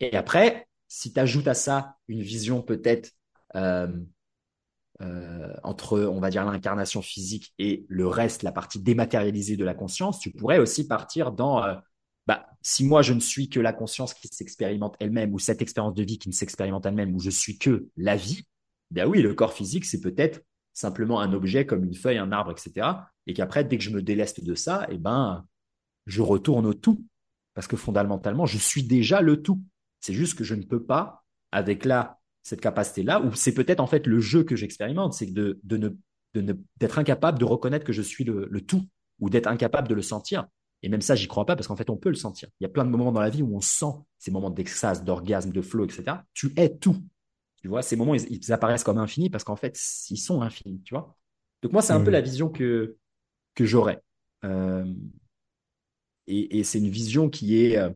Et après, si tu ajoutes à ça une vision peut-être euh, euh, entre, on va dire, l'incarnation physique et le reste, la partie dématérialisée de la conscience, tu pourrais aussi partir dans, euh, bah, si moi je ne suis que la conscience qui s'expérimente elle-même, ou cette expérience de vie qui ne s'expérimente elle-même, ou je suis que la vie, ben oui, le corps physique, c'est peut-être simplement un objet comme une feuille, un arbre, etc. Et qu'après, dès que je me déleste de ça, eh ben, je retourne au tout. Parce que fondamentalement, je suis déjà le tout. C'est juste que je ne peux pas, avec là, cette capacité-là, ou c'est peut-être en fait le jeu que j'expérimente, c'est de, de ne, d'être incapable de reconnaître que je suis le, le tout, ou d'être incapable de le sentir. Et même ça, j'y crois pas parce qu'en fait, on peut le sentir. Il y a plein de moments dans la vie où on sent ces moments d'extase, d'orgasme, de flow, etc. Tu es tout. Tu vois, ces moments, ils, apparaissent comme infinis parce qu'en fait, ils sont infinis, tu vois. Donc moi, c'est un peu mmh. la vision que, que j'aurais. Euh, et, et c'est une vision qui est, euh,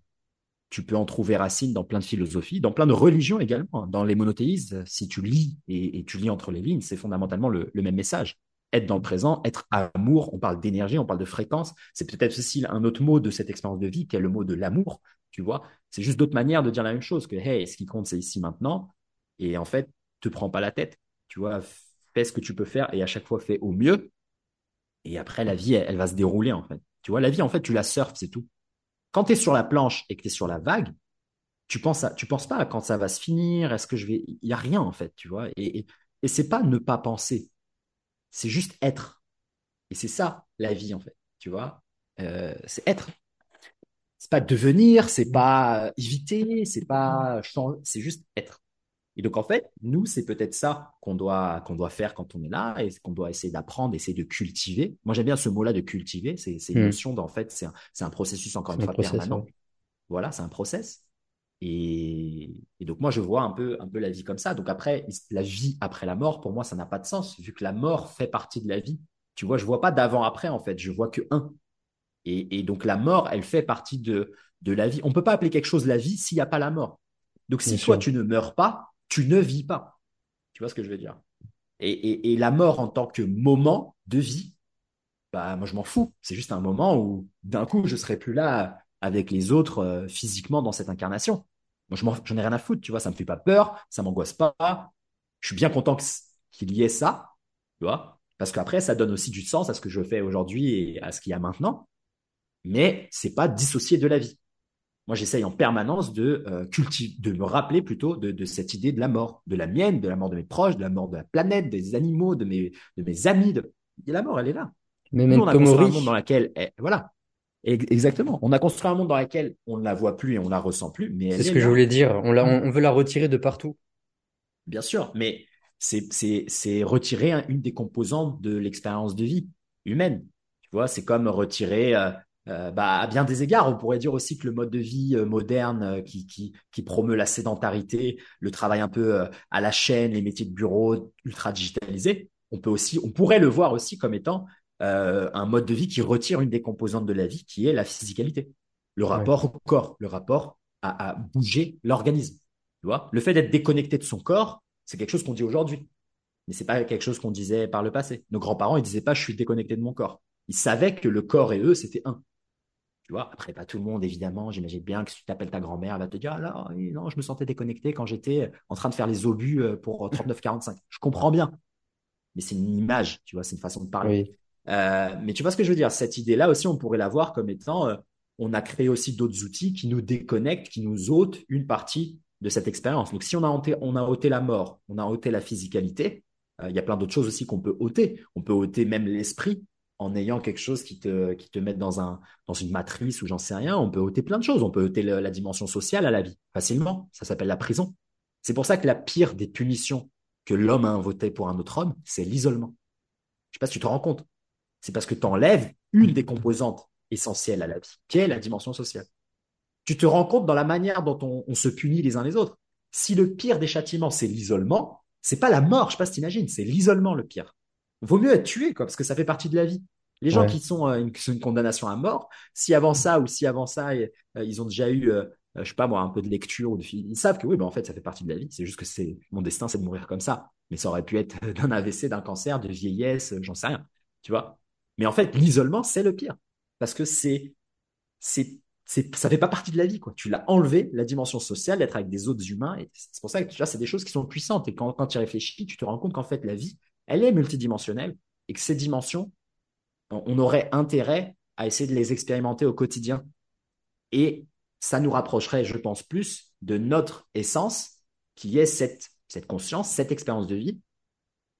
tu peux en trouver racine dans plein de philosophies, dans plein de religions également. Dans les monothéistes, si tu lis et, tu lis entre les lignes, c'est fondamentalement le, même message être dans le présent, être amour, on parle d'énergie, on parle de fréquence, c'est peut-être aussi un autre mot de cette expérience de vie qui est le mot de l'amour, tu vois. C'est juste d'autres manières de dire la même chose que, hey, ce qui compte, c'est ici maintenant. Et en fait, te prends pas la tête, tu vois, fais ce que tu peux faire et à chaque fois fais au mieux. Et après, la vie, elle, va se dérouler, en fait. Tu vois, la vie, en fait, tu la surfes, c'est tout. Quand tu es sur la planche et que tu es sur la vague, tu penses à, tu penses pas à quand ça va se finir, est-ce que je vais, il y a rien, en fait, tu vois. Et, et, c'est pas ne pas penser c'est juste être. Et c'est ça, la vie, en fait. Tu vois euh, C'est être. C'est pas devenir, c'est pas éviter, c'est pas changer, c'est juste être. Et donc, en fait, nous, c'est peut-être ça qu'on doit, qu'on doit faire quand on est là et qu'on doit essayer d'apprendre, essayer de cultiver. Moi, j'aime bien ce mot-là de cultiver. C'est une hmm. notion d'en fait, c'est un, un, processus encore une fois permanent. Voilà, c'est un process. Et, donc moi je vois un peu un peu la vie comme ça. Donc après la vie après la mort pour moi ça n'a pas de sens vu que la mort fait partie de la vie. Tu vois je vois pas d'avant après en fait je vois que un. Et, donc la mort elle fait partie de de la vie. On peut pas appeler quelque chose la vie s'il n'y a pas la mort. Donc si toi tu ne meurs pas tu ne vis pas. Tu vois ce que je veux dire? Et, la mort en tant que moment de vie bah moi je m'en fous. C'est juste un moment où d'un coup je serai plus là avec les autres euh, physiquement dans cette incarnation. Moi, j'en ai rien à foutre, tu vois, ça me fait pas peur, ça m'angoisse pas. Je suis bien content qu'il y ait ça, tu vois, parce qu'après, ça donne aussi du sens à ce que je fais aujourd'hui et à ce qu'il y a maintenant. Mais c'est pas dissocié de la vie. Moi, j'essaye en permanence de euh, cultiver, de me rappeler plutôt de, cette idée de la mort, de la mienne, de la mort de mes proches, de la mort de la planète, des animaux, de mes, de mes amis. De... la mort, elle est là. Mais Nous, on a un monde dans lequel, voilà, Exactement. On a construit un monde dans lequel on ne la voit plus et on ne la ressent plus. Mais c'est ce que je voulais dire. On, on, veut la retirer de partout. Bien sûr, mais c'est retirer une des composantes de l'expérience de vie humaine. Tu vois, c'est comme retirer, euh, euh, bah, à bien des égards, on pourrait dire aussi que le mode de vie euh, moderne qui, qui, qui promeut la sédentarité, le travail un peu à la chaîne, les métiers de bureau ultra digitalisés, on peut aussi, on pourrait le voir aussi comme étant euh, un mode de vie qui retire une des composantes de la vie, qui est la physicalité, le rapport au corps, le rapport à, bouger l'organisme. Tu vois, le fait d'être déconnecté de son corps, c'est quelque chose qu'on dit aujourd'hui, mais c'est pas quelque chose qu'on disait par le passé. Nos grands-parents, ils disaient pas je suis déconnecté de mon corps. Ils savaient que le corps et eux, c'était un. Tu vois, après, pas tout le monde, évidemment. J'imagine bien que si tu t'appelles ta grand-mère, elle va te dire, ah là, non, je me sentais déconnecté quand j'étais en train de faire les obus euh, pour 39-45. Je comprends bien. Mais c'est une image, tu vois, c'est une façon de parler. Euh, mais tu vois ce que je veux dire? Cette idée-là aussi, on pourrait la voir comme étant, euh, on a créé aussi d'autres outils qui nous déconnectent, qui nous ôtent une partie de cette expérience. Donc si on a ôté, on a ôté la mort, on a ôté la physicalité, euh, il y a plein d'autres choses aussi qu'on peut ôter. On peut ôter même l'esprit. En ayant quelque chose qui te, qui te mette dans, un, dans une matrice ou j'en sais rien. On peut ôter plein de choses. On peut ôter la dimension sociale à la vie facilement. Ça s'appelle la prison. C'est pour ça que la pire des punitions que l'homme a inventées pour un autre homme, c'est l'isolement. Je sais pas si tu te rends compte. C'est parce que tu enlèves une des composantes essentielles à la vie, qui est la dimension sociale. Tu te rends compte dans la manière dont on, se punit les uns les autres. Si le pire des châtiments, c'est l'isolement, c'est pas la mort, je sais pas si t'imagines, c'est l'isolement le pire. Vaut mieux être tué, quoi, parce que ça fait partie de la vie. Les gens qui sont euh, une, une, condamnation à mort, si avant ça ou si avant ça, euh, ils ont déjà eu, euh, je sais pas moi, un peu de lecture ou de film, ils savent que oui, ben en fait, ça fait partie de la vie. C'est juste que c'est mon destin, c'est de mourir comme ça. Mais ça aurait pu être <laughs> d'un AVC, d'un cancer, de vieillesse, j'en sais rien, tu vois. Mais en fait, l'isolement, c'est le pire, parce que c'est, c'est, c'est, ça fait pas partie de la vie, quoi. Tu l'as enlevé, la dimension sociale, d'être avec des autres humains, et c'est pour ça que tu vois, c'est des choses qui sont puissantes. Et quand, quand tu réfléchis, tu te rends compte qu'en fait, la vie, elle est multidimensionnelle et que ces dimensions, on aurait intérêt à essayer de les expérimenter au quotidien. Et ça nous rapprocherait, je pense, plus de notre essence, qui est cette, conscience, cette expérience de vie.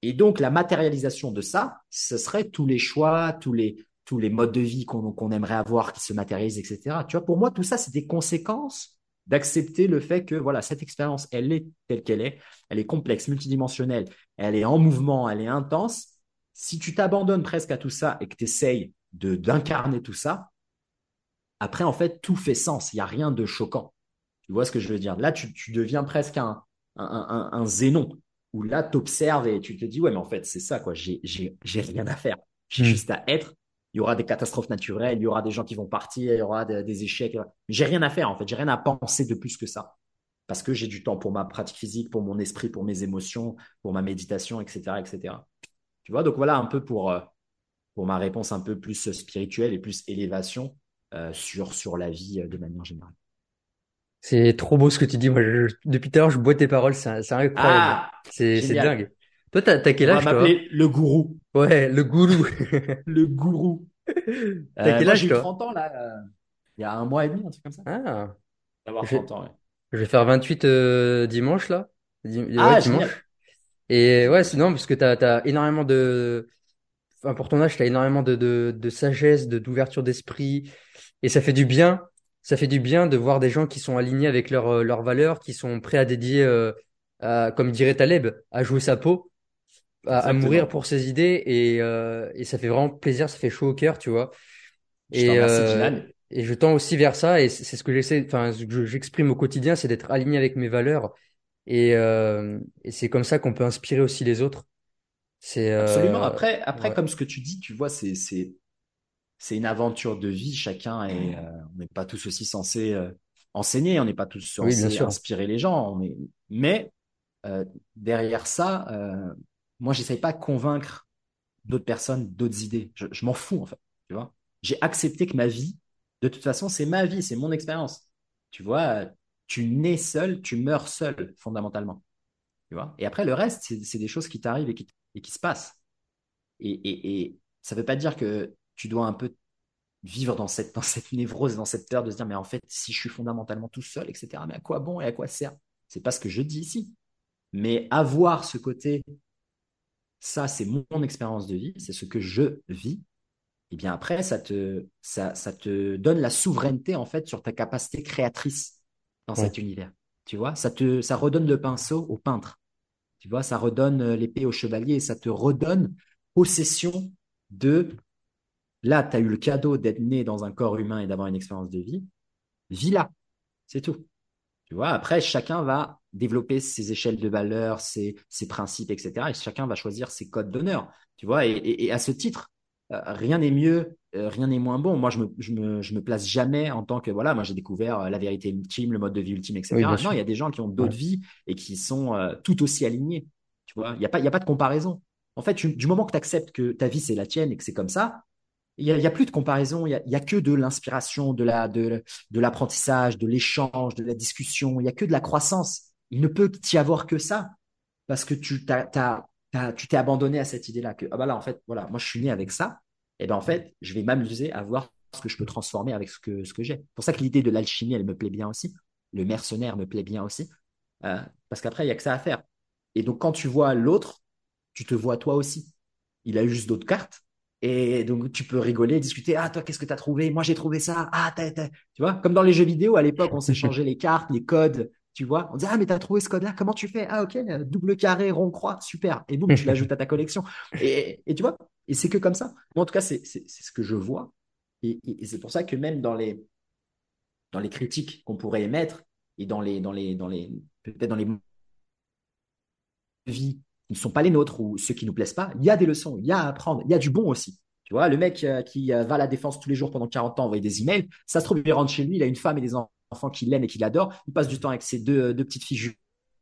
Et donc, la matérialisation de ça, ce serait tous les choix, tous les, tous les modes de vie qu'on aimerait avoir qui se matérialisent, etc. Tu vois, pour moi, tout ça, c'est des conséquences d'accepter le fait que voilà cette expérience, elle est telle qu'elle est, elle est complexe, multidimensionnelle, elle est en mouvement, elle est intense. Si tu t'abandonnes presque à tout ça et que tu essayes de d'incarner tout ça, après en fait tout fait sens. Il n'y a rien de choquant. Tu vois ce que je veux dire? Là, tu, tu deviens presque un, un, un, zénon où là tu observes et tu te dis ouais mais en fait c'est ça quoi. J'ai j'ai rien à faire. J'ai hmm. juste à être il y aura des catastrophes naturelles, il y aura des gens qui vont partir, il y aura des, échecs. J'ai rien à faire en fait, j'ai rien à penser de plus que ça. Parce que j'ai du temps pour ma pratique physique, pour mon esprit, pour mes émotions, pour ma méditation, etc. etc. Tu vois, donc voilà un peu pour, euh, pour ma réponse un peu plus spirituelle et plus élévation euh, sur, sur la vie euh, de manière générale. C'est trop beau ce que tu dis. Moi, depuis tout à l'heure, je bois tes paroles. C'est incroyable. Ah, c'est dingue. Toi, t'as quel âge, On va m'appeler le gourou. Ouais, le gourou. <laughs> le gourou. T'as quel euh, âge, J'ai 30 ans, là. Euh, il y a un mois et demi, un truc comme ça. Ah. D'avoir 30 ans, ouais. Je vais faire 28 euh, dimanche, là. ah, dimanche. Et ouais, sinon, parce que t'as as énormément de... Enfin, pour ton âge, t'as énormément de, de, de sagesse, de d'ouverture d'esprit. Et ça fait du bien. Ça fait du bien de voir des gens qui sont alignés avec leurs leurs valeurs, qui sont prêts à dédier, comme dirait Taleb, à jouer sa peau à, mourir pour ses idées et, euh, et ça fait vraiment plaisir, ça fait chaud au cœur, tu vois. et, euh, et je tends aussi vers ça et c'est ce que j'essaie, enfin, j'exprime au quotidien, c'est d'être aligné avec mes valeurs et, euh, et c'est comme ça qu'on peut inspirer aussi les autres. C'est absolument. Après, après, comme ce que tu dis, tu vois, c'est c'est c'est une aventure de vie. Chacun euh, on n'est pas tous aussi censés enseigner, on n'est pas tous censés inspirer les gens. On est, mais derrière ça, moi, j'essaye pas de convaincre d'autres personnes, d'autres idées. Je, m'en fous, en fait. Tu vois J'ai accepté que ma vie, de toute façon, c'est ma vie, c'est mon expérience. Tu vois, tu nais seul, tu meurs seul, fondamentalement. Tu vois Et après, le reste, c'est des choses qui t'arrivent et qui, et qui se passent. Et, et, ça veut pas dire que tu dois un peu vivre dans cette, dans cette névrose, dans cette peur de se dire, mais en fait, si je suis fondamentalement tout seul, etc., mais à quoi bon et à quoi sert? C'est pas ce que je dis ici. Mais avoir ce côté ça, c'est mon, expérience de vie, c'est ce que je vis. Et bien après, ça te, ça, ça te donne la souveraineté en fait sur ta capacité créatrice dans cet univers. Tu vois, ça te, ça redonne le pinceau au peintre. Tu vois, ça redonne euh, l'épée au chevalier et ça te redonne possession de. Là, tu as eu le cadeau d'être né dans un corps humain et d'avoir une expérience de vie. Vis là, c'est tout. Tu vois, après, chacun va développer ses échelles de valeur, ses, ses principes, etc. Et chacun va choisir ses codes d'honneur. Tu vois, et, et, à ce titre, euh, rien n'est mieux, euh, rien n'est moins bon. Moi, je me, je me, je me place jamais en tant que, voilà, moi, j'ai découvert euh, la vérité ultime, le mode de vie ultime, etc. non, il y a des gens qui ont d'autres vies et qui sont tout aussi alignés. Tu vois, il n'y a, pas, y a pas de comparaison. En fait, du moment que tu acceptes que ta vie, c'est la tienne et que c'est comme ça, il n'y a, plus de comparaison, il n'y a, que de l'inspiration, de la, de, de l'apprentissage, de l'échange, de la discussion, il n'y a que de la croissance. Il ne peut y avoir que ça parce que tu t'as, t'es abandonné à cette idée-là que ah bah en fait voilà moi je suis né avec ça et ben en fait je vais m'amuser à voir ce que je peux transformer avec ce que j'ai. C'est pour ça que l'idée de l'alchimie elle me plaît bien aussi, le mercenaire me plaît bien aussi euh, parce qu'après il y a que ça à faire. Et donc quand tu vois l'autre, tu te vois toi aussi. Il a juste d'autres cartes Et donc, tu peux rigoler, discuter. Ah, toi, qu'est-ce que tu as trouvé? Moi, j'ai trouvé ça. Ah, t'as, tu vois, comme dans les jeux vidéo, à l'époque, on s'échangeait les cartes, les codes, tu vois. On disait, ah, mais t'as trouvé ce code-là, comment tu fais? Ah, ok, double carré, rond, croix, super. Et boum, tu l'ajoutes à ta collection. <laughs> Et, et tu vois, et c'est que comme ça. Moi, en tout cas, c'est ce que je vois. Et, et, c'est pour ça que même dans les, dans les critiques qu'on pourrait émettre, et dans les, dans les, dans les, peut-être dans les vies qui ne sont pas les nôtres ou ceux qui nous plaisent pas, il y a des leçons, il y a à apprendre, il y a du bon aussi. Tu vois, le mec euh, qui euh, va à la défense tous les jours pendant 40 ans envoyer des emails, ça se trouve, il rentre chez lui, il a une femme et des enfants qui l'aiment et qui l'adorent, il passe du temps avec ses deux, petites filles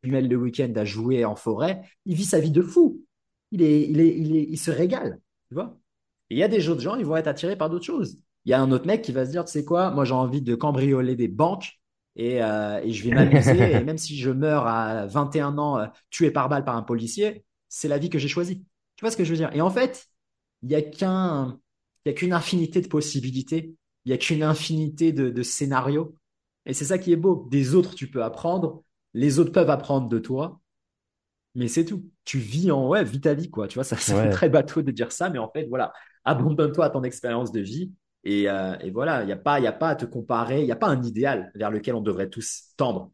jumelles le week-end à jouer en forêt, il vit sa vie de fou. Il, est, il, est, il, est, il se régale, tu vois. Il y a des autres gens, ils vont être attirés par d'autres choses. Il y a un autre mec qui va se dire, tu sais quoi, moi j'ai envie de cambrioler des banques et, euh, et je vais m'amuser. et même si je meurs à 21 ans tué par balle par un policier, c'est la vie que j'ai choisie. Tu vois ce que je veux dire? Et en fait, il n'y a qu'un, il y a qu'une infinité de possibilités, il n'y a qu'une infinité de, scénarios. Et c'est ça qui est beau. Des autres, tu peux apprendre, les autres peuvent apprendre de toi, mais c'est tout. Tu vis en, ouais, vis ta vie, quoi. Tu vois, ça, fait très bateau de dire ça, mais en fait, voilà, abandonne-toi à ton expérience de vie. Et, euh, et voilà, il n'y a, pas, y a pas à te comparer, il n'y a pas un idéal vers lequel on devrait tous tendre.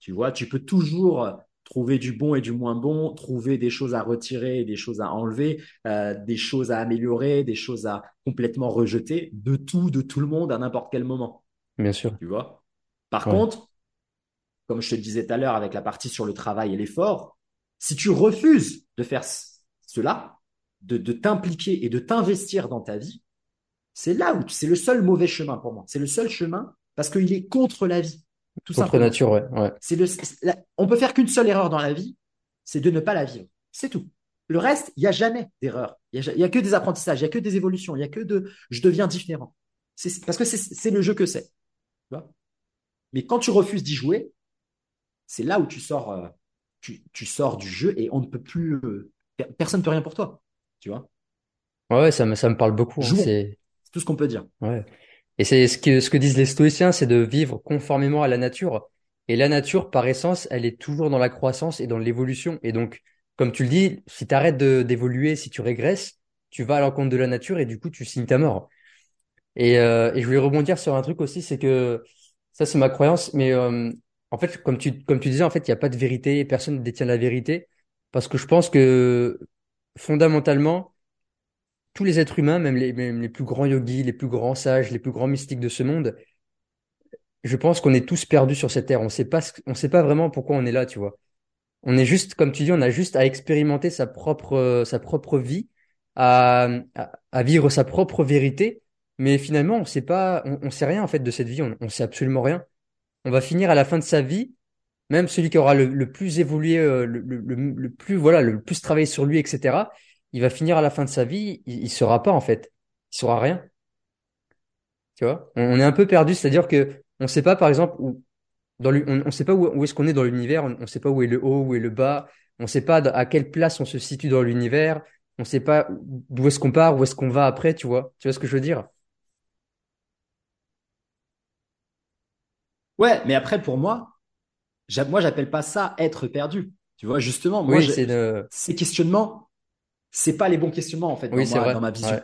Tu vois, tu peux toujours trouver du bon et du moins bon, trouver des choses à retirer, des choses à enlever, euh, des choses à améliorer, des choses à complètement rejeter, de tout, de tout le monde à n'importe quel moment. Bien sûr. Tu vois? Par contre, comme je te disais tout à l'heure avec la partie sur le travail et l'effort, si tu refuses de faire cela, de, de t'impliquer et de t'investir dans ta vie, c'est là où c'est le seul mauvais chemin pour moi. C'est le seul chemin parce qu'il est contre la vie. Tout Contre nature, ouais. C'est le, on peut faire qu'une seule erreur dans la vie, c'est de ne pas la vivre. C'est tout. Le reste, il n'y a jamais d'erreur. Il n'y a, que des apprentissages, il n'y a que des évolutions, il n'y a que de je deviens différent. C'est, parce que c'est le jeu que c'est. Mais quand tu refuses d'y jouer, c'est là où tu sors, euh, tu, tu, sors du jeu et on ne peut plus. Euh, personne ne peut rien pour toi. Tu vois Ouais, ça me, ça me parle beaucoup. Hein, c'est tout ce qu'on peut dire. Ouais. Et c'est ce que, ce que disent les stoïciens, c'est de vivre conformément à la nature. Et la nature, par essence, elle est toujours dans la croissance et dans l'évolution. Et donc, comme tu le dis, si tu arrêtes d'évoluer, si tu régresses, tu vas à l'encontre de la nature et du coup, tu signes ta mort. Et, euh, et je voulais rebondir sur un truc aussi, c'est que ça, c'est ma croyance. Mais euh, en fait, comme tu, comme tu disais, en fait, il n'y a pas de vérité, personne ne détient la vérité. Parce que je pense que fondamentalement, tous les êtres humains, même les, les plus grands yogis, les plus grands sages, les plus grands mystiques de ce monde, je pense qu'on est tous perdus sur cette terre. On sait pas, sait pas vraiment pourquoi on est là, tu vois. On est juste, comme tu dis, on a juste à expérimenter sa propre, sa propre vie, à, à, vivre sa propre vérité. Mais finalement, on sait pas, on, sait rien en fait de cette vie. On, on sait absolument rien. On va finir à la fin de sa vie, même celui qui aura le, plus évolué, euh, le, le, le, plus voilà, le plus travaillé sur lui, etc il va finir à la fin de sa vie, il, il saura pas en fait, il saura rien. Tu vois, on, est un peu perdu, c'est-à-dire que on sait pas par exemple où dans on, on sait pas où, est-ce qu'on est dans l'univers, on, ne sait pas où est le haut, où est le bas, on sait pas à quelle place on se situe dans l'univers, on sait pas d'où est-ce qu'on part, où est-ce qu'on va après, tu vois, tu vois ce que je veux dire? Ouais, mais après pour moi, moi j'appelle pas ça être perdu. Tu vois, justement, moi, oui, ces questionnements, c'est pas les bons questionnements en fait dans, ma, vision.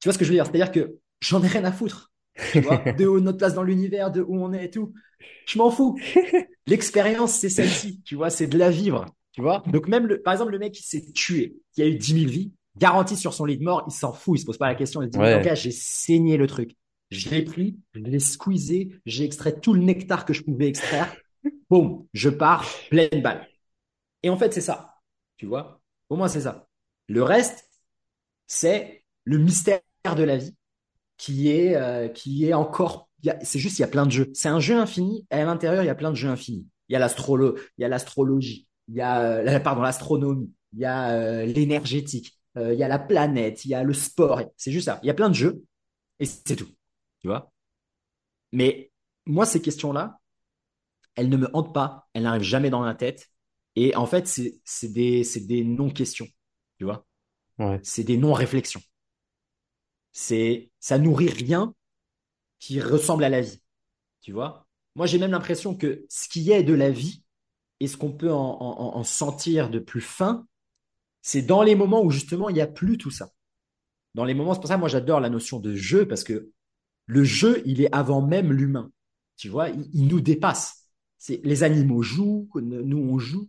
Tu vois ce que je veux dire? C'est-à-dire que j'en ai rien à foutre. Tu vois, <laughs> de où notre place dans l'univers, de où on est et tout. Je m'en fous. <laughs> L'expérience, c'est celle-ci. Tu vois, c'est de la vivre. Tu vois? Donc même le, par exemple, le mec qui s'est tué, qui a eu 10 000 vies, garanti sur son lit de mort, il s'en fout, il se pose pas la question. Il dit, ouais. j'ai saigné le truc. Je l'ai pris, je l'ai squeezé, j'ai extrait tout le nectar que je pouvais extraire. Boum, je pars pleine balle. Et en fait, c'est ça. Tu vois? Au moins, c'est ça. Le reste, c'est le mystère de la vie qui est, euh, qui est encore. C'est juste, il y a plein de jeux. C'est un jeu infini. Et à l'intérieur, il y a plein de jeux infinis. Il y a l'astrolo, il y a l'astrologie, il y a euh, l'astronomie, il y a euh, l'énergétique, il y a la planète, il y a le sport. C'est juste ça. Il y a plein de jeux et c'est tout. Tu vois. Mais moi, ces questions-là, elles ne me hantent pas. Elles n'arrivent jamais dans ma tête. Et en fait, c'est des, des non-questions. Tu vois C'est des non-réflexions. C'est ça nourrit rien qui ressemble à la vie. Tu vois Moi, j'ai même l'impression que ce qui est de la vie et ce qu'on peut en, sentir de plus fin, c'est dans les moments où justement il n'y a plus tout ça. dans les moments, c'est pour ça que moi j'adore la notion de jeu parce que le jeu, il est avant même l'humain. Tu vois, il, nous dépasse. Les animaux jouent, nous on joue,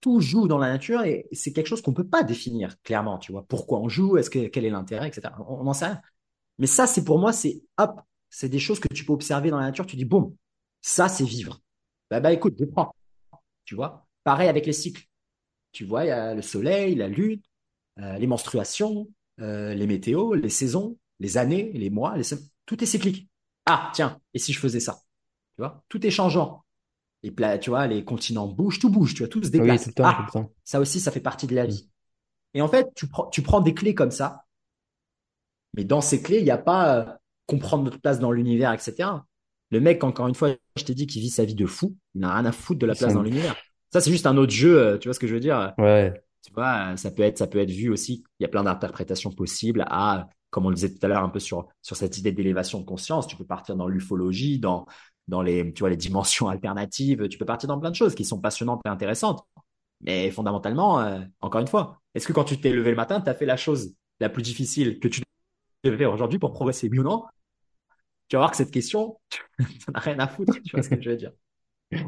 tout joue dans la nature et c'est quelque chose qu'on peut pas définir clairement. Tu vois, pourquoi on joue, est-ce que quel est l'intérêt, etc. On n'en sait rien. Mais ça, c'est pour moi, c'est hop, c'est des choses que tu peux observer dans la nature. Tu dis bon, ça c'est vivre. Bah bah écoute, je prends. Tu vois, pareil avec les cycles. Tu vois, il y a le soleil, la lune, euh, les menstruations, euh, les météos, les saisons, les années, les mois, les tout est cyclique. Ah, tiens, et si je faisais ça? Tu vois, tout est changeant. Et tu vois, les continents bougent, tout bouge, tu vois, tout se déplace. ah, Ça aussi, ça fait partie de la vie. Et en fait, tu prends, tu prends des clés comme ça, mais dans ces clés, il n'y a pas euh, comprendre notre place dans l'univers, etc. Le mec, encore une fois, je t'ai dit qu'il vit sa vie de fou, il n'a rien à foutre de la place dans l'univers. Ça, c'est juste un autre jeu, euh, tu vois ce que je veux dire? Ouais. Tu vois, ça peut être, ça peut être vu aussi. Il y a plein d'interprétations possibles à, comme on le disait tout à l'heure, un peu sur sur cette idée d'élévation de conscience. Tu peux partir dans l'ufologie, dans dans les, tu vois, les dimensions <laughs> alternatives. Tu peux partir dans plein de choses qui sont passionnantes et intéressantes. Mais fondamentalement, euh, encore une fois, est-ce que quand tu t'es levé le matin, tu as fait la chose la plus difficile que tu devais faire aujourd'hui pour progresser mieux non? Tu vas voir que cette question, <laughs> ça n'a rien à foutre. Tu vois ce que je veux dire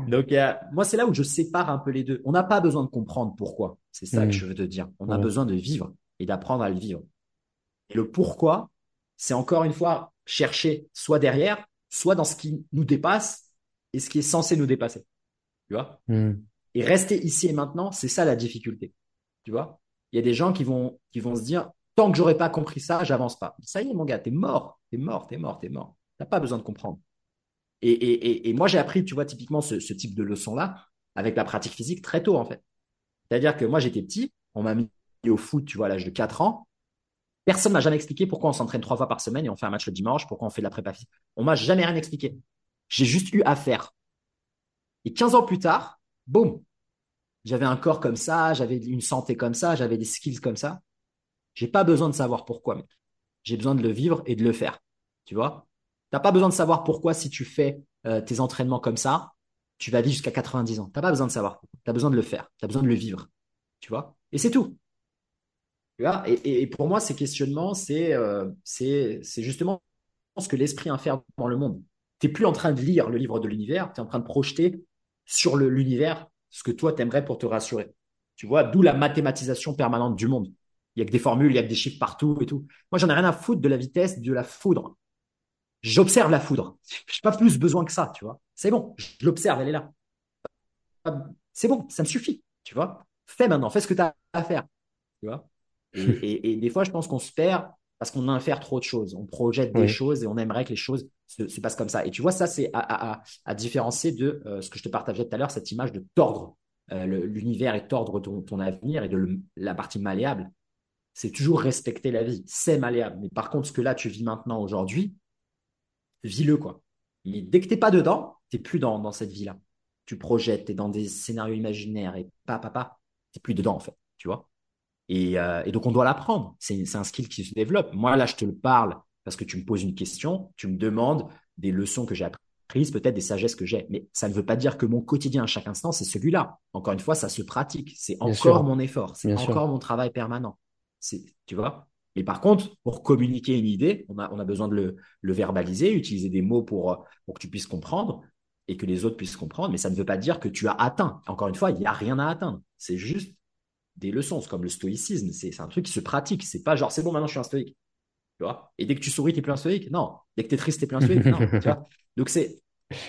donc, moi, c'est là où je sépare un peu les deux. On n'a pas besoin de comprendre pourquoi. C'est ça que mm. je veux te dire. On a besoin de vivre et d'apprendre à le vivre. Et le pourquoi, c'est encore une fois chercher soit derrière, soit dans ce qui nous dépasse et ce qui est censé nous dépasser. Tu vois? Mm. Et rester ici et maintenant, c'est ça la difficulté. Tu vois? Il y a des gens qui vont, qui vont se dire, tant que j'aurais pas compris ça, j'avance pas. Ça y est, mon gars, t'es mort, t'es mort, t'es mort, t'es mort. T'as pas besoin de comprendre. Et, et, et, moi, j'ai appris, tu vois, typiquement ce, ce type de leçon-là avec la pratique physique très tôt, en fait. C'est-à-dire que moi, j'étais petit, on m'a mis au foot, tu vois, à l'âge de 4 ans. Personne m'a jamais expliqué pourquoi on s'entraîne trois fois par semaine et on fait un match le dimanche, pourquoi on fait de la prépa physique. On m'a jamais rien expliqué. J'ai juste eu à faire. Et 15 ans plus tard, boum, j'avais un corps comme ça, j'avais une santé comme ça, j'avais des skills comme ça. J'ai pas besoin de savoir pourquoi, mec. J'ai besoin de le vivre et de le faire. Tu vois? T'as pas besoin de savoir pourquoi si tu fais euh, tes entraînements comme ça, tu vas vivre jusqu'à 90 ans. T'as pas besoin de savoir. Tu as besoin de le faire. Tu as besoin de le vivre. Tu vois? Et c'est tout. Et, pour moi, ces questionnements, c'est euh, c'est justement ce que l'esprit infère dans le monde. Tu n'es plus en train de lire le livre de l'univers, tu es en train de projeter sur l'univers ce que toi t'aimerais pour te rassurer. Tu vois, d'où la mathématisation permanente du monde. Il y a que des formules, il y a que des chiffres partout et tout. Moi, j'en ai rien à foutre de la vitesse de la foudre j'observe la foudre. <laughs> Je n'ai pas plus besoin que ça, tu vois. C'est bon, je l'observe, elle est là. C'est bon, ça me suffit, tu vois. Fais maintenant, fais ce que tu as à faire, tu vois. Et, des fois, je pense qu'on se perd parce qu'on infère trop de choses. On projette des choses et on aimerait que les choses se, passent comme ça. Et tu vois, ça, c'est à, différencier de euh, ce que je te partageais tout à l'heure, cette image de tordre euh, l'univers et tordre ton, ton, avenir et de la partie malléable. C'est toujours respecter la vie. C'est malléable. Mais par contre, ce que là, tu vis maintenant, aujourd'hui, vis-le, quoi. Mais dès que t'es pas dedans, t'es plus dans, dans cette vie-là. Tu projettes, t'es dans des scénarios imaginaires et pas, pas, pas, t'es plus dedans, en fait, tu vois. Et, euh, et donc, on doit l'apprendre. C'est, un skill qui se développe. Moi, là, je te le parle parce que tu me poses une question, tu me demandes des leçons que j'ai apprises, peut-être des sagesses que j'ai. Mais ça ne veut pas dire que mon quotidien à chaque instant, c'est celui-là. Encore une fois, ça se pratique. C'est encore mon effort. C'est encore mon travail permanent. Tu vois? Mais par contre, pour communiquer une idée, on a, on a besoin de le, le, verbaliser, utiliser des mots pour, pour que tu puisses comprendre et que les autres puissent comprendre. Mais ça ne veut pas dire que tu as atteint. Encore une fois, il n'y a rien à atteindre. C'est juste des leçons. C'est comme le stoïcisme. C'est un truc qui se pratique. C'est pas genre, c'est bon, maintenant je suis un stoïque. Tu vois? Et dès que tu souris, tu es plus un stoïque? Non. Dès que tu es triste, tu plus un stoïque? Non. tu vois? Donc c'est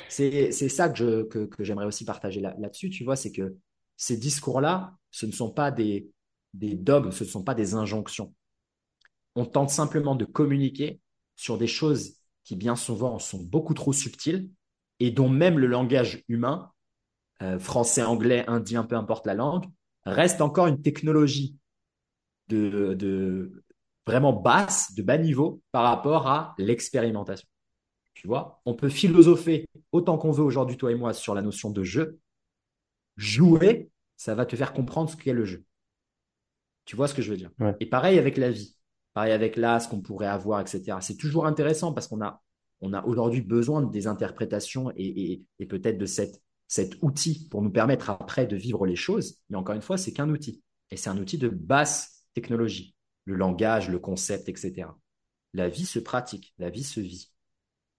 c'est ça que je que, que j'aimerais aussi partager là-dessus. tu vois, c'est que ces discours-là, ce ne sont pas des, des dogmes, ce ne sont pas des injonctions on tente simplement de communiquer sur des choses qui bien souvent sont beaucoup trop subtiles et dont même le langage humain, euh, français, anglais, indien, peu importe la langue, reste encore une technologie de, vraiment basse, de bas niveau par rapport à l'expérimentation. Tu vois, on peut philosopher autant qu'on veut aujourd'hui, toi et moi, sur la notion de jeu. Jouer, ça va te faire comprendre ce qu'est le jeu. Tu vois ce que je veux dire? Et pareil avec la vie. Pareil avec l'as qu'on pourrait avoir, etc. C'est toujours intéressant parce qu'on a, on a aujourd'hui besoin des interprétations et, peut-être de cette, cet outil pour nous permettre après de vivre les choses. Mais encore une fois, c'est qu'un outil. Et c'est un outil de basse technologie. le langage, le concept, etc. La vie se pratique, la vie se vit.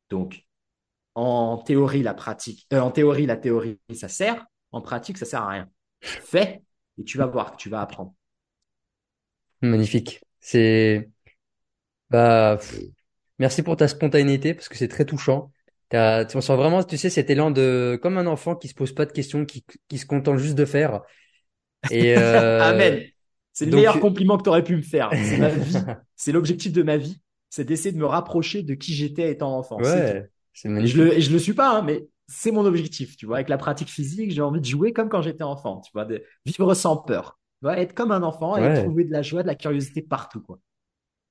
Donc, en théorie, la pratique, euh, en théorie, la théorie, ça sert. En pratique, ça sert à rien. Fais et tu vas voir que tu vas apprendre. Magnifique. C'est, bah, merci pour ta spontanéité parce que c'est très touchant. As, tu sens vraiment, tu sais, cet élan de, comme un enfant qui se pose pas de questions, qui, qui se contente juste de faire. Et <laughs> euh... Amen. C'est le meilleur compliment que tu aurais pu me faire. C'est ma vie. <laughs> c'est l'objectif de ma vie. C'est d'essayer de me rapprocher de qui j'étais étant enfant. Ouais. C'est magnifique. Je le, je le suis pas, hein, mais c'est mon objectif. Tu vois, avec la pratique physique, j'ai envie de jouer comme quand j'étais enfant. Tu vois, de vivre sans peur. Tu vois, être comme un enfant et trouver de la joie, de la curiosité partout, quoi.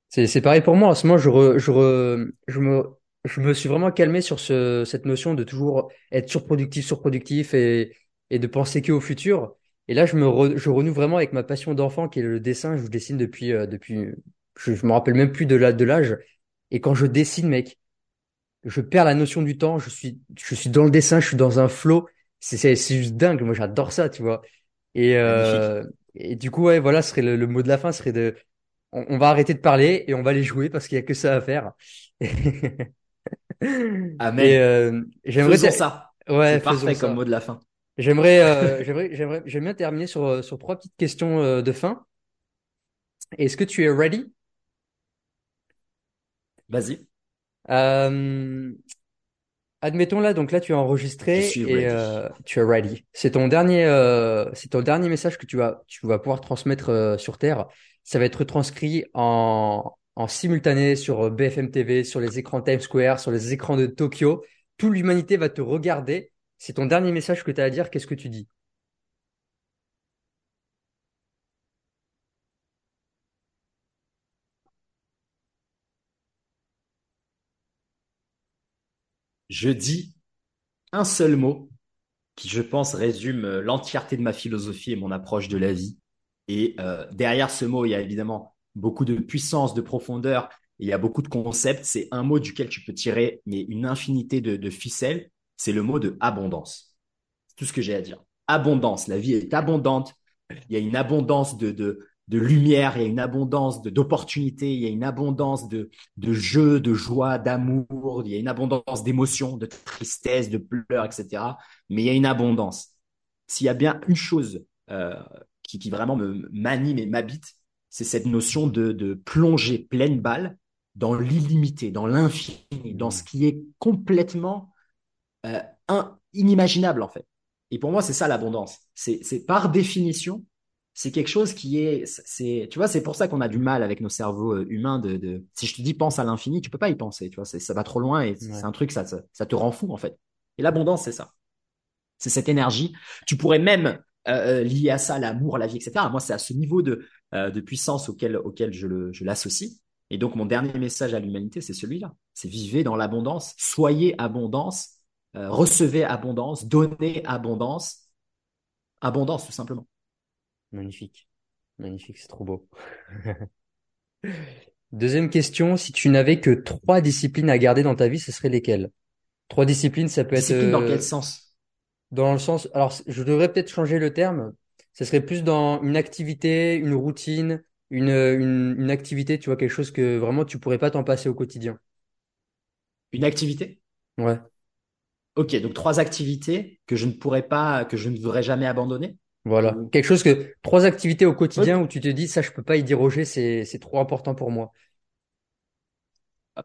C'est, c'est pareil pour moi. En ce moment, je, re, je, je me, je me suis vraiment calmé sur ce, cette notion de toujours être surproductif, surproductif et, et de penser qu'au futur. Et là, je me je renoue vraiment avec ma passion d'enfant qui est le dessin. Je dessine depuis, euh, depuis, je, je me rappelle même plus de l'âge, de l'âge. Et quand je dessine, mec, je perds la notion du temps. Je suis, je suis dans le dessin, je suis dans un flow. C'est, c'est, c'est juste dingue. Moi, j'adore ça, tu vois. Et, euh, et du coup, ouais, voilà, ce serait le, le, mot de la fin, serait de, on, on, va arrêter de parler et on va les jouer parce qu'il y a que ça à faire. <laughs> <laughs> Amen. Euh, j'aimerais ça. Ouais, c'est parfait comme mot de la fin. J'aimerais, euh, <laughs> j'aimerais, j'aimerais, j'aimerais bien terminer sur euh, sur trois petites questions de fin. Est-ce que tu es ready? Vas-y. Euh, admettons là, donc là tu as enregistré et euh, tu es ready. C'est ton dernier, euh, c'est ton dernier message que tu vas, tu vas pouvoir transmettre sur Terre. Ça va être transcrit en, simultané sur BFM TV, sur les écrans Times Square, sur les écrans de Tokyo. Toute l'humanité va te regarder. C'est ton dernier message que tu as à dire. Qu'est-ce que tu dis? Je dis un seul mot qui, je pense, résume euh, l'entièreté de ma philosophie et mon approche de la vie. Et euh, derrière ce mot, il y a évidemment beaucoup de puissance, de profondeur, il y a beaucoup de concepts. C'est un mot duquel tu peux tirer mais une infinité de, ficelles. C'est le mot de abondance. C'est tout ce que j'ai à dire. Abondance. La vie est abondante. Il y a une abondance de, lumière, il y a une abondance d'opportunités, il y a une abondance de, de jeux, de joie, d'amour, il y a une abondance d'émotions, de tristesse, de pleurs, etc. Mais il y a une abondance. S'il y a bien une chose euh, qui, qui vraiment me m'anime et m'habite, c'est cette notion de, de plonger pleine balle dans l'illimité, dans l'infini, dans ce qui est complètement euh, inimaginable en fait. Et pour moi, c'est ça l'abondance. C'est par définition c'est quelque chose qui est, c'est, tu vois, c'est pour ça qu'on a du mal avec nos cerveaux euh, humains de, de, si je te dis pense à l'infini, tu peux pas y penser, tu vois, ça va trop loin et c'est un truc, ça, ça, te rend fou, en fait. Et l'abondance, c'est ça. C'est cette énergie. Tu pourrais même euh, lier à ça l'amour, la vie, etc. Moi, c'est à ce niveau de, de puissance auquel, auquel je, le, je l'associe. Et donc, mon dernier message à l'humanité, c'est celui-là. C'est vivez dans l'abondance, soyez abondance, recevez abondance, donnez abondance, abondance, tout simplement. Magnifique. Magnifique, c'est trop beau. <laughs> Deuxième question, si tu n'avais que trois disciplines à garder dans ta vie, ce seraient lesquelles? Trois disciplines, ça peut être... dans quel euh, sens? Dans le sens, alors je devrais peut-être changer le terme. Ce serait plus dans une activité, une routine, une, une, une activité, tu vois, quelque chose que vraiment tu pourrais pas t'en passer au quotidien. Une activité? Ouais. Ok, donc trois activités que je ne pourrais pas, que je ne voudrais jamais abandonner? Voilà, quelque chose que trois activités au quotidien où tu te dis ça je peux pas y déroger, c'est c'est trop important pour moi.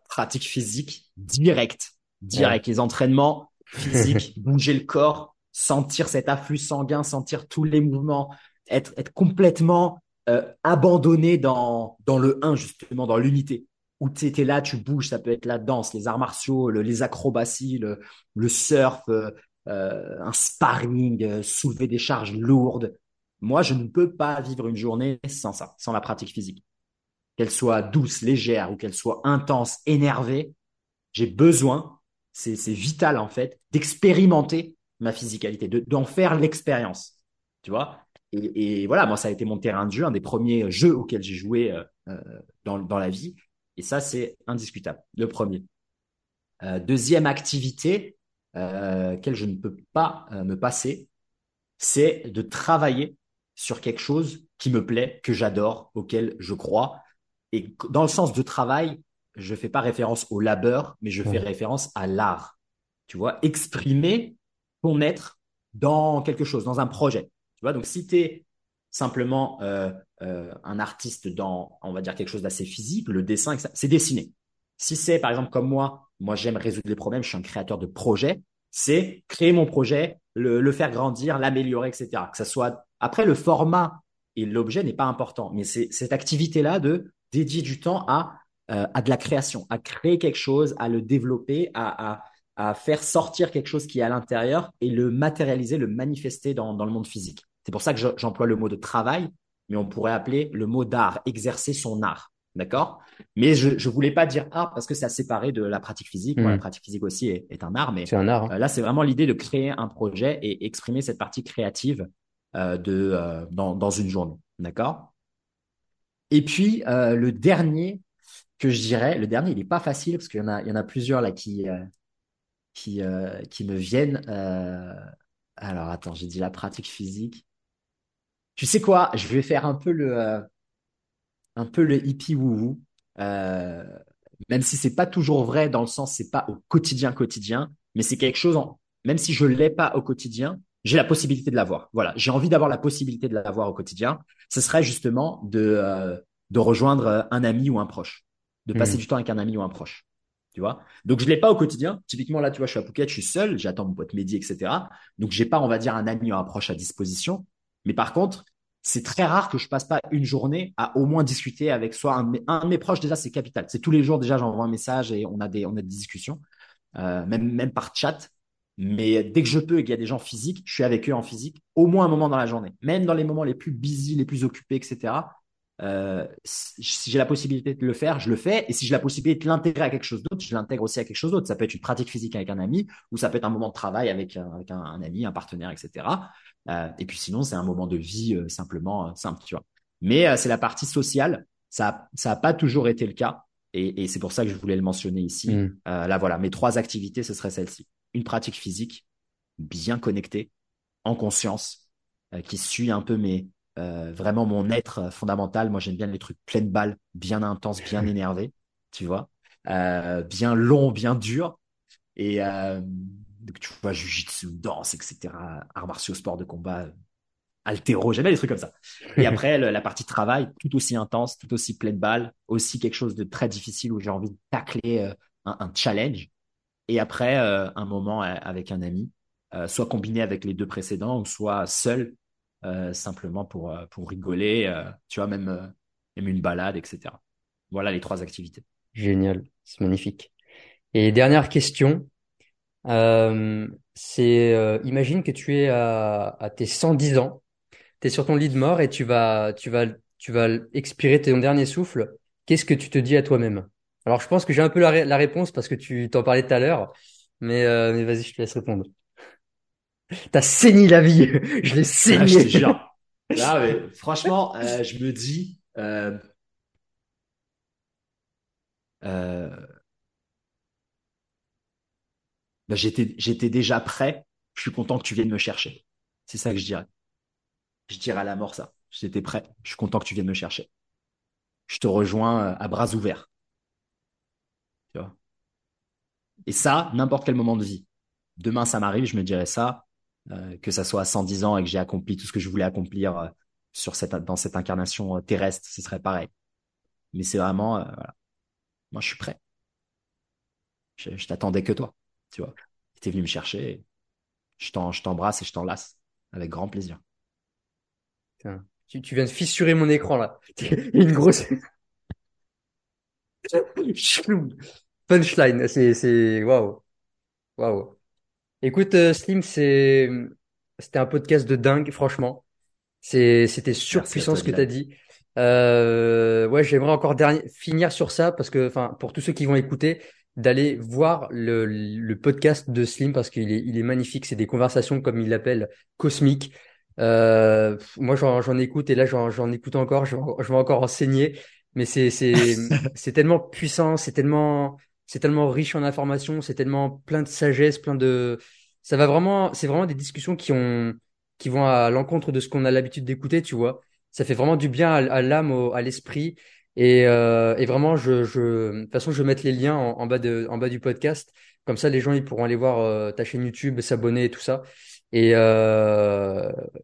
Pratique physique direct, direct les entraînements physiques, <laughs> bouger le corps, sentir cet afflux sanguin, sentir tous les mouvements, être être complètement euh, abandonné dans dans le 1 justement dans l'unité où tu étais là, tu bouges, ça peut être la danse, les arts martiaux, les acrobaties, le, surf, euh, euh, un sparring, soulever des charges lourdes. Moi, je ne peux pas vivre une journée sans ça, sans la pratique physique. Qu'elle soit douce, légère ou qu'elle soit intense, énervée, j'ai besoin, c'est vital en fait, d'expérimenter ma physicalité, d'en faire l'expérience. Tu vois et, et, voilà, moi, ça a été mon terrain de jeu, un des premiers jeux auxquels j'ai joué euh, euh dans, dans la vie. Et ça, c'est indiscutable, le premier. Euh, deuxième activité, euh, je ne peux pas me passer, c'est de travailler sur quelque chose qui me plaît, que j'adore, auquel je crois. Et dans le sens de travail, je fais pas référence au labeur, mais je fais référence à l'art. Tu vois, exprimer être dans quelque chose, dans un projet. Tu vois, donc si tu es simplement euh, euh, un artiste dans, on va dire, quelque chose d'assez physique, le dessin, c'est dessiner. Si c'est, par exemple, comme moi, moi j'aime résoudre les problèmes, je suis un créateur de projet, c'est créer mon projet, le, faire grandir, l'améliorer, etc. Que ça soit après le format et l'objet n'est pas important, mais c'est cette activité-là de dédier du temps à euh, à de la création, à créer quelque chose, à le développer, à, à faire sortir quelque chose qui est à l'intérieur et le matérialiser, le manifester dans, dans le monde physique. C'est pour ça que j'emploie le mot de travail, mais on pourrait appeler le mot d'art, exercer son art. D'accord? Mais je ne voulais pas dire art parce que c'est à séparer de la pratique physique. la hmm. pratique physique aussi est, est un art, mais un art. Hein. Euh, là, c'est vraiment l'idée de créer un projet et exprimer cette partie créative euh, de euh, dans, dans une journée. D'accord? Et puis le dernier que je dirais, le dernier, il n'est pas facile parce qu'il y en a, il y en a plusieurs là qui qui qui me viennent. alors attends, j'ai dit la pratique physique. Tu sais quoi? Je vais faire un peu le un peu le hippie wou euh, même si c'est pas toujours vrai dans le sens c'est pas au quotidien quotidien, mais c'est quelque chose en, même si je l'ai pas au quotidien, j'ai la possibilité de l'avoir. Voilà, j'ai envie d'avoir la possibilité de l'avoir au quotidien. Ce serait justement de euh, de rejoindre un ami ou un proche, de passer mmh. du temps avec un ami ou un proche. Donc je l'ai pas au quotidien. Typiquement là, tu vois, je suis à Phuket, je suis seul, j'attends mon pote Mehdi, etc. Donc j'ai pas, on va dire, un ami ou un proche à disposition. Mais par contre, c'est très rare que je passe pas une journée à au moins discuter avec soit un de mes, proches déjà c'est capital c'est tous les jours déjà j'envoie un message et on a des on a des discussions euh, même même par chat mais dès que je peux et qu'il y a des gens physiques je suis avec eux en physique au moins un moment dans la journée même dans les moments les plus busy les plus occupés etc euh, si j'ai la possibilité de le faire, je le fais. Et si j'ai la possibilité de l'intégrer à quelque chose d'autre, je l'intègre aussi à quelque chose d'autre. Ça peut être une pratique physique avec un ami, ou ça peut être un moment de travail avec, avec un, ami, un partenaire, etc. Euh, et puis sinon, c'est un moment de vie euh, simplement simple, tu vois. Mais c'est la partie sociale. Ça, ça a pas toujours été le cas. Et, et c'est pour ça que je voulais le mentionner ici. Mm. là, voilà, mes trois activités, ce serait celle-ci. Une pratique physique, bien connectée, en conscience, qui suit un peu mes, vraiment mon être fondamental. Moi, j'aime bien les trucs pleines balles, bien intenses, bien <laughs> énervés, tu vois, euh, bien long, bien dur. Et euh, tu vois, jujitsu, danse, etc., arts martiaux, sport de combat, altéro, j'aime bien les trucs comme ça. Et <laughs> après, la partie travail, tout aussi intense, tout aussi pleine balle, aussi quelque chose de très difficile où j'ai envie de tacler euh, un, challenge. Et après, euh, un moment euh, avec un ami, soit combiné avec les deux précédents, ou soit seul, simplement pour, pour rigoler, tu vois, même, même une balade, etc. Voilà les trois activités. Génial, c'est magnifique. Et dernière question, euh, c'est euh, imagine que tu es à, à tes 110 ans, tu es sur ton lit de mort et tu vas tu vas tu vas expirer ton dernier souffle. Qu'est-ce que tu te dis à toi-même? Alors je pense que j'ai un peu la, la, réponse parce que tu t'en parlais tout à l'heure, mais euh, mais vas-y, je te laisse répondre. T'as saigné la vie, je l'ai saigné. Là, <laughs> mais, franchement, euh, je me dis. Euh, euh, bah, j'étais, déjà prêt. Je suis content que tu viennes me chercher. C'est ça que je dirais. Je dirais à la mort ça. J'étais prêt. Je suis content que tu viennes me chercher. Je te rejoins à bras ouverts. Tu vois? Et ça, n'importe quel moment de vie. Demain, ça m'arrive, je me dirais ça, que ça soit à 110 ans et que j'ai accompli tout ce que je voulais accomplir euh, sur cette, dans cette incarnation terrestre, ce serait pareil. Mais c'est vraiment, voilà. Moi, je suis prêt. Je, t'attendais que toi tu vois. Tu venu me chercher. Je t'embrasse et je t'enlace avec grand plaisir. tu, tu, viens de fissurer mon écran là. <laughs> Une grosse <laughs> punchline. C'est waouh waouh. Écoute euh, Slim, c'est c'était un podcast de dingue franchement. C'est c'était surpuissant ce que tu as dit. Euh, ouais, j'aimerais encore dernier, finir sur ça parce que, enfin, pour tous ceux qui vont écouter, d'aller voir le, le, podcast de Slim parce qu'il est, il est magnifique. C'est des conversations, comme il l'appelle, cosmiques. Euh, moi, j'en écoute et là, j'en écoute encore. Je, vais encore enseigner. Mais c'est c'est <laughs> tellement puissant, c'est tellement c'est tellement riche en informations, c'est tellement plein de sagesse, plein de ça va vraiment, c'est vraiment des discussions qui ont qui vont à l'encontre de ce qu'on a l'habitude d'écouter, tu vois. Ça fait vraiment du bien à, l'âme, à l'esprit. Et, et vraiment, je, je, de toute façon, je vais mettre les liens en, bas, de, en bas du podcast. Comme ça, les gens ils pourront aller voir ta chaîne YouTube, s'abonner et tout ça. Et,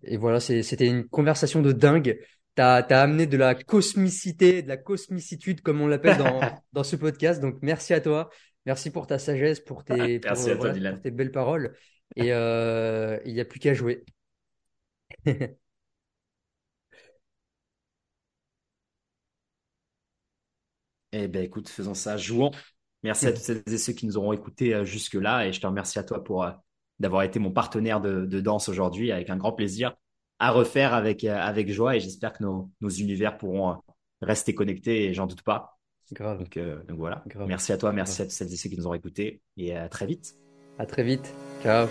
et voilà, c'était une conversation de dingue. T'as as amené de la cosmicité, de la cosmicitude, comme on l'appelle dans, <laughs> dans ce podcast. Donc, merci à toi. Merci pour ta sagesse, pour tes, pour, tes belles paroles. Et euh, il n'y a plus qu'à jouer. <laughs> Eh ben écoute, faisons ça, jouons. Merci à toutes celles et ceux qui nous auront écoutés euh, jusque-là et je te remercie à toi pour euh, d'avoir été mon partenaire de, danse aujourd'hui avec un grand plaisir à refaire avec, avec joie et j'espère que nos, nos univers pourront rester connectés et j'en doute pas. Grave. Donc, voilà. Merci à toi, merci à celles et ceux qui nous ont écoutés et à très vite. À très vite. Ciao.